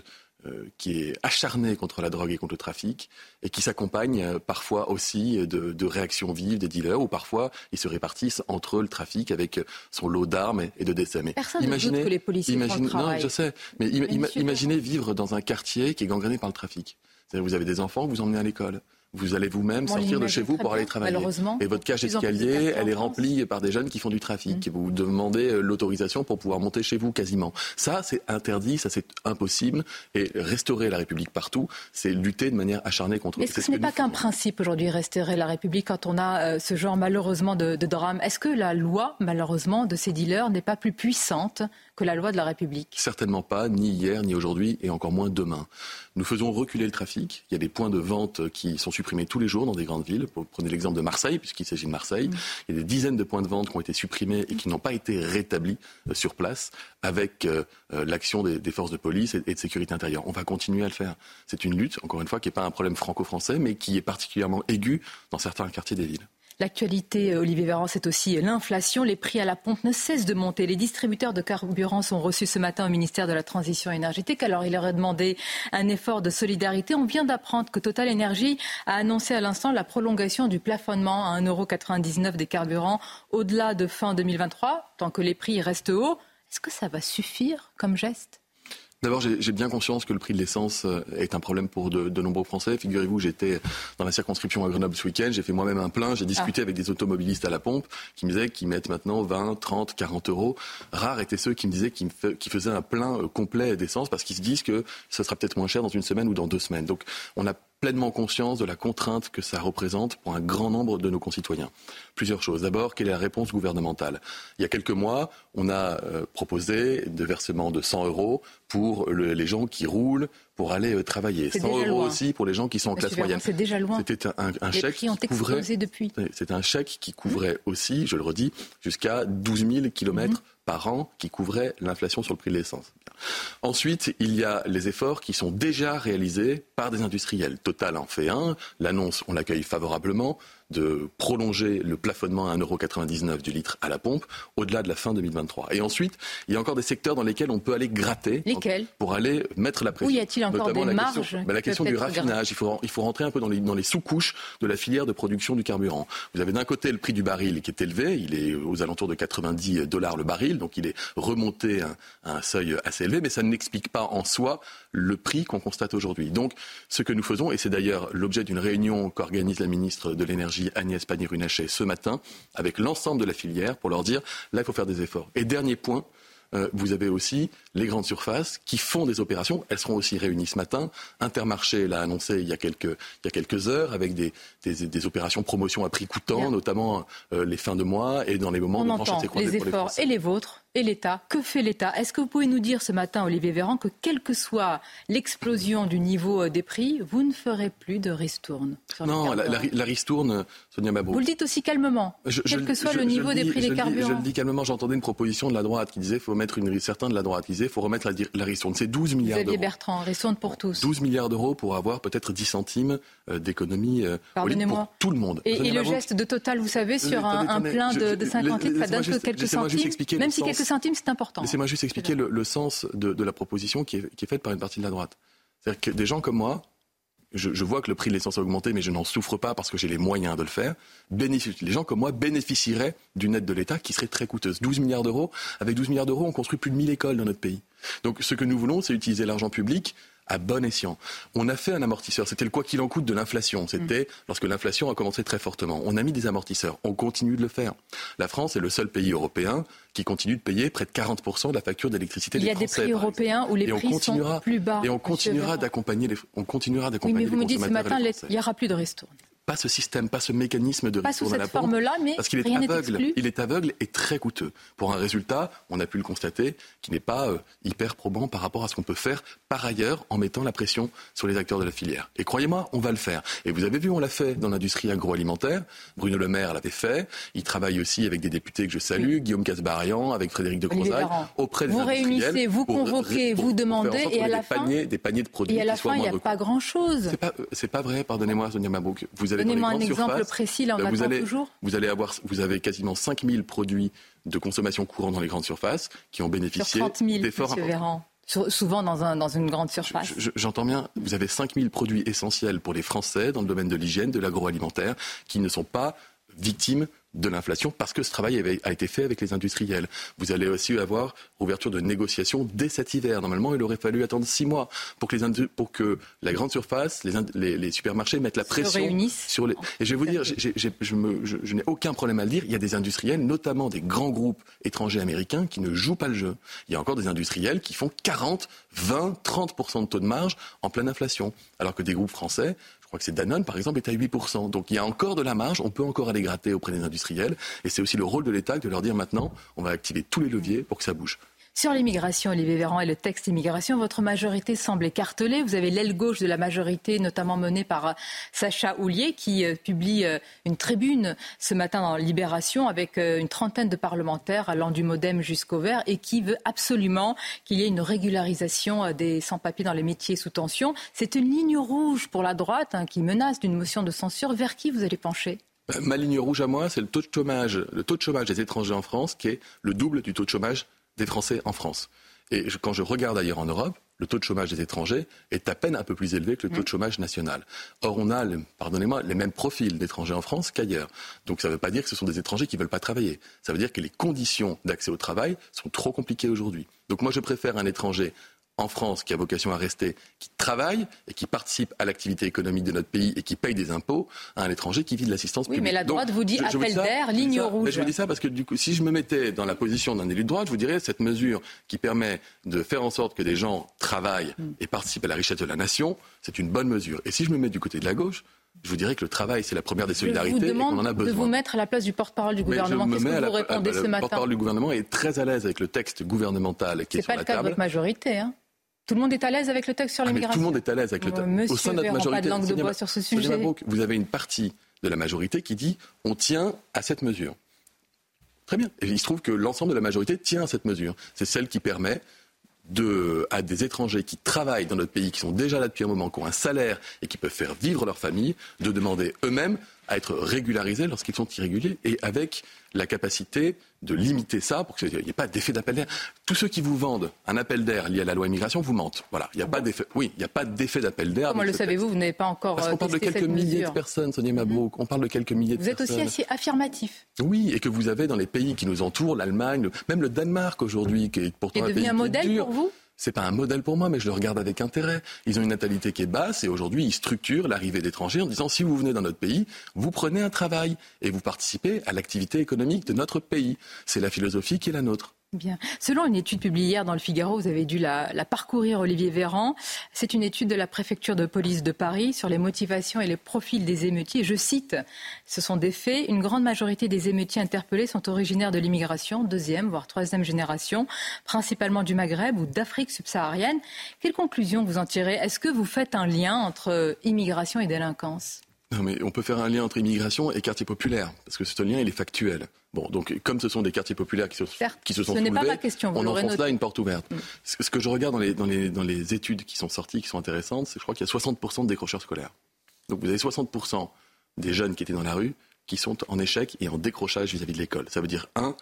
qui est acharné contre la drogue et contre le trafic et qui s'accompagne euh, parfois aussi de, de, réactions vives des dealers ou parfois ils se répartissent entre eux le trafic avec son lot d'armes et de décès. Personne imaginez, ne doute que les policiers imaginez, font le non, je sais, mais, ima, ima, imaginez vivre dans un quartier qui est gangréné par le trafic. Vous avez des enfants que vous emmenez à l'école. Vous allez vous-même sortir de chez vous pour aller travailler. malheureusement. Et votre cage d'escalier, elle est remplie par des jeunes qui font du trafic. Vous demandez euh, l'autorisation pour pouvoir monter chez vous quasiment. Ça, c'est interdit, ça c'est impossible. Et restaurer la République partout, c'est lutter de manière acharnée contre. Est-ce que c'est ce n'est pas qu'un principe aujourd'hui, restaurer la République, quand on a euh, ce genre malheureusement de, de drame? Est-ce que la loi, malheureusement, de ces dealers n'est pas plus puissante que la loi de la République? Certainement pas, ni hier, ni aujourd'hui, et encore moins demain. Nous faisons reculer le trafic. Il y a des points de vente qui sont supprimés tous les jours dans des grandes villes. Prenez l'exemple de Marseille, puisqu'il s'agit de Marseille. Il y a des dizaines de points de vente qui ont été supprimés et qui n'ont pas été rétablis euh, sur place avec euh, euh, l'action des, des forces de police et, et de sécurité intérieure. On va continuer à le faire. C'est une lutte, encore une fois, qui n'est pas un problème franco-français, mais qui est particulièrement aigu dans certains quartiers des villes. L'actualité, euh, Olivier Véran, c'est aussi l'inflation. Les prix à la pompe ne cessent de monter. Les distributeurs de carburant sont reçus ce matin au ministère de la Transition énergétique. Alors, il leur est demandé un effort de solidarité. On vient d'apprendre que Total Energy a annoncé à l'instant la prolongation du plafonnement à 1,99€ des carburants au-delà de fin 2023, tant que les prix restent hauts. Est-ce que ça va suffire comme geste? D'abord, j'ai bien conscience que le prix de l'essence euh, est un problème pour de, de nombreux Français. Figurez-vous, j'étais dans la circonscription à Grenoble ce week-end, j'ai fait moi-même un plein, j'ai discuté avec des automobilistes à la pompe qui me disaient qu'ils mettent maintenant 20, 30, 40 euros. Rares étaient ceux qui me disaient qu'ils faisaient un plein euh, complet d'essence parce qu'ils se disent que ce sera peut-être moins cher dans une semaine ou dans deux semaines. Donc, on a pleinement conscience de la contrainte que ça représente pour un grand nombre de nos concitoyens. Plusieurs choses. D'abord, quelle est la réponse gouvernementale? Il y a quelques mois, on a euh, proposé de versement de 100 euros pour le- les gens qui roulent pour aller euh, travailler. C'est 100 déjà euros loin. aussi pour les gens qui sont en classe moyenne. c'est déjà loin. C'était un, un- un Les chèque prix ont qui couvrait. depuis. C'est un chèque qui couvrait aussi, je le redis, jusqu'à 12 000 kilomètres par an, qui couvrait l'inflation sur le prix de l'essence. Ensuite, il y a les efforts qui sont déjà réalisés par des industriels. Total en fait un. L'annonce, on l'accueille favorablement de prolonger le plafonnement à 1,99€ du litre à la pompe au-delà de la fin 2023. Et ensuite, il y a encore des secteurs dans lesquels on peut aller gratter Lesquels? pour aller mettre la pression. Où y a-t-il encore Notamment des la marges question, bah, la question du raffinage. Il faut, il faut rentrer un peu dans les, dans les sous-couches de la filière de production du carburant. Vous avez d'un côté le prix du baril qui est élevé, il est aux alentours de 90 dollars le baril, donc il est remonté à, à un seuil assez élevé, mais ça n'explique pas en soi le prix qu'on constate aujourd'hui. Donc ce que nous faisons, et c'est d'ailleurs l'objet d'une réunion qu'organise la ministre de l'Énergie Agnès Pannier-Runacher ce matin, avec l'ensemble de la filière, pour leur dire, là il faut faire des efforts. Et dernier point, euh, vous avez aussi les grandes surfaces qui font des opérations. Elles seront aussi réunies ce matin. Intermarché l'a annoncé il y a quelques, il y a quelques heures avec des, des, des opérations promotion à prix coûtant, Bien. notamment euh, les fins de mois et dans les moments On de entend les efforts et les vôtres et l'État. Que fait l'État? Est-ce que vous pouvez nous dire ce matin, Olivier Véran, que quelle que soit l'explosion du niveau euh, des prix, vous ne ferez plus de ristourne Non, la, la, carburants la ristourne, Sonia Mabrouk. Vous le dites aussi calmement, Je- quel que soit je- le niveau des dis- prix des dis- carburants. Je le dis calmement, j'entendais une proposition de la droite qui disait qu'il faut mettre une certaine de la droite qui disait faut remettre la, ristourne. C'est 12 milliards d'euros. Bertrand, ristourne pour tous. 12 milliards d'euros pour avoir peut-être 10 centimes euh, d'économie euh, pour tout le monde. Et, le geste de Total, vous savez, sur un, plein de, de 50 litres, ça donne que quelques centimes. Même si quelques centimes, c'est important. Laissez-moi juste expliquer le, le sens de, de la proposition qui est, qui est faite par une partie de la droite. C'est-à-dire que des gens comme moi, je, je vois que le prix de l'essence a augmenté, mais je n'en souffre pas parce que j'ai les moyens de le faire. Les gens comme moi bénéficieraient d'une aide de l'État qui serait très coûteuse. 12 milliards d'euros. Avec 12 milliards d'euros, on construit plus de 1000 écoles dans notre pays. Donc ce que nous voulons, c'est utiliser l'argent public à bon escient. On a fait un amortisseur. C'était le quoi qu'il en coûte de l'inflation. C'était lorsque l'inflation a commencé très fortement. On a mis des amortisseurs. On continue de le faire. La France est le seul pays européen qui continue de payer près de 40% de la facture d'électricité Il y des a des Français, prix européens où les et prix sont plus bas. Et on continuera d'accompagner les, on continuera Oui, d'accompagner mais les vous me dites ce matin, Français. il n'y aura plus de ristourne. Pas ce système, pas ce mécanisme de Pas sous cette forme-là, mais parce qu'il est aveugle. exclu. Il est aveugle et très coûteux. Pour un résultat, on a pu le constater, qui n'est pas euh, hyper probant par rapport à ce qu'on peut faire par ailleurs en mettant la pression sur les acteurs de la filière. Et croyez-moi, on va le faire. Et vous avez vu, on l'a fait dans l'industrie agroalimentaire. Bruno Le Maire l'avait fait. Il travaille aussi avec des députés que je salue, Guillaume Casbarian, avec Frédéric de Crozaille, auprès des Vous industriels réunissez, vous convoquez, pour- vous pour demandez, et à la des fin- paniers, des paniers de produits Et à la fin, il n'y a pas grand-chose. c'est pas, pas vrai, pardonnez-moi, Sonia Mabrouk. Vous allez Donnez-moi un exemple surfaces, précis, là, on euh, vous allez, toujours. Vous allez avoir, vous avez quasiment 5000 produits de consommation courante dans les grandes surfaces qui ont bénéficié 30 000, d'efforts importants. Sur- souvent dans, un, dans une grande surface. Je- J'entends bien, vous avez 5000 produits essentiels pour les Français dans le domaine de l'hygiène, de l'agroalimentaire, qui ne sont pas victimes de l'inflation parce que ce travail avait- a été fait avec les industriels. Vous allez aussi avoir ouverture de négociations dès cet hiver. Normalement, il aurait fallu attendre six mois pour que, les pour que la grande surface, les, ind- les- les supermarchés mettent la Se pression réunissent. sur les. Et je vais vous dire, je n'ai aucun problème à le dire. Il y a des industriels, notamment des grands groupes étrangers américains, qui ne jouent pas le jeu. Il y a encore des industriels qui font 40, 20, 30 de taux de marge en pleine inflation, alors que des groupes français. Crois que c'est Danone, par exemple, est à 8%. Donc il y a encore de la marge, on peut encore aller gratter auprès des industriels. Et c'est aussi le rôle de l'État de leur dire maintenant, on va activer tous les leviers pour que ça bouge. Sur l'immigration, Olivier Véran et le texte immigration, votre majorité semble écartelée. Vous avez l'aile gauche de la majorité, notamment menée par euh, Sacha Houlier, qui euh, publie euh, une tribune ce matin dans Libération avec une trentaine de parlementaires allant du modem jusqu'au vert et qui veut absolument qu'il y ait une régularisation des sans-papiers dans les métiers sous tension. C'est une ligne rouge pour la droite hein, qui menace d'une motion de censure. Vers qui vous allez pencher? Ma ligne rouge à moi, c'est le taux de chômage, le taux de chômage des étrangers en France, qui est le double du taux de chômage des Français en France. Et je- quand je regarde ailleurs en Europe, le taux de chômage des étrangers est à peine un peu plus élevé que le taux de chômage national. Or, on a, pardonnez-moi, les mêmes profils d'étrangers en France qu'ailleurs. Donc, ça ne veut pas dire que ce sont des étrangers qui ne veulent pas travailler. Ça veut dire que les conditions d'accès au travail sont trop compliquées aujourd'hui. Donc, moi, je préfère un étranger en France qui a vocation à rester, qui travaille et qui participe à l'activité économique de notre pays et qui paye des impôts, à un étranger qui vit de l'assistance Oui, publique. mais la droite Donc, vous dit je- je appel d'air, ligne ça- rouge. mais je vous dis ça parce que du coup, si je me mettais dans la position d'un élu de droite, je vous dirais cette mesure qui permet de faire en sorte que des gens travaillent Hmm. et participent à la richesse de la nation, c'est une bonne mesure. Et si je me mets du côté de la gauche, je vous dirais que le travail, c'est la première des Je vous solidarités et demande en a de vous besoin. mettre à la place du porte-parole du gouvernement. me Qu'est-ce que vous la- répondez à- ce Le matin? porte-parole du gouvernement est très à l'aise avec le texte gouvernemental qui est, C'est pas sur le la cas de table. votre majorité. Hein tout le monde est à l'aise avec le texte sur Ah, l'immigration. tout le monde est à l'aise avec le texte. Monsieur Au sein de notre Véran, pas de majorité, langue de Sonia bois Ma- sur ce sujet. Mabrouk, vous avez une partie de la majorité qui dit on tient à cette mesure. Très bien. Et il se trouve que l'ensemble de la majorité tient à cette mesure. C'est celle qui permet de, à des étrangers qui travaillent dans notre pays, qui sont déjà là depuis un moment, qui ont un salaire et qui peuvent faire vivre leur famille, de demander eux-mêmes à être régularisés lorsqu'ils sont irréguliers et avec la capacité de limiter ça pour qu'il n'y ait pas d'effet d'appel d'air. Tous ceux qui vous vendent un appel d'air lié à la loi immigration vous mentent. Voilà, il n'y a pas d'effet. Oui, il n'y a pas d'effet d'appel d'air. Comment le savez-vous Vous n'avez pas encore parce euh, qu'on parle de quelques milliers mesure. de personnes, Sonia Mabrouk. On parle de quelques milliers Vous de êtes aussi personnes. assez affirmatif. Oui, et que vous avez dans les pays qui nous entourent, l'Allemagne, le- même le Danemark aujourd'hui, qui est pourtant Est un pays un qui est modèle dur. pour vous C'est pas un modèle pour moi, mais je le regarde avec intérêt. Ils ont une natalité qui est basse et aujourd'hui, ils structurent l'arrivée d'étrangers en disant si vous venez dans notre pays, vous prenez un travail et vous participez à l'activité économique de notre pays. C'est la philosophie qui est la nôtre. Selon une étude publiée hier dans le Figaro, vous avez dû la, parcourir, Olivier Véran. C'est une étude de la préfecture de police de Paris sur les motivations et les profils des émeutiers. Je cite, ce sont des faits. Une grande majorité des émeutiers interpellés sont originaires de l'immigration, deuxième, voire troisième génération, principalement du Maghreb ou d'Afrique subsaharienne. Quelle conclusion vous en tirez? Est-ce que vous faites un lien entre immigration et délinquance? Non, mais on peut faire un lien entre immigration et quartier populaire, parce que ce lien, il est factuel. Bon, donc comme ce sont des quartiers populaires qui se, qui se sont ce pas ma question, on enfonce là noté. une porte ouverte. Mm. Ce ce que je regarde dans les, dans les, dans les études qui sont sorties, qui sont intéressantes, c'est je crois qu'il y a 60% de décrocheurs scolaires. Donc vous avez 60% des jeunes qui étaient dans la rue qui sont en échec et en décrochage vis-à-vis de l'école. Ça veut dire, un,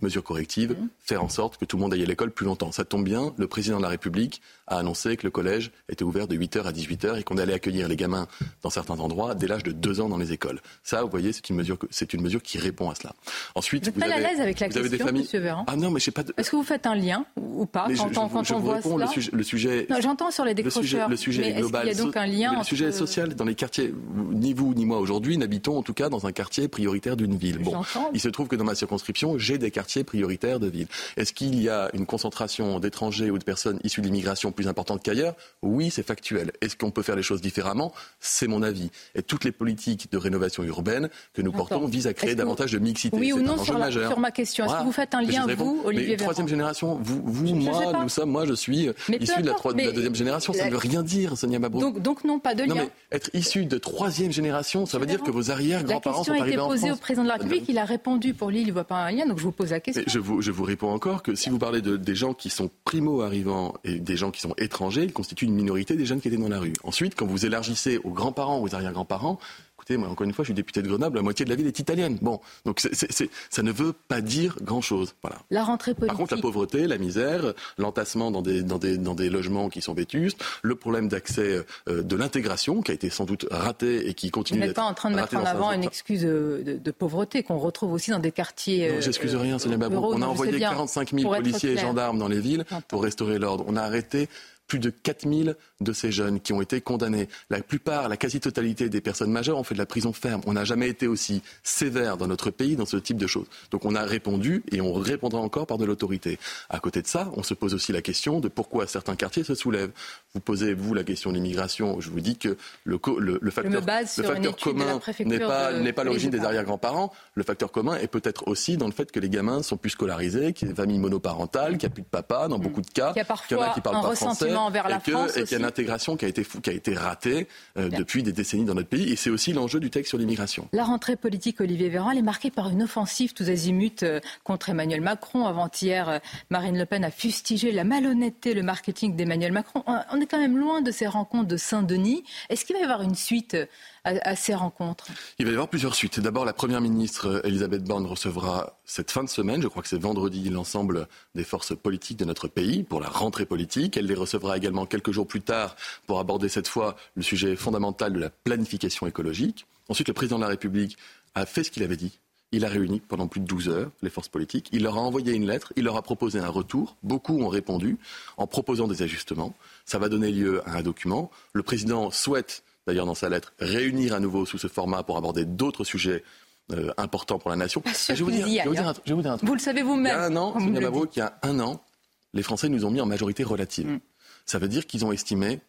mesure corrective, Mm. faire en sorte que tout le monde aille à l'école plus longtemps. Ça tombe bien, le président de la République a annoncé que le collège était ouvert de 8h à 18h et qu'on allait accueillir les gamins dans certains endroits dès l'âge de 2 ans dans les écoles. Ça, vous voyez, c'est une mesure, c'est une mesure qui répond à cela. Ensuite, Vous êtes pas avez, à l'aise avec la vous question, familles... monsieur Véran Ah non, mais je pas... de- Est-ce que vous faites un lien ou pas mais je- quand, je on, vous- quand je on vous voit réponds, cela le sujet, le sujet J'entends sur les le sujet, décrocheurs. le sujet mais est global. qu'il y a donc un lien le sujet est social dans les quartiers. Ni vous ni moi aujourd'hui n'habitons en tout cas dans un quartier prioritaire d'une ville. Bon, il se trouve que dans ma circonscription, j'ai des quartiers prioritaires de ville. Est-ce qu'il y a une concentration d'étrangers ou de personnes issues de l'immigration plus importante qu'ailleurs Oui, c'est factuel. Est-ce qu'on peut faire les choses différemment? C'est mon avis. Et toutes les politiques de rénovation urbaine que nous portons visent à créer davantage de mixité. Oui ou non un sur, la- sur ma question. Est-ce Voilà. que vous faites un lien, vous, Olivier Mais troisième génération, vous, vous Je- moi, nous sommes, moi, je suis Mais peu issu de la, de la deuxième génération. Ça ne veut rien dire, Sonia Mabrouk. donc, donc non, pas de Non, lien. mais être issu de troisième génération, ça veut dire que vos La arrière-grands-parents question sont a été arrivés en posée France. au président de la République. Il a répondu pour lui, il ne voit pas un lien, donc je vous pose la question. Je, vous, je vous réponds encore que si vous parlez de, des gens qui sont primo-arrivants et des gens qui sont étrangers, ils constituent une minorité des jeunes qui étaient dans la rue. Ensuite, quand vous élargissez aux grands-parents ou aux arrière-grands-parents, moi, encore une fois, je suis député de Grenoble, la moitié de la ville est italienne. Bon, donc c'est- c'est- c'est- ça ne veut pas dire grand-chose. Voilà. La rentrée politique. Par contre, la pauvreté, la misère, l'entassement dans des, dans, des, dans des logements qui sont vétustes, le problème d'accès euh, de l'intégration qui a été sans doute raté et qui Vous continue n'êtes d'être pas en train de mettre en avant une excuse euh, de, de pauvreté qu'on retrouve aussi dans des quartiers. Non, euh, j'excuse rien, Sonia ruraux, On a envoyé sais bien. 45 000 Pour être policiers et gendarmes dans les villes pour restaurer l'ordre. On a arrêté plus de 4000 de ces jeunes qui ont été condamnés. La plupart, la quasi-totalité des personnes majeures ont fait de la prison ferme. On n'a jamais été aussi sévère dans notre pays dans ce type de choses. Donc on a répondu et on répondra encore par de l'autorité. À côté de ça, on se pose aussi la question de pourquoi certains quartiers se soulèvent. Vous posez, vous, la question de l'immigration. Je vous dis que le, co- le, le facteur, le commun n'est pas, de n'est pas l'origine des arrière-grands-parents. Le facteur commun est peut-être aussi dans le fait que les gamins sont plus scolarisés, qu'il y a des familles monoparentales, qu'il n'y a plus de papa dans beaucoup de cas, Qu'il y a en parfois qui parlent un pas français, envers la que- France et qu'il y a une intégration qui a été, fou- qui a été ratée euh, depuis des décennies dans notre pays. Et c'est aussi l'enjeu du texte sur l'immigration. La rentrée politique, Olivier Véran, elle est marquée par une offensive tous azimuts euh, contre Emmanuel Macron. Avant-hier, euh, Marine Le Pen a fustigé la malhonnêteté, le marketing d'Emmanuel Macron. On on est quand même loin de ces rencontres de Saint-Denis. Est-ce qu'il va y avoir une suite à, à ces rencontres? Il va y avoir plusieurs suites. D'abord, la Première ministre Elisabeth Borne recevra cette fin de semaine, je crois que c'est vendredi, l'ensemble des forces politiques de notre pays pour la rentrée politique. Elle les recevra également quelques jours plus tard pour aborder cette fois le sujet fondamental de la planification écologique. Ensuite, le président de la République a fait ce qu'il avait dit. Il a réuni pendant plus de 12 heures les forces politiques. Il leur a envoyé une lettre. Il leur a proposé un retour. Beaucoup ont répondu en proposant des ajustements. Ça va donner lieu à un document. Le président souhaite, d'ailleurs dans sa lettre, réunir à nouveau sous ce format pour aborder d'autres sujets euh, importants pour la nation. je vais vous dire, un truc- vous le savez vous-même. Il y a un an, Mabrouk, il y a un an, les Français nous ont mis en majorité relative. Mm. Ça veut dire qu'ils ont estimé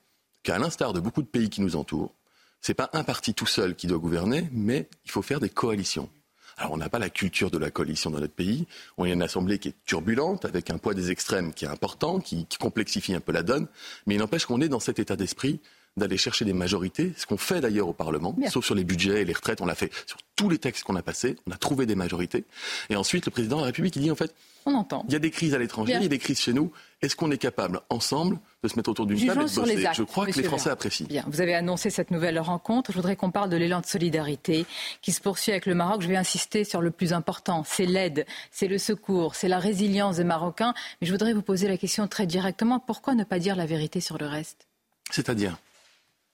qu'à l'instar de beaucoup de pays qui nous entourent, c'est pas un parti tout seul qui doit gouverner, mais il faut faire des coalitions. Alors on n'a pas la culture de la coalition dans notre pays. On a une assemblée qui est turbulente, avec un poids des extrêmes qui est important, qui, qui complexifie un peu la donne. Mais il n'empêche qu'on est dans cet état d'esprit d'aller chercher des majorités, ce qu'on fait d'ailleurs au Parlement, Bien. sauf sur les budgets et les retraites, on l'a fait sur tous les textes qu'on a passés, on a trouvé des majorités. Et ensuite, le président de la République, il dit en fait, On entend. il y a des crises à l'étranger, il y a des crises chez nous. Est-ce qu'on est capable, ensemble, de se mettre autour d'une table et de sur bosser? les actes. Je crois que les Français Véran. apprécient. Bien, vous avez annoncé cette nouvelle rencontre. Je voudrais qu'on parle de l'élan de solidarité qui se poursuit avec le Maroc. Je vais insister sur le plus important. C'est l'aide, c'est le secours, c'est la résilience des Marocains. Mais je voudrais vous poser la question très directement. Pourquoi ne pas dire la vérité sur le reste? C'est-à-dire?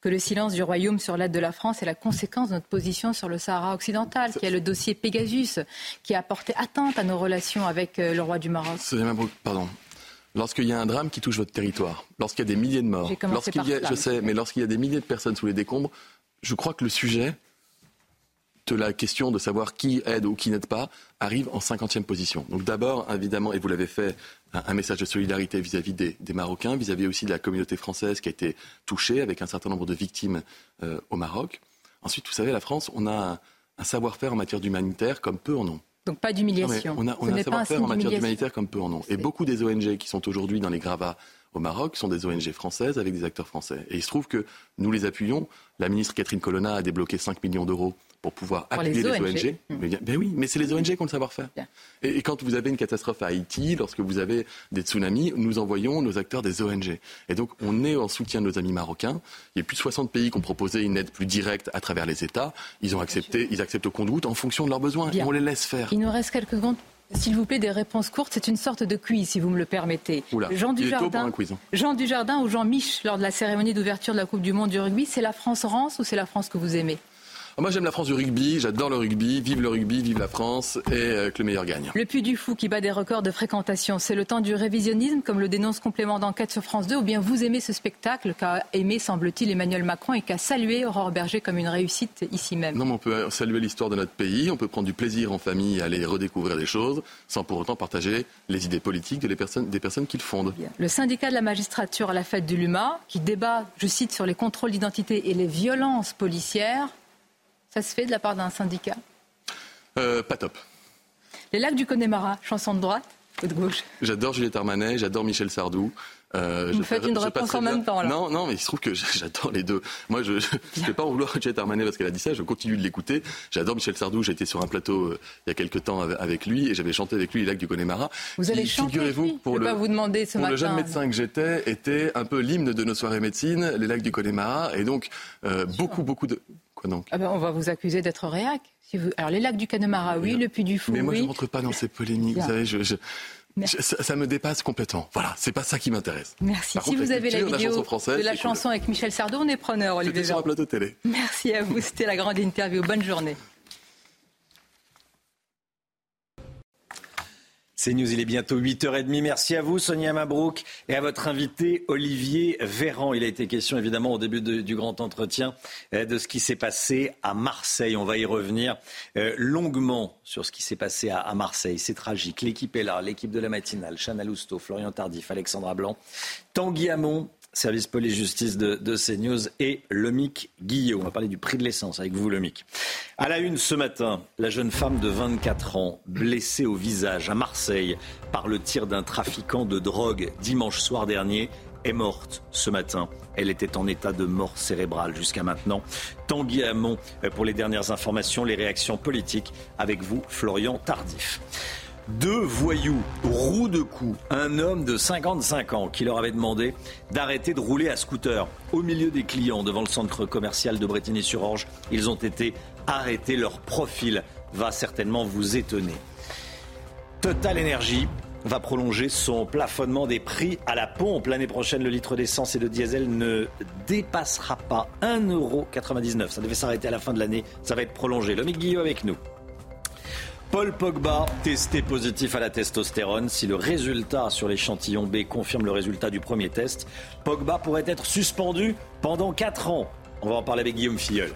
Que le silence du Royaume sur l'aide de la France est la conséquence de notre position sur le Sahara occidental, qui est le dossier Pegasus, qui a porté atteinte à nos relations avec euh, le roi du Maroc. Pardon. Lorsqu'il y a un drame qui touche votre territoire, lorsqu'il y a des milliers de morts, lorsqu'il y a, je sais, mais lorsqu'il y a des milliers de personnes sous les décombres, je crois que le sujet de la question de savoir qui aide ou qui n'aide pas arrive en cinquantième position. Donc d'abord, évidemment, et vous l'avez fait, un, un message de solidarité vis-à-vis des, des Marocains, vis-à-vis aussi de la communauté française qui a été touchée avec un certain nombre de victimes euh, au Maroc. Ensuite, vous savez, la France, on a un, un savoir-faire en matière d'humanitaire comme peu en ont. Donc pas d'humiliation. on a, on a un savoir-faire en matière d'humanitaire comme peu en ont. Et beaucoup des ONG qui sont aujourd'hui dans les gravats au Maroc sont des ONG françaises avec des acteurs français. Et il se trouve que nous les appuyons. La ministre Catherine Colonna a débloqué 5 millions d'euros pour pouvoir Pour appuyer les les, ONG. ONG. Mais bien- ben oui, mais c'est les ONG qui ont le savoir-faire. Et, et quand vous avez une catastrophe à Haïti, lorsque vous avez des tsunamis, nous envoyons nos acteurs des ONG. Et donc on est en soutien de nos amis marocains. Il y a plus de 60 pays qui ont proposé une aide plus directe à travers les États. Ils ont accepté, ils acceptent au compte-gouttes en fonction de leurs besoins. Bien. Et on les laisse faire. Il nous reste quelques secondes. S'il vous plaît, des réponses courtes. C'est une sorte de quiz, si vous me le permettez. Oula, Jean Dujardin, hein. Jean Dujardin ou Jean Mich, lors de la cérémonie d'ouverture de la Coupe du Monde du rugby, c'est la France rance ou c'est la France que vous aimez? Moi, j'aime la France du rugby, j'adore le rugby, vive le rugby, vive la France et euh, que le meilleur gagne. Le Puy du Fou qui bat des records de fréquentation, c'est le temps du révisionnisme, comme le dénonce complément d'enquête sur France 2, ou bien vous aimez ce spectacle qu'a aimé, semble-t-il, Emmanuel Macron et qu'a salué Aurore Berger comme une réussite ici même Non, mais on peut saluer l'histoire de notre pays, on peut prendre du plaisir en famille à aller redécouvrir des choses, sans pour autant partager les idées politiques de les personnes, des personnes qui le fondent. Le syndicat de la magistrature à la fête du Luma, qui débat, je cite, sur les contrôles d'identité et les violences policières, ça se fait de la part d'un syndicat. Euh, pas top. Les lacs du Connemara, chanson de droite ou de gauche J'adore Juliette Armanet, j'adore Michel Sardou. Euh, Vous faites une réponse en même temps, là. Non, non, mais il se trouve que j'adore les deux. Moi, je ne vais pas en vouloir à Juliette Armanet parce qu'elle a dit ça, je continue de l'écouter. J'adore Michel Sardou, j'ai été sur un plateau euh, il y a quelques temps avec- lui et j'avais chanté avec lui les lacs du Connemara. Vous allez chanter figurez-vous, pour Je ne vais le, pas vous demander ce pour matin. le jeune médecin que j'étais, était un peu l'hymne de nos soirées médecine, les lacs du Connemara. Et donc, euh, beaucoup, beaucoup de... Quoi donc? Ah ben, On va vous accuser d'être réac. Si vous... Alors les lacs du Connemara, oui, le Puy du Fou, Mais moi, oui. je ne rentre pas dans ces polémiques. Vous savez, je, je- je- ça, ça me dépasse complètement. Voilà, c'est pas ça qui m'intéresse. Merci. Par si contre, vous avez la vidéo française, de la cool. chanson avec Michel Sardou, on est preneur, Olivier C'était sur un plateau télé. Merci à vous. C'était la grande interview. Bonne journée. C'est News, il est bientôt 8h30. Merci à vous, Sonia Mabrouk, et à votre invité, Olivier Véran. Il a été question, évidemment, au début du grand entretien, euh, de ce qui s'est passé à Marseille. On va y revenir euh, longuement sur ce qui s'est passé à, à Marseille. C'est tragique. L'équipe est là, l'équipe de la matinale. Chana Lousteau, Florian Tardif, Alexandra Blanc, Tanguy Hamon, service police-justice de, de CNews, et Lomic Guillot. On va parler du prix de l'essence avec vous, Lomic. À la une ce matin, la jeune femme de 24 ans, blessée au visage à Marseille par le tir d'un trafiquant de drogue dimanche soir dernier, est morte ce matin. Elle était en état de mort cérébrale jusqu'à maintenant. Tanguy Hamon pour les dernières informations, les réactions politiques. Avec vous, Florian Tardif. Deux voyous, roue de coups, un homme de 55 ans qui leur avait demandé d'arrêter de rouler à scooter au milieu des clients devant le centre commercial de Bretigny-sur-Orge. Ils ont été arrêtés. Leur profil va certainement vous étonner. Total Energy va prolonger son plafonnement des prix à la pompe. L'année prochaine, le litre d'essence et de diesel ne dépassera pas 1,99€. Ça devait s'arrêter à la fin de l'année. Ça va être prolongé. Lomique Guillot avec nous. Paul Pogba, testé positif à la testostérone. Si le résultat sur l'échantillon B confirme le résultat du premier test, Pogba pourrait être suspendu pendant 4 ans. On va en parler avec Guillaume Filleul.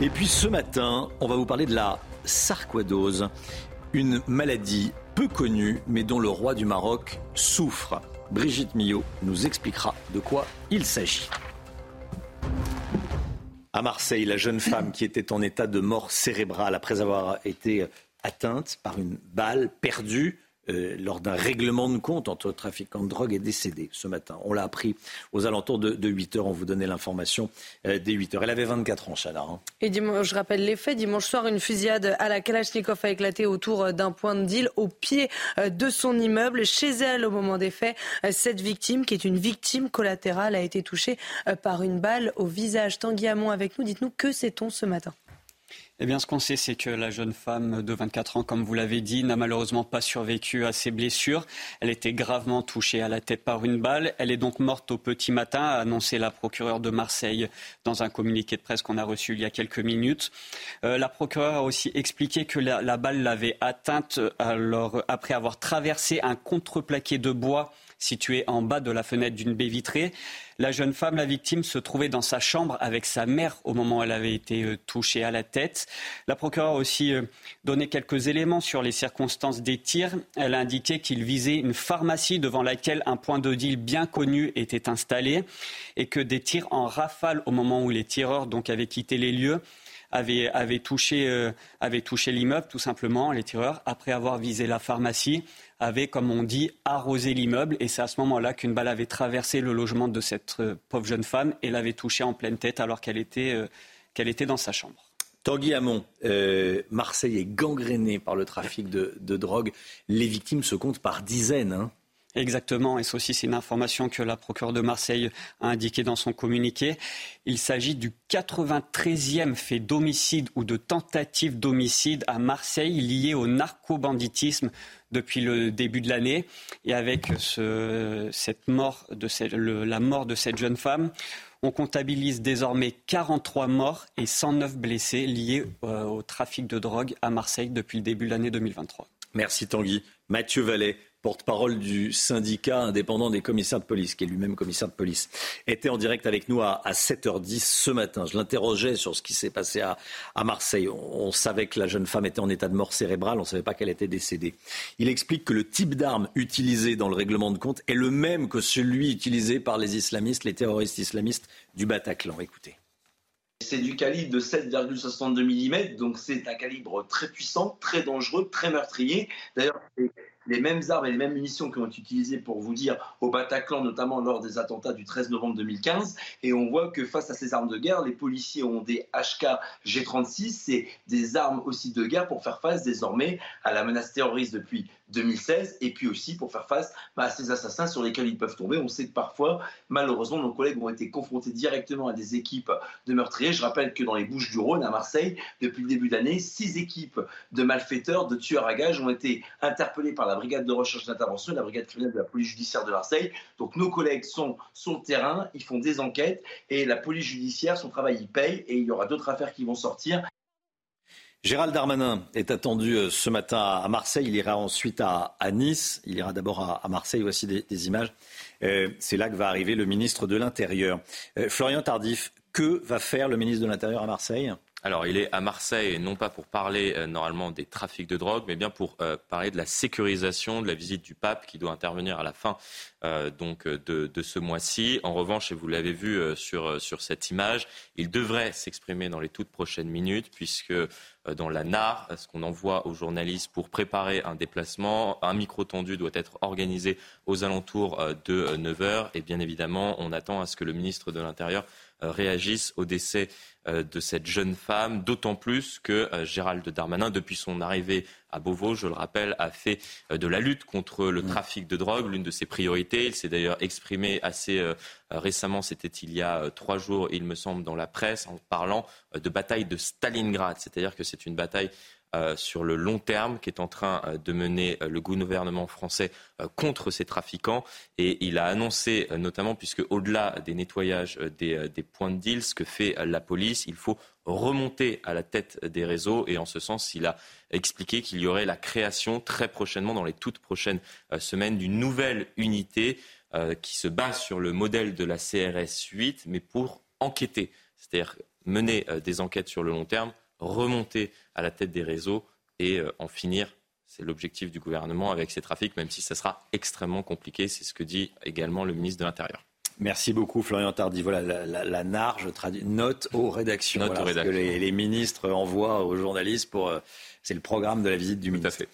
Et puis ce matin, on va vous parler de la sarcoidose, une maladie peu connue mais dont le roi du Maroc souffre. Brigitte Millot nous expliquera de quoi il s'agit. À Marseille, la jeune femme qui était en état de mort cérébrale après avoir été atteinte par une balle perdue euh, lors d'un règlement de compte entre trafiquants de drogue est décédée ce matin. On l'a appris aux alentours de, 8 heures. On vous donnait l'information euh, dès 8 heures. Elle avait 24 ans, Chana. hein. Et dimanche, je rappelle les faits. Dimanche soir, une fusillade à la Kalachnikov a éclaté autour d'un point de deal au pied euh, de son immeuble. Chez elle, au moment des faits, euh, cette victime, qui est une victime collatérale, a été touchée euh, par une balle au visage. Tanguy Hamon avec nous. Dites-nous, que sait-on ce matin? Eh bien, ce qu'on sait, c'est que la jeune femme de 24 ans, comme vous l'avez dit, n'a malheureusement pas survécu à ses blessures. Elle était gravement touchée à la tête par une balle. Elle est donc morte au petit matin, a annoncé la procureure de Marseille dans un communiqué de presse qu'on a reçu il y a quelques minutes. Euh, la procureure a aussi expliqué que la, la balle l'avait atteinte alors, après avoir traversé un contreplaqué de bois situé en bas de la fenêtre d'une baie vitrée. La jeune femme, la victime, se trouvait dans sa chambre avec sa mère au moment où elle avait été euh, touchée à la tête. La procureure a aussi euh, donné quelques éléments sur les circonstances des tirs. Elle a indiqué qu'il visait une pharmacie devant laquelle un point de deal bien connu était installé et que des tirs en rafale au moment où les tireurs donc avaient quitté les lieux avaient, touché, euh, touché l'immeuble, tout simplement, les tireurs, après avoir visé la pharmacie, avaient, comme on dit, arrosé l'immeuble. Et c'est à ce moment-là qu'une balle avait traversé le logement de cette euh, pauvre jeune femme et l'avait touchée en pleine tête alors qu'elle était, euh, était dans sa chambre. Tanguy Hamon, Marseille est gangrénée par le trafic de, de drogue. Les victimes se comptent par dizaines. hein. Exactement, et aussi c'est une information que la procureure de Marseille a indiquée dans son communiqué. Il s'agit du 93e fait d'homicide ou de tentative d'homicide à Marseille lié au narcobanditisme depuis le début de l'année. Et avec ce- cette mort la mort de cette jeune femme, on comptabilise désormais 43 morts et 109 blessés liés euh, au trafic de drogue à Marseille depuis le début de l'année 2023. Merci Tanguy. Mathieu Vallet, porte-parole du syndicat indépendant des commissaires de police, qui est lui-même commissaire de police, était en direct avec nous à, à 7h10 ce matin. Je l'interrogeais sur ce qui s'est passé à, Marseille. On, on savait que la jeune femme était en état de mort cérébrale, on ne savait pas qu'elle était décédée. Il explique que le type d'arme utilisé dans le règlement de compte est le même que celui utilisé par les islamistes, les terroristes islamistes du Bataclan. Écoutez. C'est du calibre de 7,62 mm, donc c'est un calibre très puissant, très dangereux, très meurtrier. D'ailleurs, les mêmes armes et les mêmes munitions qui ont été utilisées, pour vous dire, au Bataclan, notamment lors des attentats du 13 novembre 2015. Et on voit que face à ces armes de guerre, les policiers ont des HK G36, c'est des armes aussi de guerre pour faire face désormais à la menace terroriste depuis 2016, et puis aussi pour faire face bah, à ces assassins sur lesquels ils peuvent tomber. On sait que parfois, malheureusement, nos collègues ont été confrontés directement à des équipes de meurtriers. Je rappelle que dans les Bouches du Rhône, à Marseille, depuis le début de l'année, six équipes de malfaiteurs, de tueurs à gages ont été interpellées par la brigade de recherche d'intervention et la brigade criminelle de la police judiciaire de Marseille. Donc nos collègues sont sur le terrain, ils font des enquêtes et la police judiciaire, son travail, il paye et il y aura d'autres affaires qui vont sortir. Gérald Darmanin est attendu euh, ce matin à Marseille. Il ira ensuite à, Nice. Il ira d'abord à, Marseille. Voici des, images. Euh, c'est là que va arriver le ministre de l'Intérieur. Euh, Florian Tardif, que va faire le ministre de l'Intérieur à Marseille? Alors, il est à Marseille, non pas pour parler euh, normalement des trafics de drogue, mais bien pour euh, parler de la sécurisation de la visite du pape qui doit intervenir à la fin euh, donc de, ce mois-ci. En revanche, et vous l'avez vu sur, sur cette image, il devrait s'exprimer dans les toutes prochaines minutes, puisque dans la NAR, ce qu'on envoie aux journalistes pour préparer un déplacement. Un micro tendu doit être organisé aux alentours de 9 heures. Et bien évidemment, on attend à ce que le ministre de l'Intérieur réagisse au décès euh, de cette jeune femme, d'autant plus que euh, Gérald Darmanin, depuis son arrivée à Beauvau, je le rappelle, a fait euh, de la lutte contre le mmh. trafic de drogue l'une de ses priorités. Il s'est d'ailleurs exprimé assez récemment, c'était il y a trois jours, il me semble, dans la presse, en parlant de bataille de Stalingrad. C'est-à-dire que c'est une bataille euh, sur le long terme qui est en train euh, de mener euh, le gouvernement français contre ces trafiquants. Et il a annoncé notamment, puisque au-delà des nettoyages des, des, points de deal, ce que fait la police, il faut remonter à la tête des réseaux. Et en ce sens, il a expliqué qu'il y aurait la création très prochainement, dans les toutes prochaines semaines, d'une nouvelle unité qui se base sur le modèle de la CRS 8, mais pour enquêter, c'est-à-dire mener des enquêtes sur le long terme remonter à la tête des réseaux et euh, en finir. C'est l'objectif du gouvernement avec ces trafics, même si ça sera extrêmement compliqué. C'est ce que dit également le ministre de l'Intérieur. Merci beaucoup, Florian Tardy. Voilà, la, la, NAR, je traduis, note aux rédactions. Note aux rédactions. Que les, ministres envoient aux journalistes pour. Euh, c'est le programme de la visite du ministre.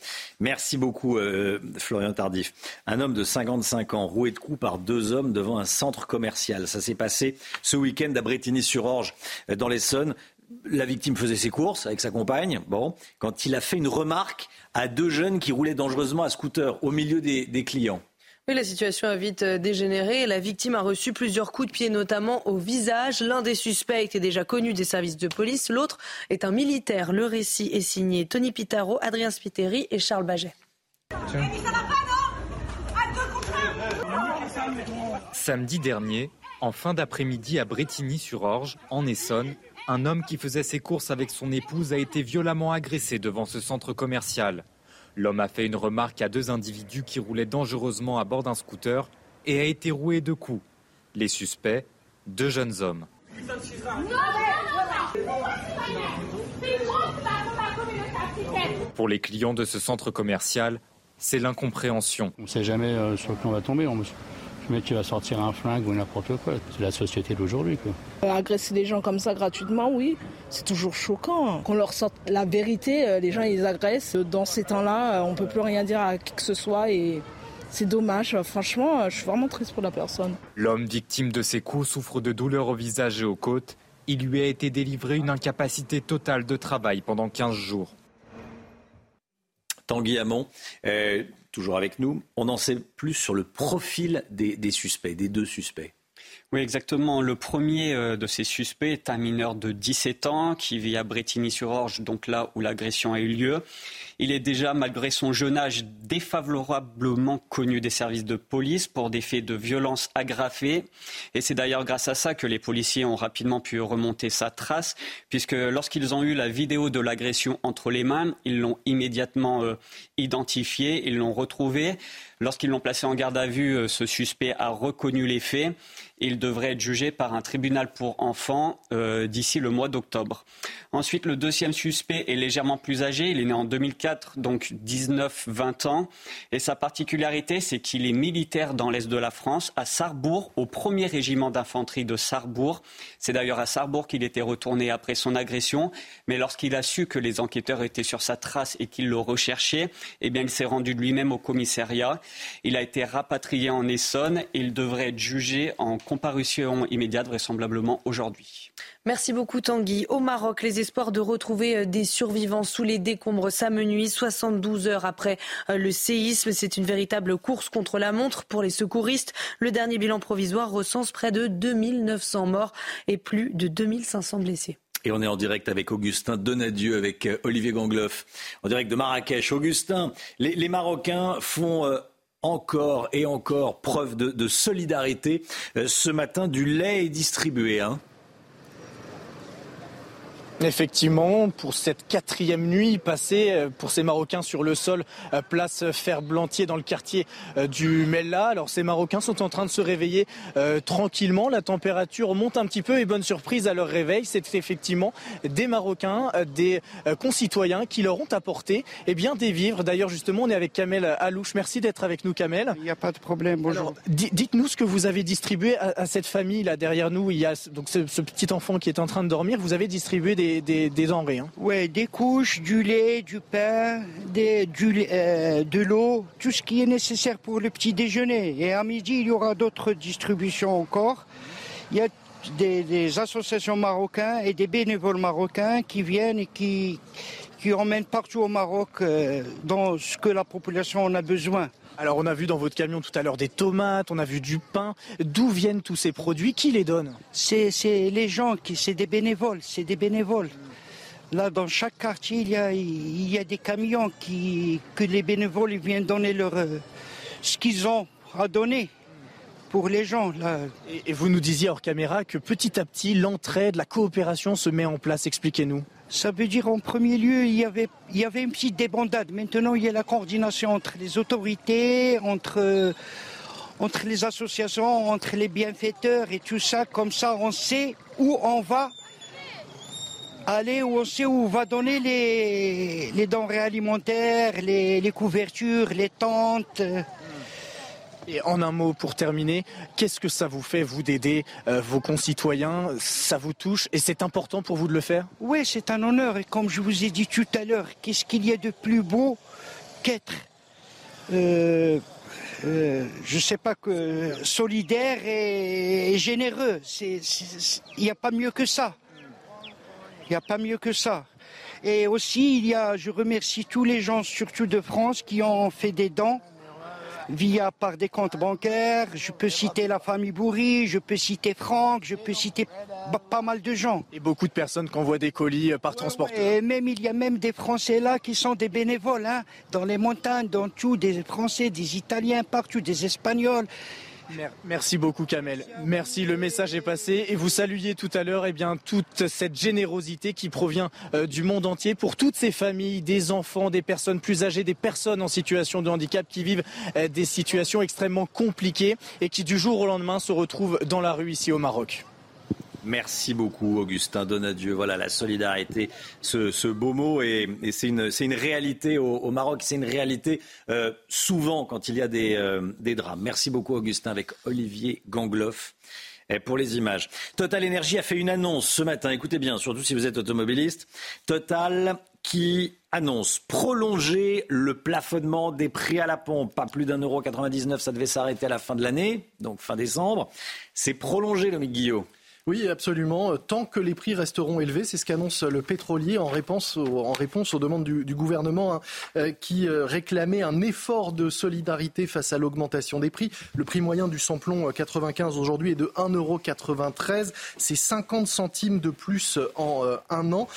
Merci beaucoup, euh, Florian Tardif. Un homme de 55 ans, roué de coups par deux hommes devant un centre commercial. Ça s'est passé ce week-end à Bretigny-sur-Orge, dans l'Essonne la victime faisait ses courses avec sa compagne. Bon, quand il a fait une remarque à deux jeunes qui roulaient dangereusement à scooter au milieu des, clients. Oui, la situation a vite euh, dégénéré. La victime a reçu plusieurs coups de pied, notamment au visage. L'un des suspects était déjà connu des services de police. L'autre est un militaire. Le récit est signé Tony Pitaro, Adrien Spiteri et Charles Baget. Samedi dernier, en fin d'après-midi à Bretigny-sur-Orge, en Essonne, un homme qui faisait ses courses avec son épouse a été violemment agressé devant ce centre commercial. L'homme a fait une remarque à deux individus qui roulaient dangereusement à bord d'un scooter et a été roué de coups. Les suspects, deux jeunes hommes. Pour les clients de ce centre commercial, c'est l'incompréhension. On ne sait jamais euh, sur quoi on va tomber. Le mec qui va sortir un flingue ou n'importe quoi. C'est la société d'aujourd'hui. Euh, agresser des gens comme ça gratuitement, oui, c'est toujours choquant. Qu'on leur sorte la vérité, euh, les gens ils agressent. Dans ces temps-là, euh, on ne peut plus rien dire à qui que ce soit et c'est dommage. Franchement, je suis vraiment triste pour la personne. L'homme victime de ces coups souffre de douleurs au visage et aux côtes. Il lui a été délivré une incapacité totale de travail pendant 15 jours. Tanguy Hamon, toujours avec nous. On en sait plus sur le profil des, suspects, des deux suspects. Oui, exactement. Le premier euh, de ces suspects est un mineur de 17 ans qui vit à Bretigny-sur-Orge, donc là où l'agression a eu lieu. Il est déjà, malgré son jeune âge, défavorablement connu des services de police pour des faits de violence aggravés. Et c'est d'ailleurs grâce à ça que les policiers ont rapidement pu remonter sa trace, puisque lorsqu'ils ont eu la vidéo de l'agression entre les mains, ils l'ont immédiatement euh, identifié, ils l'ont retrouvé. Lorsqu'ils l'ont placé en garde à vue, euh, ce suspect a reconnu les faits. Il devrait être jugé par un tribunal pour enfants euh, d'ici le mois d'octobre. Ensuite, le deuxième suspect est légèrement plus âgé. Il est né en 2004, donc 19-20 ans. Et sa particularité, c'est qu'il est militaire dans l'Est de la France, à Sarrebourg, au premier régiment d'infanterie de Sarrebourg. C'est d'ailleurs à Sarrebourg qu'il était retourné après son agression. Mais lorsqu'il a su que les enquêteurs étaient sur sa trace et qu'ils le recherchaient, eh bien, il s'est rendu lui-même au commissariat. Il a été rapatrié en Essonne il devrait être jugé en comparution immédiate, vraisemblablement aujourd'hui. Merci beaucoup Tanguy. Au Maroc, les espoirs de retrouver euh, des survivants sous les décombres s'amenuisent 72 heures après euh, le séisme. C'est une véritable course contre la montre pour les secouristes. Le dernier bilan provisoire recense près de 2900 morts et plus de 2500 blessés. Et on est en direct avec Augustin Donadieu, avec euh, Olivier Gangloff, en direct de Marrakech. Augustin, les, Marocains font encore et encore preuve de, solidarité. ce matin, du lait est distribué. Hein Effectivement, pour cette quatrième nuit passée euh, pour ces Marocains sur le sol, euh, place Ferblantier dans le quartier euh, du Mella. Alors ces Marocains sont en train de se réveiller tranquillement. La température monte un petit peu et bonne surprise à leur réveil, c'est effectivement des Marocains, des concitoyens qui leur ont apporté eh bien, des vivres. D'ailleurs justement, on est avec Kamel Alouche. Merci d'être avec nous Kamel. Il n'y a pas de problème, bonjour. Dites-nous ce que vous avez distribué à, cette famille là derrière nous. Il y a donc ce, ce petit enfant qui est en train de dormir. Vous avez distribué des des, denrées. Hein. Oui, des couches, du lait, du pain, des, du, euh, de l'eau, tout ce qui est nécessaire pour le petit déjeuner. Et à midi, il y aura d'autres distributions encore. Il y a des, associations marocaines et des bénévoles marocains qui viennent et qui, qui emmènent partout au Maroc euh, dans ce que la population en a besoin. Alors on a vu dans votre camion tout à l'heure des tomates, on a vu du pain. D'où viennent tous ces produits? Qui les donne? C'est les gens, qui, c'est des bénévoles, c'est des bénévoles. Là, dans chaque quartier, il y a, il y a des camions qui, que les bénévoles viennent donner leur, euh, ce qu'ils ont à donner pour les gens. Là. Et, vous nous disiez hors caméra que petit à petit, l'entraide, la coopération se met en place. Expliquez-nous. Ça veut dire en premier lieu, il y avait, il y avait une petite débandade. Maintenant, il y a la coordination entre les autorités, entre, entre les associations, entre les bienfaiteurs et tout ça. Comme ça, on sait où on va aller, où on sait où on va donner les, les denrées alimentaires, les, les couvertures, les tentes. Et en un mot, pour terminer, qu'est-ce que ça vous fait, vous, d'aider euh, vos concitoyens? Ça vous touche et c'est important pour vous de le faire? Oui, c'est un honneur. Et comme je vous ai dit tout à l'heure, qu'est-ce qu'il y a de plus beau qu'être, euh, euh, je ne sais pas, que solidaire et, généreux Il n'y a pas mieux que ça. Il n'y a pas mieux que ça. Et aussi, il y a, je remercie tous les gens, surtout de France, qui ont fait des dons via par des comptes bancaires. Je peux citer la famille Bourri, je peux citer Franck, je peux citer pas mal de gens. Et beaucoup de personnes qui envoient des colis euh, par transporteur. Et même il y a même des Français là qui sont des bénévoles, hein, dans les montagnes, dans tout, des Français, des Italiens, partout, des Espagnols. Merci beaucoup Kamel. Merci, le message est passé et vous saluiez tout à l'heure eh bien toute cette générosité qui provient euh, du monde entier pour toutes ces familles, des enfants, des personnes plus âgées, des personnes en situation de handicap qui vivent euh, des situations extrêmement compliquées et qui du jour au lendemain se retrouvent dans la rue ici au Maroc. Merci beaucoup, Augustin Donadieu. Voilà la solidarité, ce, beau mot, et, c'est une, réalité au, Maroc, c'est une réalité euh, souvent quand il y a euh, des, drames. Merci beaucoup, Augustin, avec Olivier Gangloff pour les images. Total Energy a fait une annonce ce matin, écoutez bien, surtout si vous êtes automobiliste. Total qui annonce prolonger le plafonnement des prix à la pompe. Pas plus d'un euro 99, ça devait s'arrêter à la fin de l'année, donc fin décembre. C'est prolongé, le Guillaume. Oui, absolument. Tant que les prix resteront élevés, c'est ce qu'annonce le pétrolier en réponse, en réponse aux demandes du, gouvernement hein, euh, qui euh, réclamait un effort de solidarité face à l'augmentation des prix. Le prix moyen du samplon 95 euh, aujourd'hui est de 1,93€. C'est 50 centimes de plus en un an.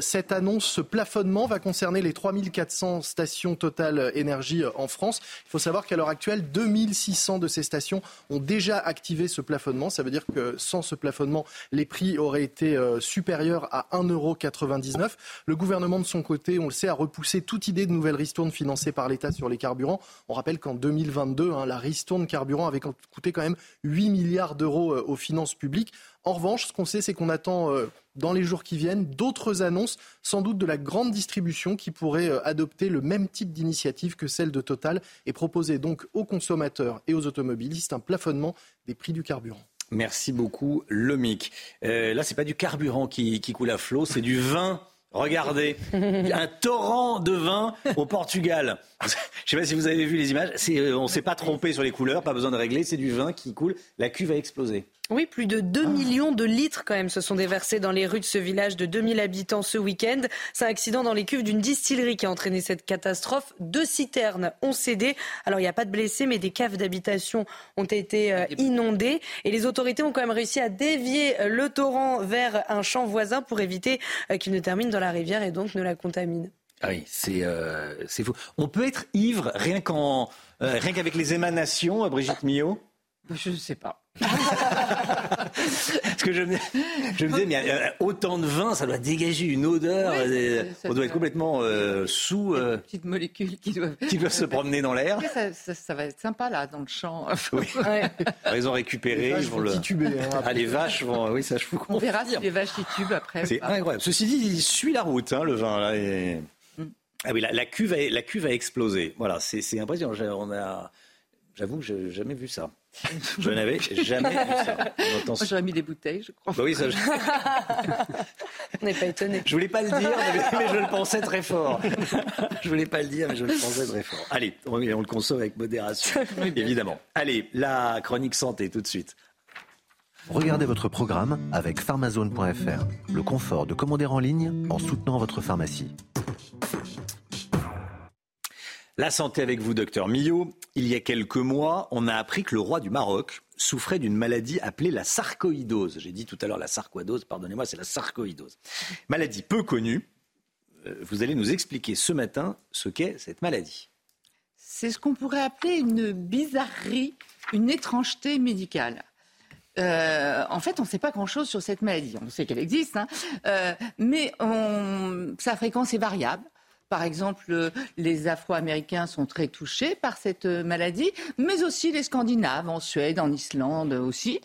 cette annonce, ce plafonnement va concerner les 3400 stations Total Énergie en France. Il faut savoir qu'à l'heure actuelle, 2600 de ces stations ont déjà activé ce plafonnement. Ça veut dire que sans ce plafonnement, les prix auraient été euh, supérieurs à 1,99€. Le gouvernement, de son côté, on le sait, a repoussé toute idée de nouvelle ristourne financée par l'État sur les carburants. On rappelle qu'en 2022, hein, la ristourne carburant avait coûté quand même 8 milliards d'euros euh, aux finances publiques. En revanche, ce qu'on sait, c'est qu'on attend euh, dans les jours qui viennent d'autres annonces, sans doute de la grande distribution qui pourrait adopter le même type d'initiative que celle de Total et proposer donc aux consommateurs et aux automobilistes un plafonnement des prix du carburant. Merci beaucoup, Lomic. Euh, là, c'est pas du carburant qui, coule à flot, c'est du vin Regardez, un torrent de vin au Portugal. Je ne sais pas si vous avez vu les images. Euh, on ne s'est pas trompé sur les couleurs, pas besoin de régler. C'est du vin qui coule. La cuve a explosé. Oui, plus de 2 millions de litres quand même se sont déversés dans les rues de ce village de 2000 habitants ce week-end. C'est un accident dans les cuves d'une distillerie qui a entraîné cette catastrophe. Deux citernes ont cédé. Alors il n'y a pas de blessés, mais des caves d'habitation ont été euh, inondées. Et les autorités ont quand même réussi à dévier euh, le torrent vers un champ voisin pour éviter euh, qu'il ne termine dans la rivière et donc ne la contamine. Ah oui, c'est fou. On peut être ivre rien qu'en rien qu'avec les émanations, Brigitte Millot? Je ne sais pas. Parce que je me, je me disais, mais euh, autant de vin, ça doit dégager une odeur. Euh, on doit être complètement euh, sous. Euh, petites molécules qui doivent. Qui doivent se promener dans l'air. Ça, ça, ça, va être sympa là, dans le champ. Oui. Ouais. Ils ont récupéré. Les ils vont le... hein, ah, les vaches vont. Oui, ça je vous On verra si les vaches titubent après. C'est incroyable. Ceci dit, il suit la route, hein, le vin là. Et... Mm. Ah oui, la, la, cuve a, la cuve a explosé. Voilà, c'est impressionnant. On a, j'avoue que j'ai jamais vu ça. Je n'avais jamais vu ça. Moi, j'aurais mis des bouteilles, je crois. Bah oui, ça, je... On n'est pas étonné. Je voulais pas le dire, mais, je le pensais très fort. Je voulais pas le dire, mais je le pensais très fort. Allez, on, on le consomme avec modération, évidemment. Allez, la chronique santé tout de suite. Regardez votre programme avec pharmazone.fr. Le confort de commander en ligne en soutenant votre pharmacie. La santé avec vous, docteur Millot. Il y a quelques mois, on a appris que le roi du Maroc souffrait d'une maladie appelée la sarcoïdose. J'ai dit tout à l'heure la sarcoïdose, pardonnez-moi, c'est la sarcoïdose. Maladie peu connue. Euh, vous allez nous expliquer ce matin ce qu'est cette maladie. C'est ce qu'on pourrait appeler une bizarrerie, une étrangeté médicale. Euh, en fait, on ne sait pas grand-chose sur cette maladie. On sait qu'elle existe, hein. euh, mais sa fréquence est variable. Par exemple, les Afro-Américains sont très touchés par cette maladie, mais aussi les Scandinaves, en Suède, en Islande aussi.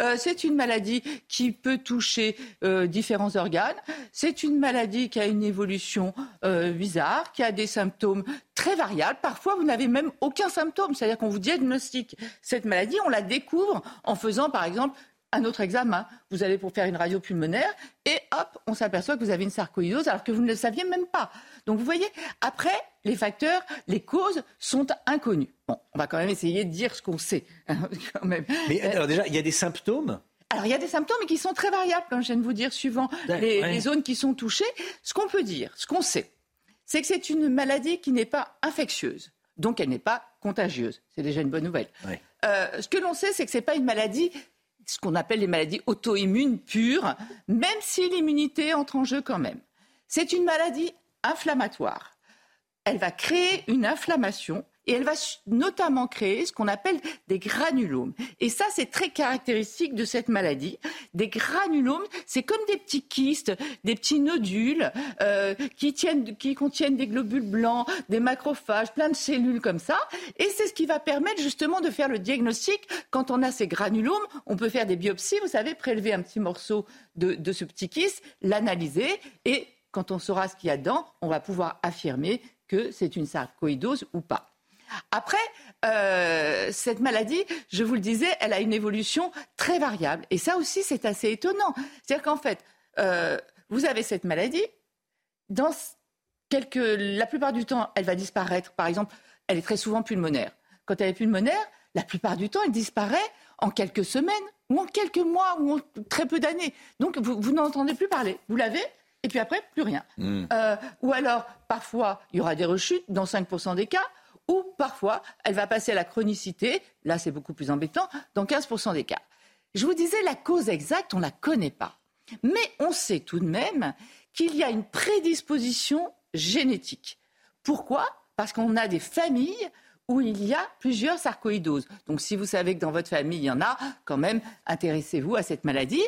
Euh, c'est une maladie qui peut toucher euh, différents organes. C'est une maladie qui a une évolution euh, bizarre, qui a des symptômes très variables. Parfois, vous n'avez même aucun symptôme, c'est-à-dire qu'on vous diagnostique cette maladie, on la découvre en faisant, par exemple, un autre examen. Vous allez pour faire une radio pulmonaire et hop, on s'aperçoit que vous avez une sarcoïdose alors que vous ne le saviez même pas. Donc vous voyez, après, les facteurs, les causes sont inconnus. Bon, on va quand même essayer de dire ce qu'on sait. Hein, quand même. Mais alors déjà, il y a des symptômes? Alors, il y a des symptômes qui sont très variables, comme je viens de vous dire, suivant les, les zones qui sont touchées. Ce qu'on peut dire, ce qu'on sait, c'est que c'est une maladie qui n'est pas infectieuse, donc elle n'est pas contagieuse. C'est déjà une bonne nouvelle. Euh, ce que l'on sait, c'est que ce n'est pas une maladie ce qu'on appelle les maladies auto-immunes pures, même si l'immunité entre en jeu quand même. C'est une maladie inflammatoire. Elle va créer une inflammation et elle va notamment créer ce qu'on appelle des granulomes. Et ça, c'est très caractéristique de cette maladie. Des granulomes, c'est comme des petits kystes, des petits nodules euh, qui, tiennent, qui contiennent des globules blancs, des macrophages, plein de cellules comme ça. Et c'est ce qui va permettre justement de faire le diagnostic. Quand on a ces granulomes, on peut faire des biopsies, vous savez, prélever un petit morceau de, ce petit kyste, l'analyser et quand on saura ce qu'il y a dedans, on va pouvoir affirmer que c'est une sarcoïdose ou pas. Après, euh, cette maladie, je vous le disais, elle a une évolution très variable. Et ça aussi, c'est assez étonnant. C'est-à-dire qu'en fait, euh, vous avez cette maladie, dans quelques, la plupart du temps, elle va disparaître. Par exemple, elle est très souvent pulmonaire. Quand elle est pulmonaire, la plupart du temps, elle disparaît en quelques semaines ou en quelques mois ou en très peu d'années. Donc, vous, vous n'entendez plus parler. Vous l'avez et puis après, plus rien. Hmm. Euh, ou alors, parfois, il y aura des rechutes dans 5% des cas ou parfois elle va passer à la chronicité, là c'est beaucoup plus embêtant, dans 15% des cas. Je vous disais, la cause exacte, on ne la connaît pas. Mais on sait tout de même qu'il y a une prédisposition génétique. Pourquoi? Parce qu'on a des familles où il y a plusieurs sarcoïdoses. Donc si vous savez que dans votre famille, il y en a, quand même, intéressez-vous à cette maladie.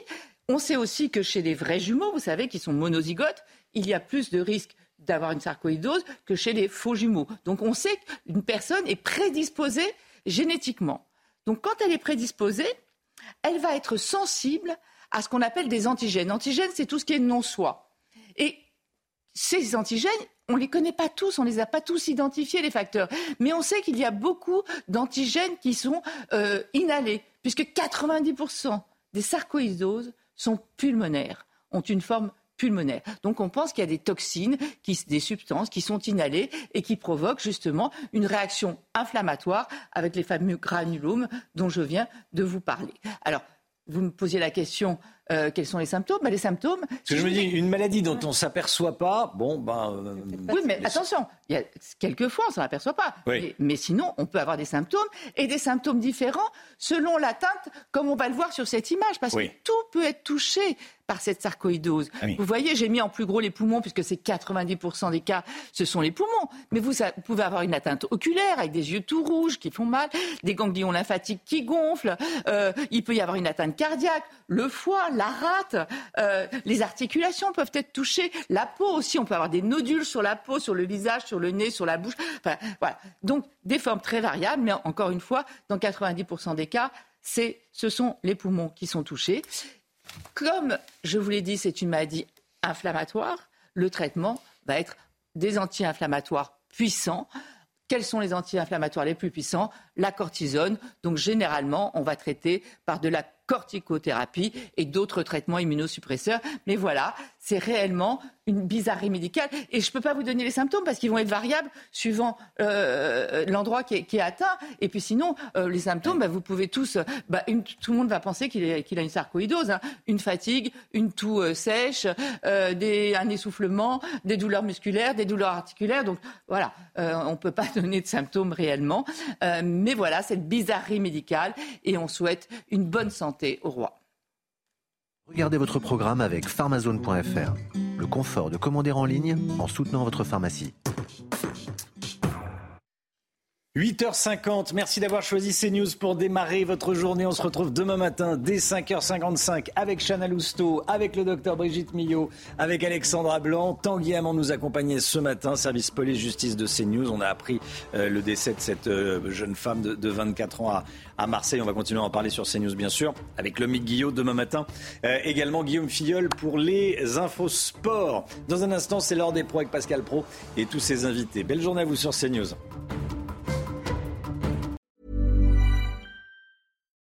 On sait aussi que chez les vrais jumeaux, vous savez, qui sont monozygotes, il y a plus de risques d'avoir une sarcoïdose que chez les faux jumeaux. Donc on sait qu'une personne est prédisposée génétiquement. Donc quand elle est prédisposée, elle va être sensible à ce qu'on appelle des antigènes. Antigènes, c'est tout ce qui est non-soi. Et ces antigènes, on ne les connaît pas tous, on ne les a pas tous identifiés, les facteurs. Mais on sait qu'il y a beaucoup d'antigènes qui sont euh, inhalés, puisque 90% des sarcoïdoses sont pulmonaires, ont une forme pulmonaire. Donc on pense qu'il y a des toxines, des substances qui sont inhalées et qui provoquent justement une réaction inflammatoire avec les fameux granulomes dont je viens de vous parler. Alors, vous me posiez la question euh, quels sont les symptômes? Ben, Les symptômes. Parce que je me dis, une maladie dont on ne s'aperçoit pas, bon, ben. Euh, oui, mais attention, il y a, quelquefois, on ne s'en aperçoit pas. Mais, sinon, on peut avoir des symptômes et des symptômes différents selon l'atteinte, comme on va le voir sur cette image, parce que tout peut être touché par cette sarcoïdose. Ah vous voyez, j'ai mis en plus gros les poumons, puisque c'est 90% des cas, ce sont les poumons. Mais vous, pouvez avoir une atteinte oculaire avec des yeux tout rouges qui font mal, des ganglions lymphatiques qui gonflent, euh, il peut y avoir une atteinte cardiaque, le foie, la rate, euh, les articulations peuvent être touchées, la peau aussi, on peut avoir des nodules sur la peau, sur le visage, sur le nez, sur la bouche. Enfin, voilà. Donc des formes très variables, mais encore une fois, dans 90% des cas, ce sont les poumons qui sont touchés. Comme je vous l'ai dit, c'est une maladie inflammatoire, le traitement va être des anti-inflammatoires puissants. Quels sont les anti-inflammatoires les plus puissants? La cortisone. Donc généralement, on va traiter par de la corticothérapie et d'autres traitements immunosuppresseurs. Mais voilà, c'est réellement une bizarrerie médicale. Et je ne peux pas vous donner les symptômes parce qu'ils vont être variables suivant euh, l'endroit qui, est atteint. Et puis sinon, euh, les symptômes, bah, vous pouvez tous... Bah, tout le monde va penser qu'il a une sarcoïdose. Hein. Une fatigue, une toux euh, sèche, des, un essoufflement, des douleurs musculaires, des douleurs articulaires. Donc voilà, on ne peut pas donner de symptômes réellement. mais voilà, cette bizarrerie médicale. Et on souhaite une bonne santé au roi. Regardez votre programme avec pharmazone.fr. Le confort de commander en ligne en soutenant votre pharmacie. 8h50, merci d'avoir choisi CNews pour démarrer votre journée. On se retrouve demain matin dès 5h55 avec Chana Lousteau, avec le docteur Brigitte Millot, avec Alexandra Blanc. Tanguy Amand nous accompagnait ce matin, service police-justice de CNews. On a appris euh, le décès de cette euh, jeune femme de, 24 ans à, Marseille. On va continuer à en parler sur CNews, bien sûr, avec Lomique Guillot demain matin. Euh, également Guillaume Filleul pour les infos sport. Dans un instant, c'est l'heure des pros avec Pascal Pro et tous ses invités. Belle journée à vous sur CNews.